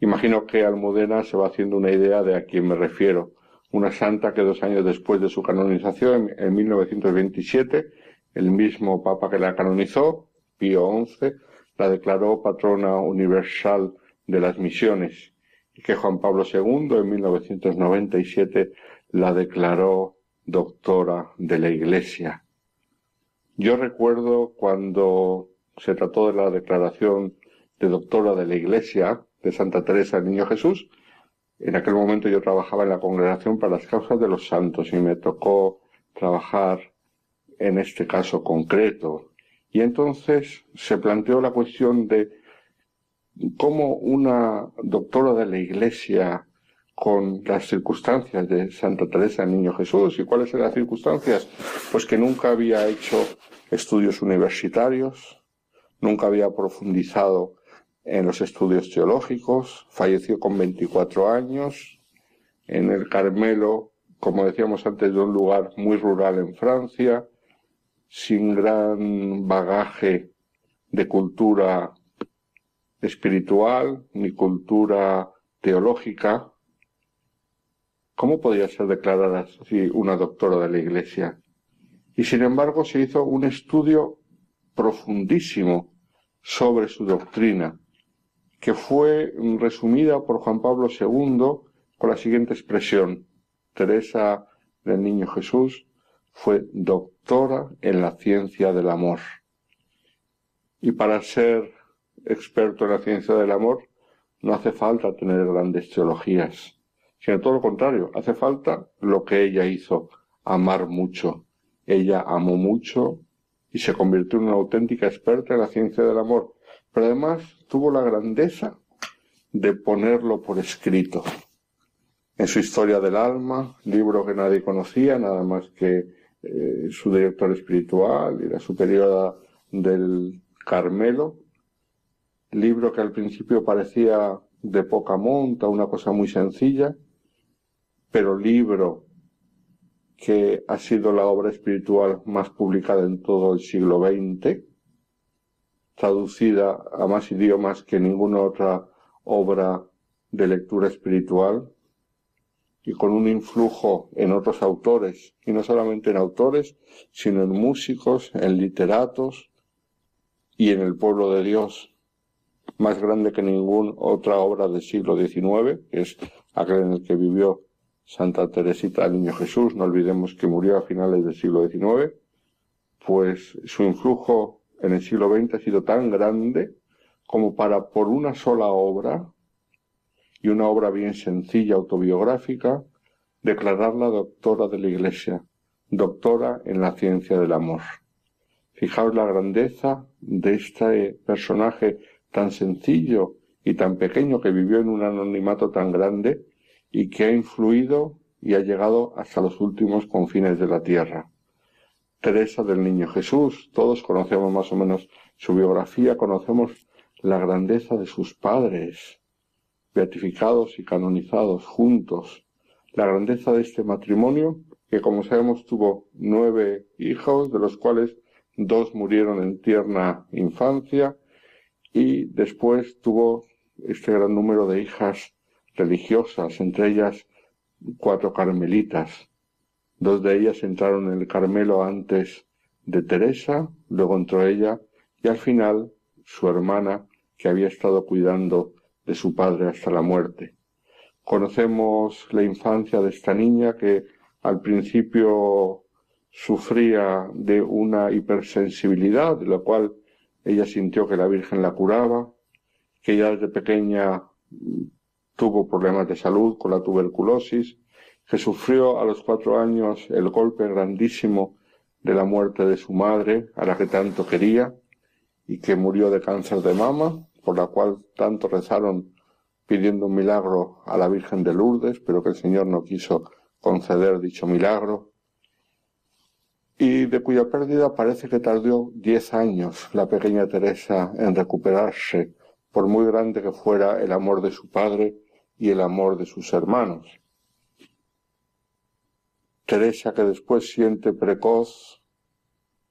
Imagino que Almudena se va haciendo una idea de a quién me refiero. Una santa que dos años después de su canonización, en 1927, el mismo Papa que la canonizó, Pío XI, la declaró patrona universal de las misiones y que Juan Pablo II en 1997 la declaró doctora de la Iglesia. Yo recuerdo cuando se trató de la declaración de doctora de la Iglesia de Santa Teresa del Niño Jesús, en aquel momento yo trabajaba en la Congregación para las Causas de los Santos y me tocó trabajar en este caso concreto. Y entonces se planteó la cuestión de cómo una doctora de la Iglesia con las circunstancias de Santa Teresa Niño Jesús. ¿Y cuáles eran las circunstancias? Pues que nunca había hecho estudios universitarios, nunca había profundizado en los estudios teológicos, falleció con 24 años, en el Carmelo, como decíamos antes, de un lugar muy rural en Francia, sin gran bagaje de cultura espiritual ni cultura teológica, ¿cómo podía ser declarada así una doctora de la Iglesia? Y sin embargo se hizo un estudio profundísimo sobre su doctrina, que fue resumida por Juan Pablo II con la siguiente expresión. Teresa del Niño Jesús fue doctora en la ciencia del amor. Y para ser experto en la ciencia del amor, no hace falta tener grandes teologías, sino todo lo contrario, hace falta lo que ella hizo, amar mucho. Ella amó mucho y se convirtió en una auténtica experta en la ciencia del amor, pero además tuvo la grandeza de ponerlo por escrito. En su historia del alma, libro que nadie conocía, nada más que eh, su director espiritual y la superiora del Carmelo, libro que al principio parecía de poca monta, una cosa muy sencilla, pero libro que ha sido la obra espiritual más publicada en todo el siglo XX, traducida a más idiomas que ninguna otra obra de lectura espiritual y con un influjo en otros autores, y no solamente en autores, sino en músicos, en literatos y en el pueblo de Dios, más grande que ninguna otra obra del siglo XIX, que es aquel en el que vivió Santa Teresita del Niño Jesús, no olvidemos que murió a finales del siglo XIX, pues su influjo en el siglo XX ha sido tan grande como para por una sola obra, y una obra bien sencilla autobiográfica, declararla doctora de la Iglesia, doctora en la ciencia del amor. Fijaos la grandeza de este personaje tan sencillo y tan pequeño que vivió en un anonimato tan grande y que ha influido y ha llegado hasta los últimos confines de la tierra. Teresa del Niño Jesús, todos conocemos más o menos su biografía, conocemos la grandeza de sus padres, beatificados y canonizados juntos, la grandeza de este matrimonio, que como sabemos tuvo nueve hijos, de los cuales dos murieron en tierna infancia, y después tuvo este gran número de hijas religiosas, entre ellas cuatro carmelitas. Dos de ellas entraron en el Carmelo antes de Teresa, luego entró ella y al final su hermana que había estado cuidando de su padre hasta la muerte. Conocemos la infancia de esta niña que al principio sufría de una hipersensibilidad, de la cual ella sintió que la Virgen la curaba, que ya desde pequeña tuvo problemas de salud con la tuberculosis, que sufrió a los cuatro años el golpe grandísimo de la muerte de su madre, a la que tanto quería, y que murió de cáncer de mama, por la cual tanto rezaron pidiendo un milagro a la Virgen de Lourdes, pero que el Señor no quiso conceder dicho milagro, y de cuya pérdida parece que tardó diez años la pequeña Teresa en recuperarse, por muy grande que fuera el amor de su padre y el amor de sus hermanos. Teresa que después siente precoz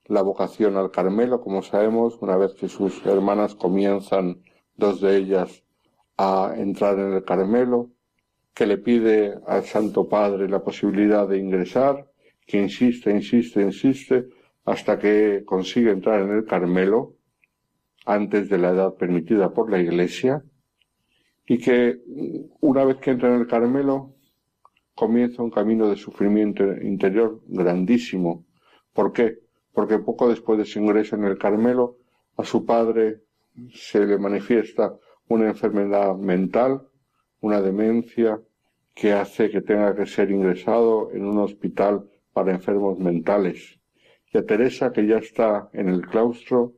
la vocación al Carmelo, como sabemos, una vez que sus hermanas comienzan, dos de ellas, a entrar en el Carmelo, que le pide al Santo Padre la posibilidad de ingresar, que insiste, insiste, insiste, hasta que consigue entrar en el Carmelo antes de la edad permitida por la Iglesia, y que una vez que entra en el Carmelo comienza un camino de sufrimiento interior grandísimo. ¿Por qué? Porque poco después de su ingreso en el Carmelo, a su padre se le manifiesta una enfermedad mental, una demencia, que hace que tenga que ser ingresado en un hospital para enfermos mentales. Y a Teresa, que ya está en el claustro,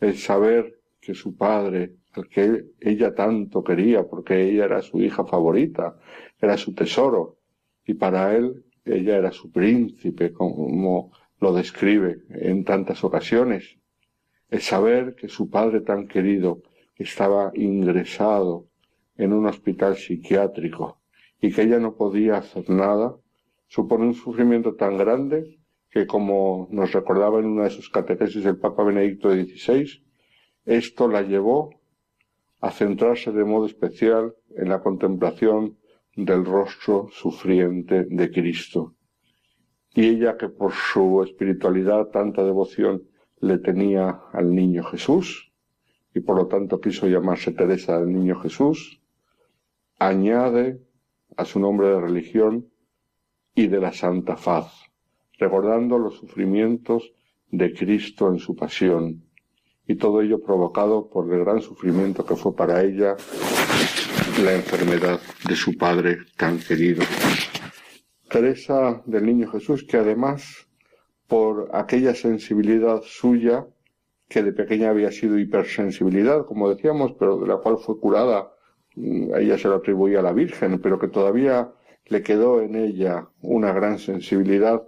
el saber que su padre, al que ella tanto quería, porque ella era su hija favorita, era su tesoro, y para él ella era su príncipe, como lo describe en tantas ocasiones. El saber que su padre tan querido estaba ingresado en un hospital psiquiátrico y que ella no podía hacer nada, supone un sufrimiento tan grande que, como nos recordaba en una de sus catequesis el Papa Benedicto XVI, esto la llevó a centrarse de modo especial en la contemplación del rostro sufriente de Cristo. Y ella que por su espiritualidad tanta devoción le tenía al niño Jesús, y por lo tanto quiso llamarse Teresa del Niño Jesús, añade a su nombre de religión y de la Santa Faz, recordando los sufrimientos de Cristo en su pasión, y todo ello provocado por el gran sufrimiento que fue para ella la enfermedad de su padre tan querido. Teresa del Niño Jesús, que además, por aquella sensibilidad suya, que de pequeña había sido hipersensibilidad, como decíamos, pero de la cual fue curada, mm, ella se lo atribuía a la Virgen, pero que todavía le quedó en ella una gran sensibilidad,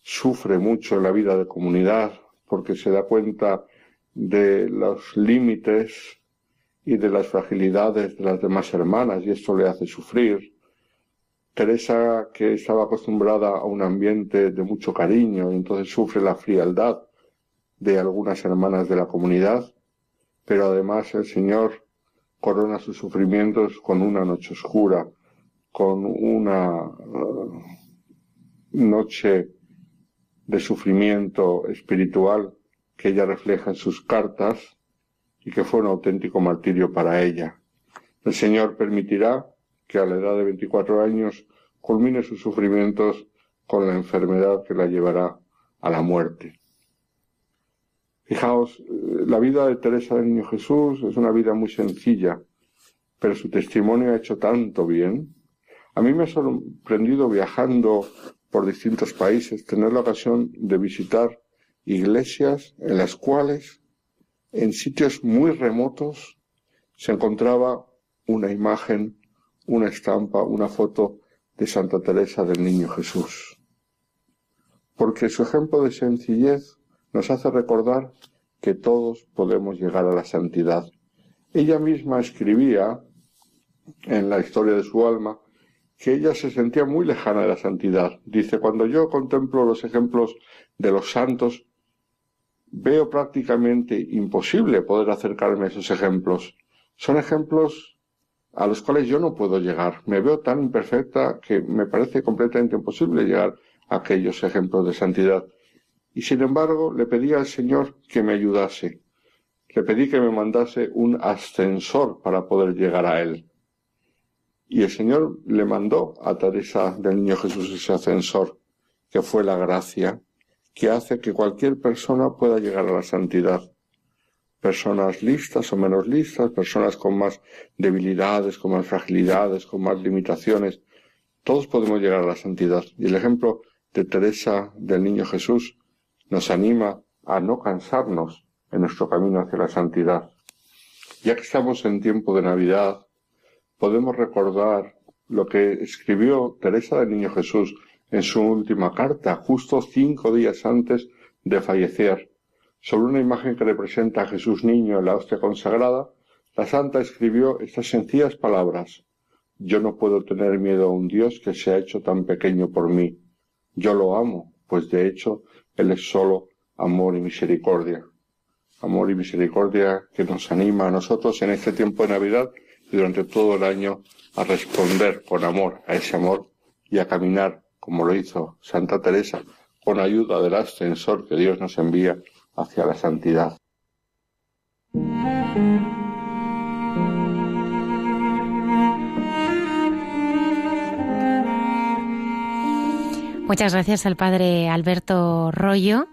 sufre mucho en la vida de comunidad, porque se da cuenta de los límites y de las fragilidades de las demás hermanas y esto le hace sufrir. Teresa, que estaba acostumbrada a un ambiente de mucho cariño, entonces sufre la frialdad de algunas hermanas de la comunidad, pero además el Señor corona sus sufrimientos con una noche oscura, con una uh, noche de sufrimiento espiritual que ella refleja en sus cartas y que fue un auténtico martirio para ella. El Señor permitirá que a la edad de 24 años culmine sus sufrimientos con la enfermedad que la llevará a la muerte. Fijaos, eh, la vida de Teresa del Niño Jesús es una vida muy sencilla, pero su testimonio ha hecho tanto bien. A mí me ha sorprendido viajando por distintos países tener la ocasión de visitar iglesias en las cuales en sitios muy remotos se encontraba una imagen, una estampa, una foto de Santa Teresa del Niño Jesús. Porque su ejemplo de sencillez nos hace recordar que todos podemos llegar a la santidad. Ella misma escribía en la historia de su alma que ella se sentía muy lejana de la santidad. Dice, cuando yo contemplo los ejemplos de los santos, veo prácticamente imposible poder acercarme a esos ejemplos. Son ejemplos a los cuales yo no puedo llegar. Me veo tan imperfecta que me parece completamente imposible llegar a aquellos ejemplos de santidad. Y sin embargo, le pedí al Señor que me ayudase. Le pedí que me mandase un ascensor para poder llegar a Él. Y el Señor le mandó a Teresa del Niño Jesús ese ascensor, que fue la gracia que hace que cualquier persona pueda llegar a la santidad. Personas listas o menos listas, personas con más debilidades, con más fragilidades, con más limitaciones, todos podemos llegar a la santidad. Y el ejemplo de Teresa del Niño Jesús nos anima a no cansarnos en nuestro camino hacia la santidad. Ya que estamos en tiempo de Navidad, podemos recordar lo que escribió Teresa del Niño Jesús en su última carta, justo cinco días antes de fallecer. Sobre una imagen que representa a Jesús niño en la hostia consagrada, la santa escribió estas sencillas palabras. Yo no puedo tener miedo a un Dios que se ha hecho tan pequeño por mí. Yo lo amo, pues de hecho Él es solo amor y misericordia. Amor y misericordia que nos anima a nosotros en este tiempo de Navidad durante todo el año a responder con amor a ese amor y a caminar como lo hizo Santa Teresa con ayuda del ascensor que Dios nos envía hacia la santidad.
Muchas gracias al padre Alberto Rollo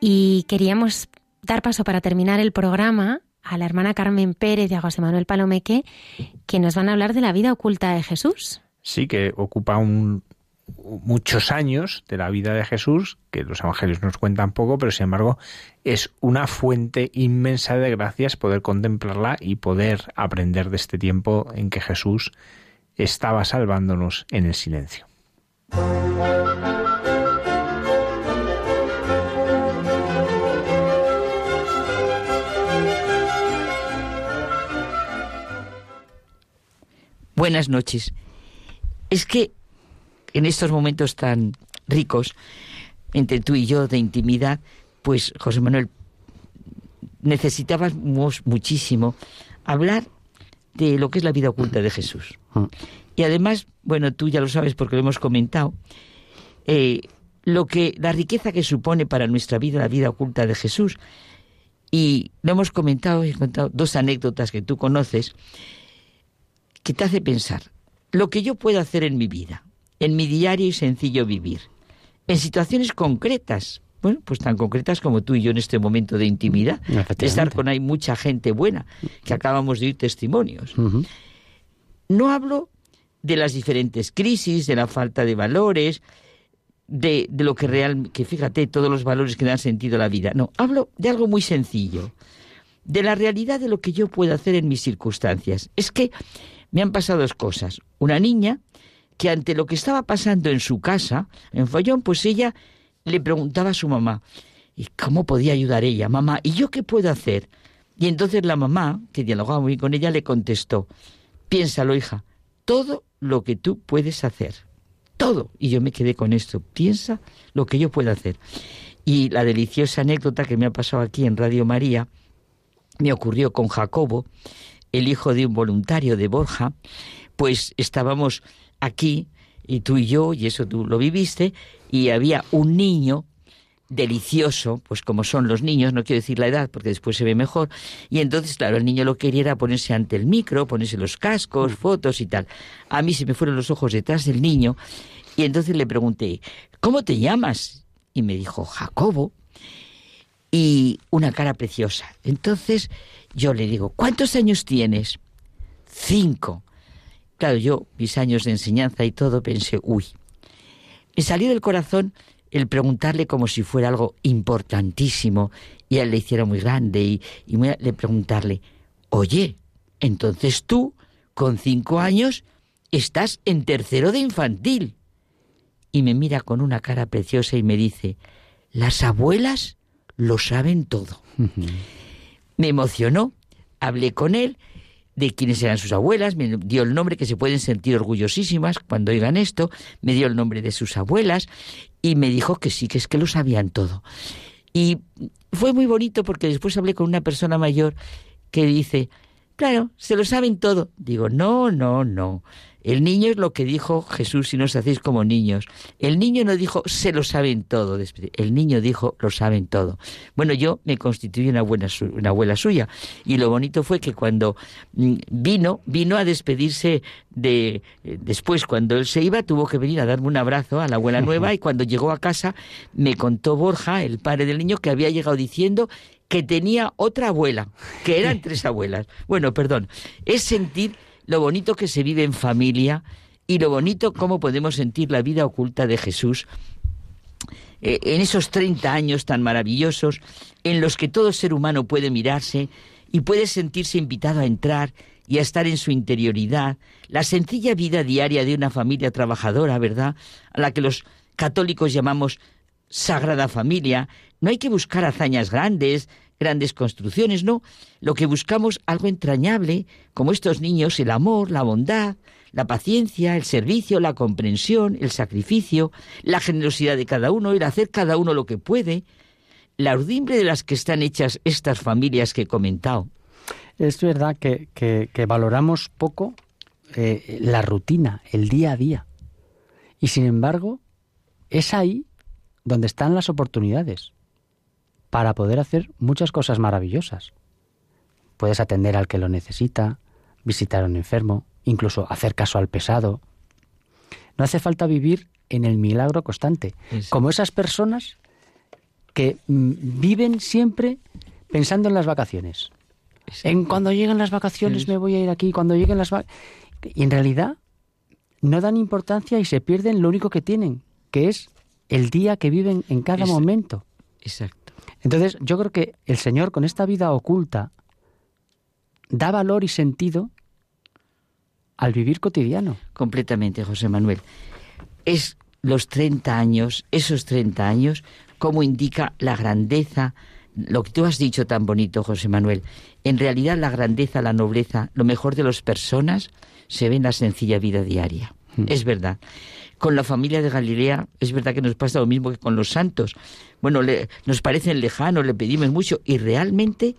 y queríamos dar paso para terminar el programa a la hermana Carmen Pérez y a José Manuel Palomeque que nos van a hablar de la vida oculta de Jesús.
Sí, que ocupa muchos años de la vida de Jesús, que los evangelios nos cuentan poco, pero sin embargo es una fuente inmensa de gracias poder contemplarla y poder aprender de este tiempo en que Jesús estaba salvándonos en el silencio.
Buenas noches. Es que en estos momentos tan ricos, entre tú y yo, de intimidad, pues José Manuel, necesitábamos muchísimo hablar de lo que es la vida oculta de Jesús. Mm. Y además, bueno, tú ya lo sabes porque lo hemos comentado, eh, lo que la riqueza que supone para nuestra vida la vida oculta de Jesús. Y lo hemos comentado, he contado dos anécdotas que tú conoces que te hace pensar lo que yo puedo hacer en mi vida, en mi diario y sencillo vivir, en situaciones concretas, bueno, pues tan concretas como tú y yo en este momento de intimidad, de estar con hay mucha gente buena, que acabamos de oír testimonios. No hablo de las diferentes crisis, de la falta de valores, de, de lo que real, que fíjate, todos los valores que dan sentido a la vida. No, hablo de algo muy sencillo, de la realidad de lo que yo puedo hacer en mis circunstancias. Es que me han pasado dos cosas. Una niña que ante lo que estaba pasando en su casa, en Follón, pues ella le preguntaba a su mamá, ¿y cómo podía ayudar ella? Mamá, ¿y yo qué puedo hacer? Y entonces la mamá, que dialogaba muy con ella, le contestó, piénsalo, hija, todo lo que tú puedes hacer. Todo. Y yo me quedé con esto. Piensa lo que yo puedo hacer. Y la deliciosa anécdota que me ha pasado aquí en Radio María me ocurrió con Jacobo, el hijo de un voluntario de Borja, pues estábamos aquí, y tú y yo, y eso tú lo viviste, y había un niño delicioso, pues como son los niños, no quiero decir la edad porque después se ve mejor, y entonces, claro, el niño lo que quería era ponerse ante el micro, ponerse los cascos, fotos y tal. A mí se me fueron los ojos detrás del niño, y entonces le pregunté, ¿cómo te llamas? Y me dijo, Jacobo, y una cara preciosa. Entonces yo le digo, ¿cuántos años tienes? Cinco. Claro, yo, mis años de enseñanza y todo, pensé, uy, me salió del corazón el preguntarle como si fuera algo importantísimo y él le hiciera muy grande y, y le preguntarle, oye, entonces tú, con cinco años, estás en tercero de infantil. Y me mira con una cara preciosa y me dice, las abuelas lo saben todo. me emocionó, hablé con él de quiénes eran sus abuelas, me dio el nombre que se pueden sentir orgullosísimas cuando oigan esto, me dio el nombre de sus abuelas y me dijo que sí, que es que lo sabían todo. Y fue muy bonito porque después hablé con una persona mayor que dice, claro, se lo saben todo. Digo, no, no, no. El niño es lo que dijo Jesús si no os hacéis como niños. El niño no dijo se lo saben todo. El niño dijo lo saben todo. Bueno, yo me constituí una, buena, una abuela suya. Y lo bonito fue que cuando mm, vino, vino a despedirse de... Eh, después, cuando él se iba, tuvo que venir a darme un abrazo a la abuela nueva y cuando llegó a casa me contó Borja, el padre del niño, que había llegado diciendo que tenía otra abuela, que eran tres abuelas. Bueno, perdón, es sentir lo bonito que se vive en familia y lo bonito cómo podemos sentir la vida oculta de Jesús eh, en esos 30 años tan maravillosos en los que todo ser humano puede mirarse y puede sentirse invitado a entrar y a estar en su interioridad, la sencilla vida diaria de una familia trabajadora, ¿verdad? A la que los católicos llamamos Sagrada Familia, no hay que buscar hazañas grandes, grandes construcciones, no. Lo que buscamos algo entrañable, como estos niños, el amor, la bondad, la paciencia, el servicio, la comprensión, el sacrificio, la generosidad de cada uno, el hacer cada uno lo que puede, la urdimbre de las que están hechas estas familias que he comentado.
Es verdad que, que, valoramos poco eh, la rutina, el día a día. Y sin embargo, es ahí donde están las oportunidades para poder hacer muchas cosas maravillosas. Puedes atender al que lo necesita, visitar a un enfermo, incluso hacer caso al pesado. No hace falta vivir en el milagro constante, como esas personas que mm, viven siempre pensando en las vacaciones. En cuando lleguen las vacaciones me voy a ir aquí, cuando lleguen las y en realidad no dan importancia y se pierden lo único que tienen, que es el día que viven en cada momento.
Exacto.
Entonces, yo creo que el Señor con esta vida oculta da valor y sentido al vivir cotidiano.
Completamente, José Manuel. Es los 30 años, esos 30 años, como indica la grandeza, lo que tú has dicho tan bonito, José Manuel. En realidad la grandeza, la nobleza, lo mejor de las personas se ve en la sencilla vida diaria. Mm. Es verdad. Con la familia de Galilea es verdad que nos pasa lo mismo que con los santos. Bueno, le, nos parecen lejanos, le pedimos mucho y realmente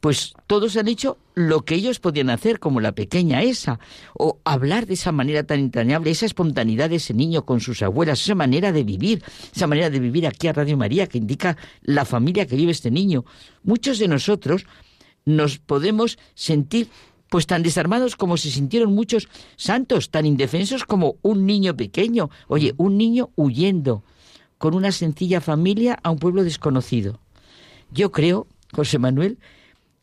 pues todos han hecho lo que ellos podían hacer, como la pequeña esa, o hablar de esa manera tan entrañable, esa espontaneidad de ese niño con sus abuelas, esa manera de vivir, esa manera de vivir aquí a Radio María, que indica la familia que vive este niño. Muchos de nosotros nos podemos sentir pues tan desarmados como se sintieron muchos santos, tan indefensos como un niño pequeño. Oye, un niño huyendo con una sencilla familia a un pueblo desconocido. Yo creo, José Manuel,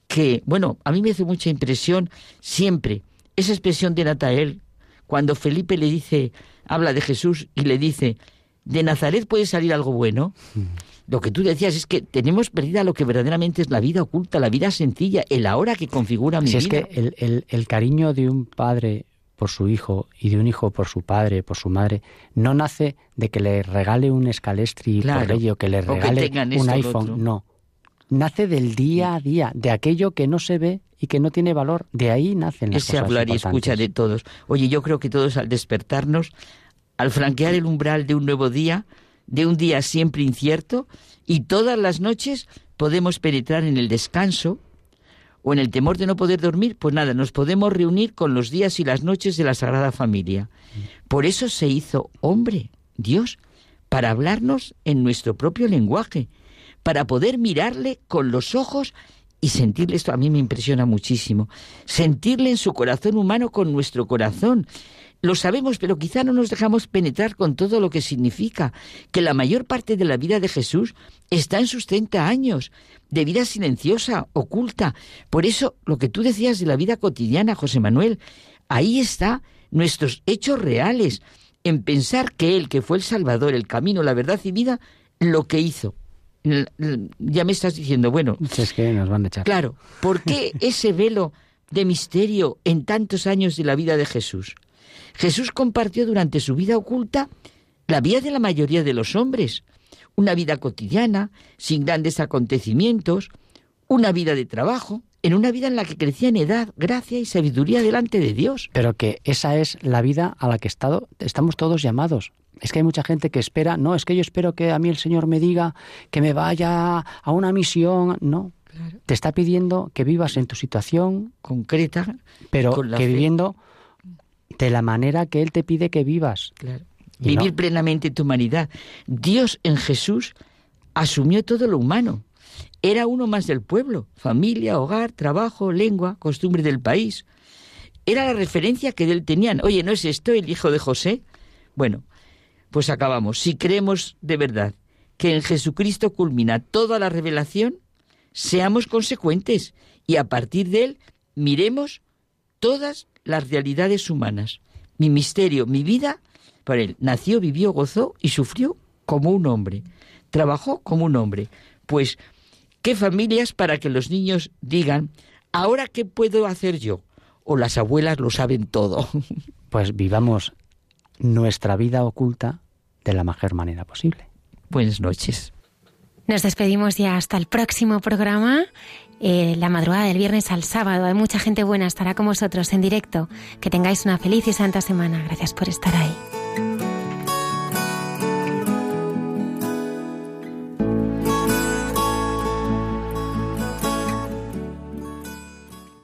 que, bueno, a mí me hace mucha impresión siempre esa expresión de Natael, cuando Felipe le dice, habla de Jesús y le dice, de Nazaret puede salir algo bueno. Mm lo que tú decías es que tenemos perdida lo que verdaderamente es la vida oculta, la vida sencilla, el ahora que configura mi
si
vida.
es que el, el, cariño de un padre por su hijo y de un hijo por su padre, por su madre, no nace de que le regale un escalestri por ello, que le regale un iPhone, no. Nace del día a día, de aquello que no se ve y que no tiene valor. De ahí nacen las
Ese hablar y escucha de todos. Oye, yo creo que todos al despertarnos, al franquear el umbral de un nuevo día, de un día siempre incierto y todas las noches podemos penetrar en el descanso o en el temor de no poder dormir, pues nada, nos podemos reunir con los días y las noches de la Sagrada Familia. Por eso se hizo hombre, Dios, para hablarnos en nuestro propio lenguaje, para poder mirarle con los ojos y sentirle esto. A mí me impresiona muchísimo, sentirle en su corazón humano con nuestro corazón, lo sabemos, pero quizá no nos dejamos penetrar con todo lo que significa que la mayor parte de la vida de Jesús está en sus 30 años, de vida silenciosa, oculta. Por eso, lo que tú decías de la vida cotidiana, José Manuel, ahí está nuestros hechos reales, en pensar que Él, que fue el Salvador, el camino, la verdad y vida, lo que hizo. Ya me estás diciendo, bueno.
Es que nos van a echar.
Claro, ¿por qué ese velo de misterio en tantos años de la vida de Jesús? Jesús compartió durante su vida oculta la vida de la mayoría de los hombres, una vida cotidiana, sin grandes acontecimientos, una vida de trabajo, en una vida en la que crecía en edad, gracia y sabiduría delante de Dios.
Pero que esa es la vida a la que estado, estamos todos llamados. Es que hay mucha gente que espera, no, es que yo espero que a mí el Señor me diga que me vaya a una misión. No, te está pidiendo que vivas en tu situación
concreta,
pero que viviendo de la manera que Él te pide que vivas.
Vivir plenamente tu humanidad. Dios en Jesús asumió todo lo humano. Era uno más del pueblo, familia, hogar, trabajo, lengua, costumbre del país. Era la referencia que de él tenían. Oye, ¿no es esto el hijo de José? Bueno, pues acabamos. Si creemos de verdad que en Jesucristo culmina toda la revelación, seamos consecuentes y a partir de él miremos todas las realidades humanas. Mi misterio, mi vida, por él nació, vivió, gozó y sufrió como un hombre. Trabajó como un hombre. Pues, ¿qué familias para que los niños digan, ¿ahora qué puedo hacer yo? O las abuelas lo saben todo.
Pues vivamos nuestra vida oculta de la mejor manera posible.
Buenas noches.
Nos despedimos ya hasta el próximo programa. Eh, la madrugada del viernes al sábado. Hay mucha gente buena, estará con vosotros en directo. Que tengáis una feliz y santa semana. Gracias por estar ahí.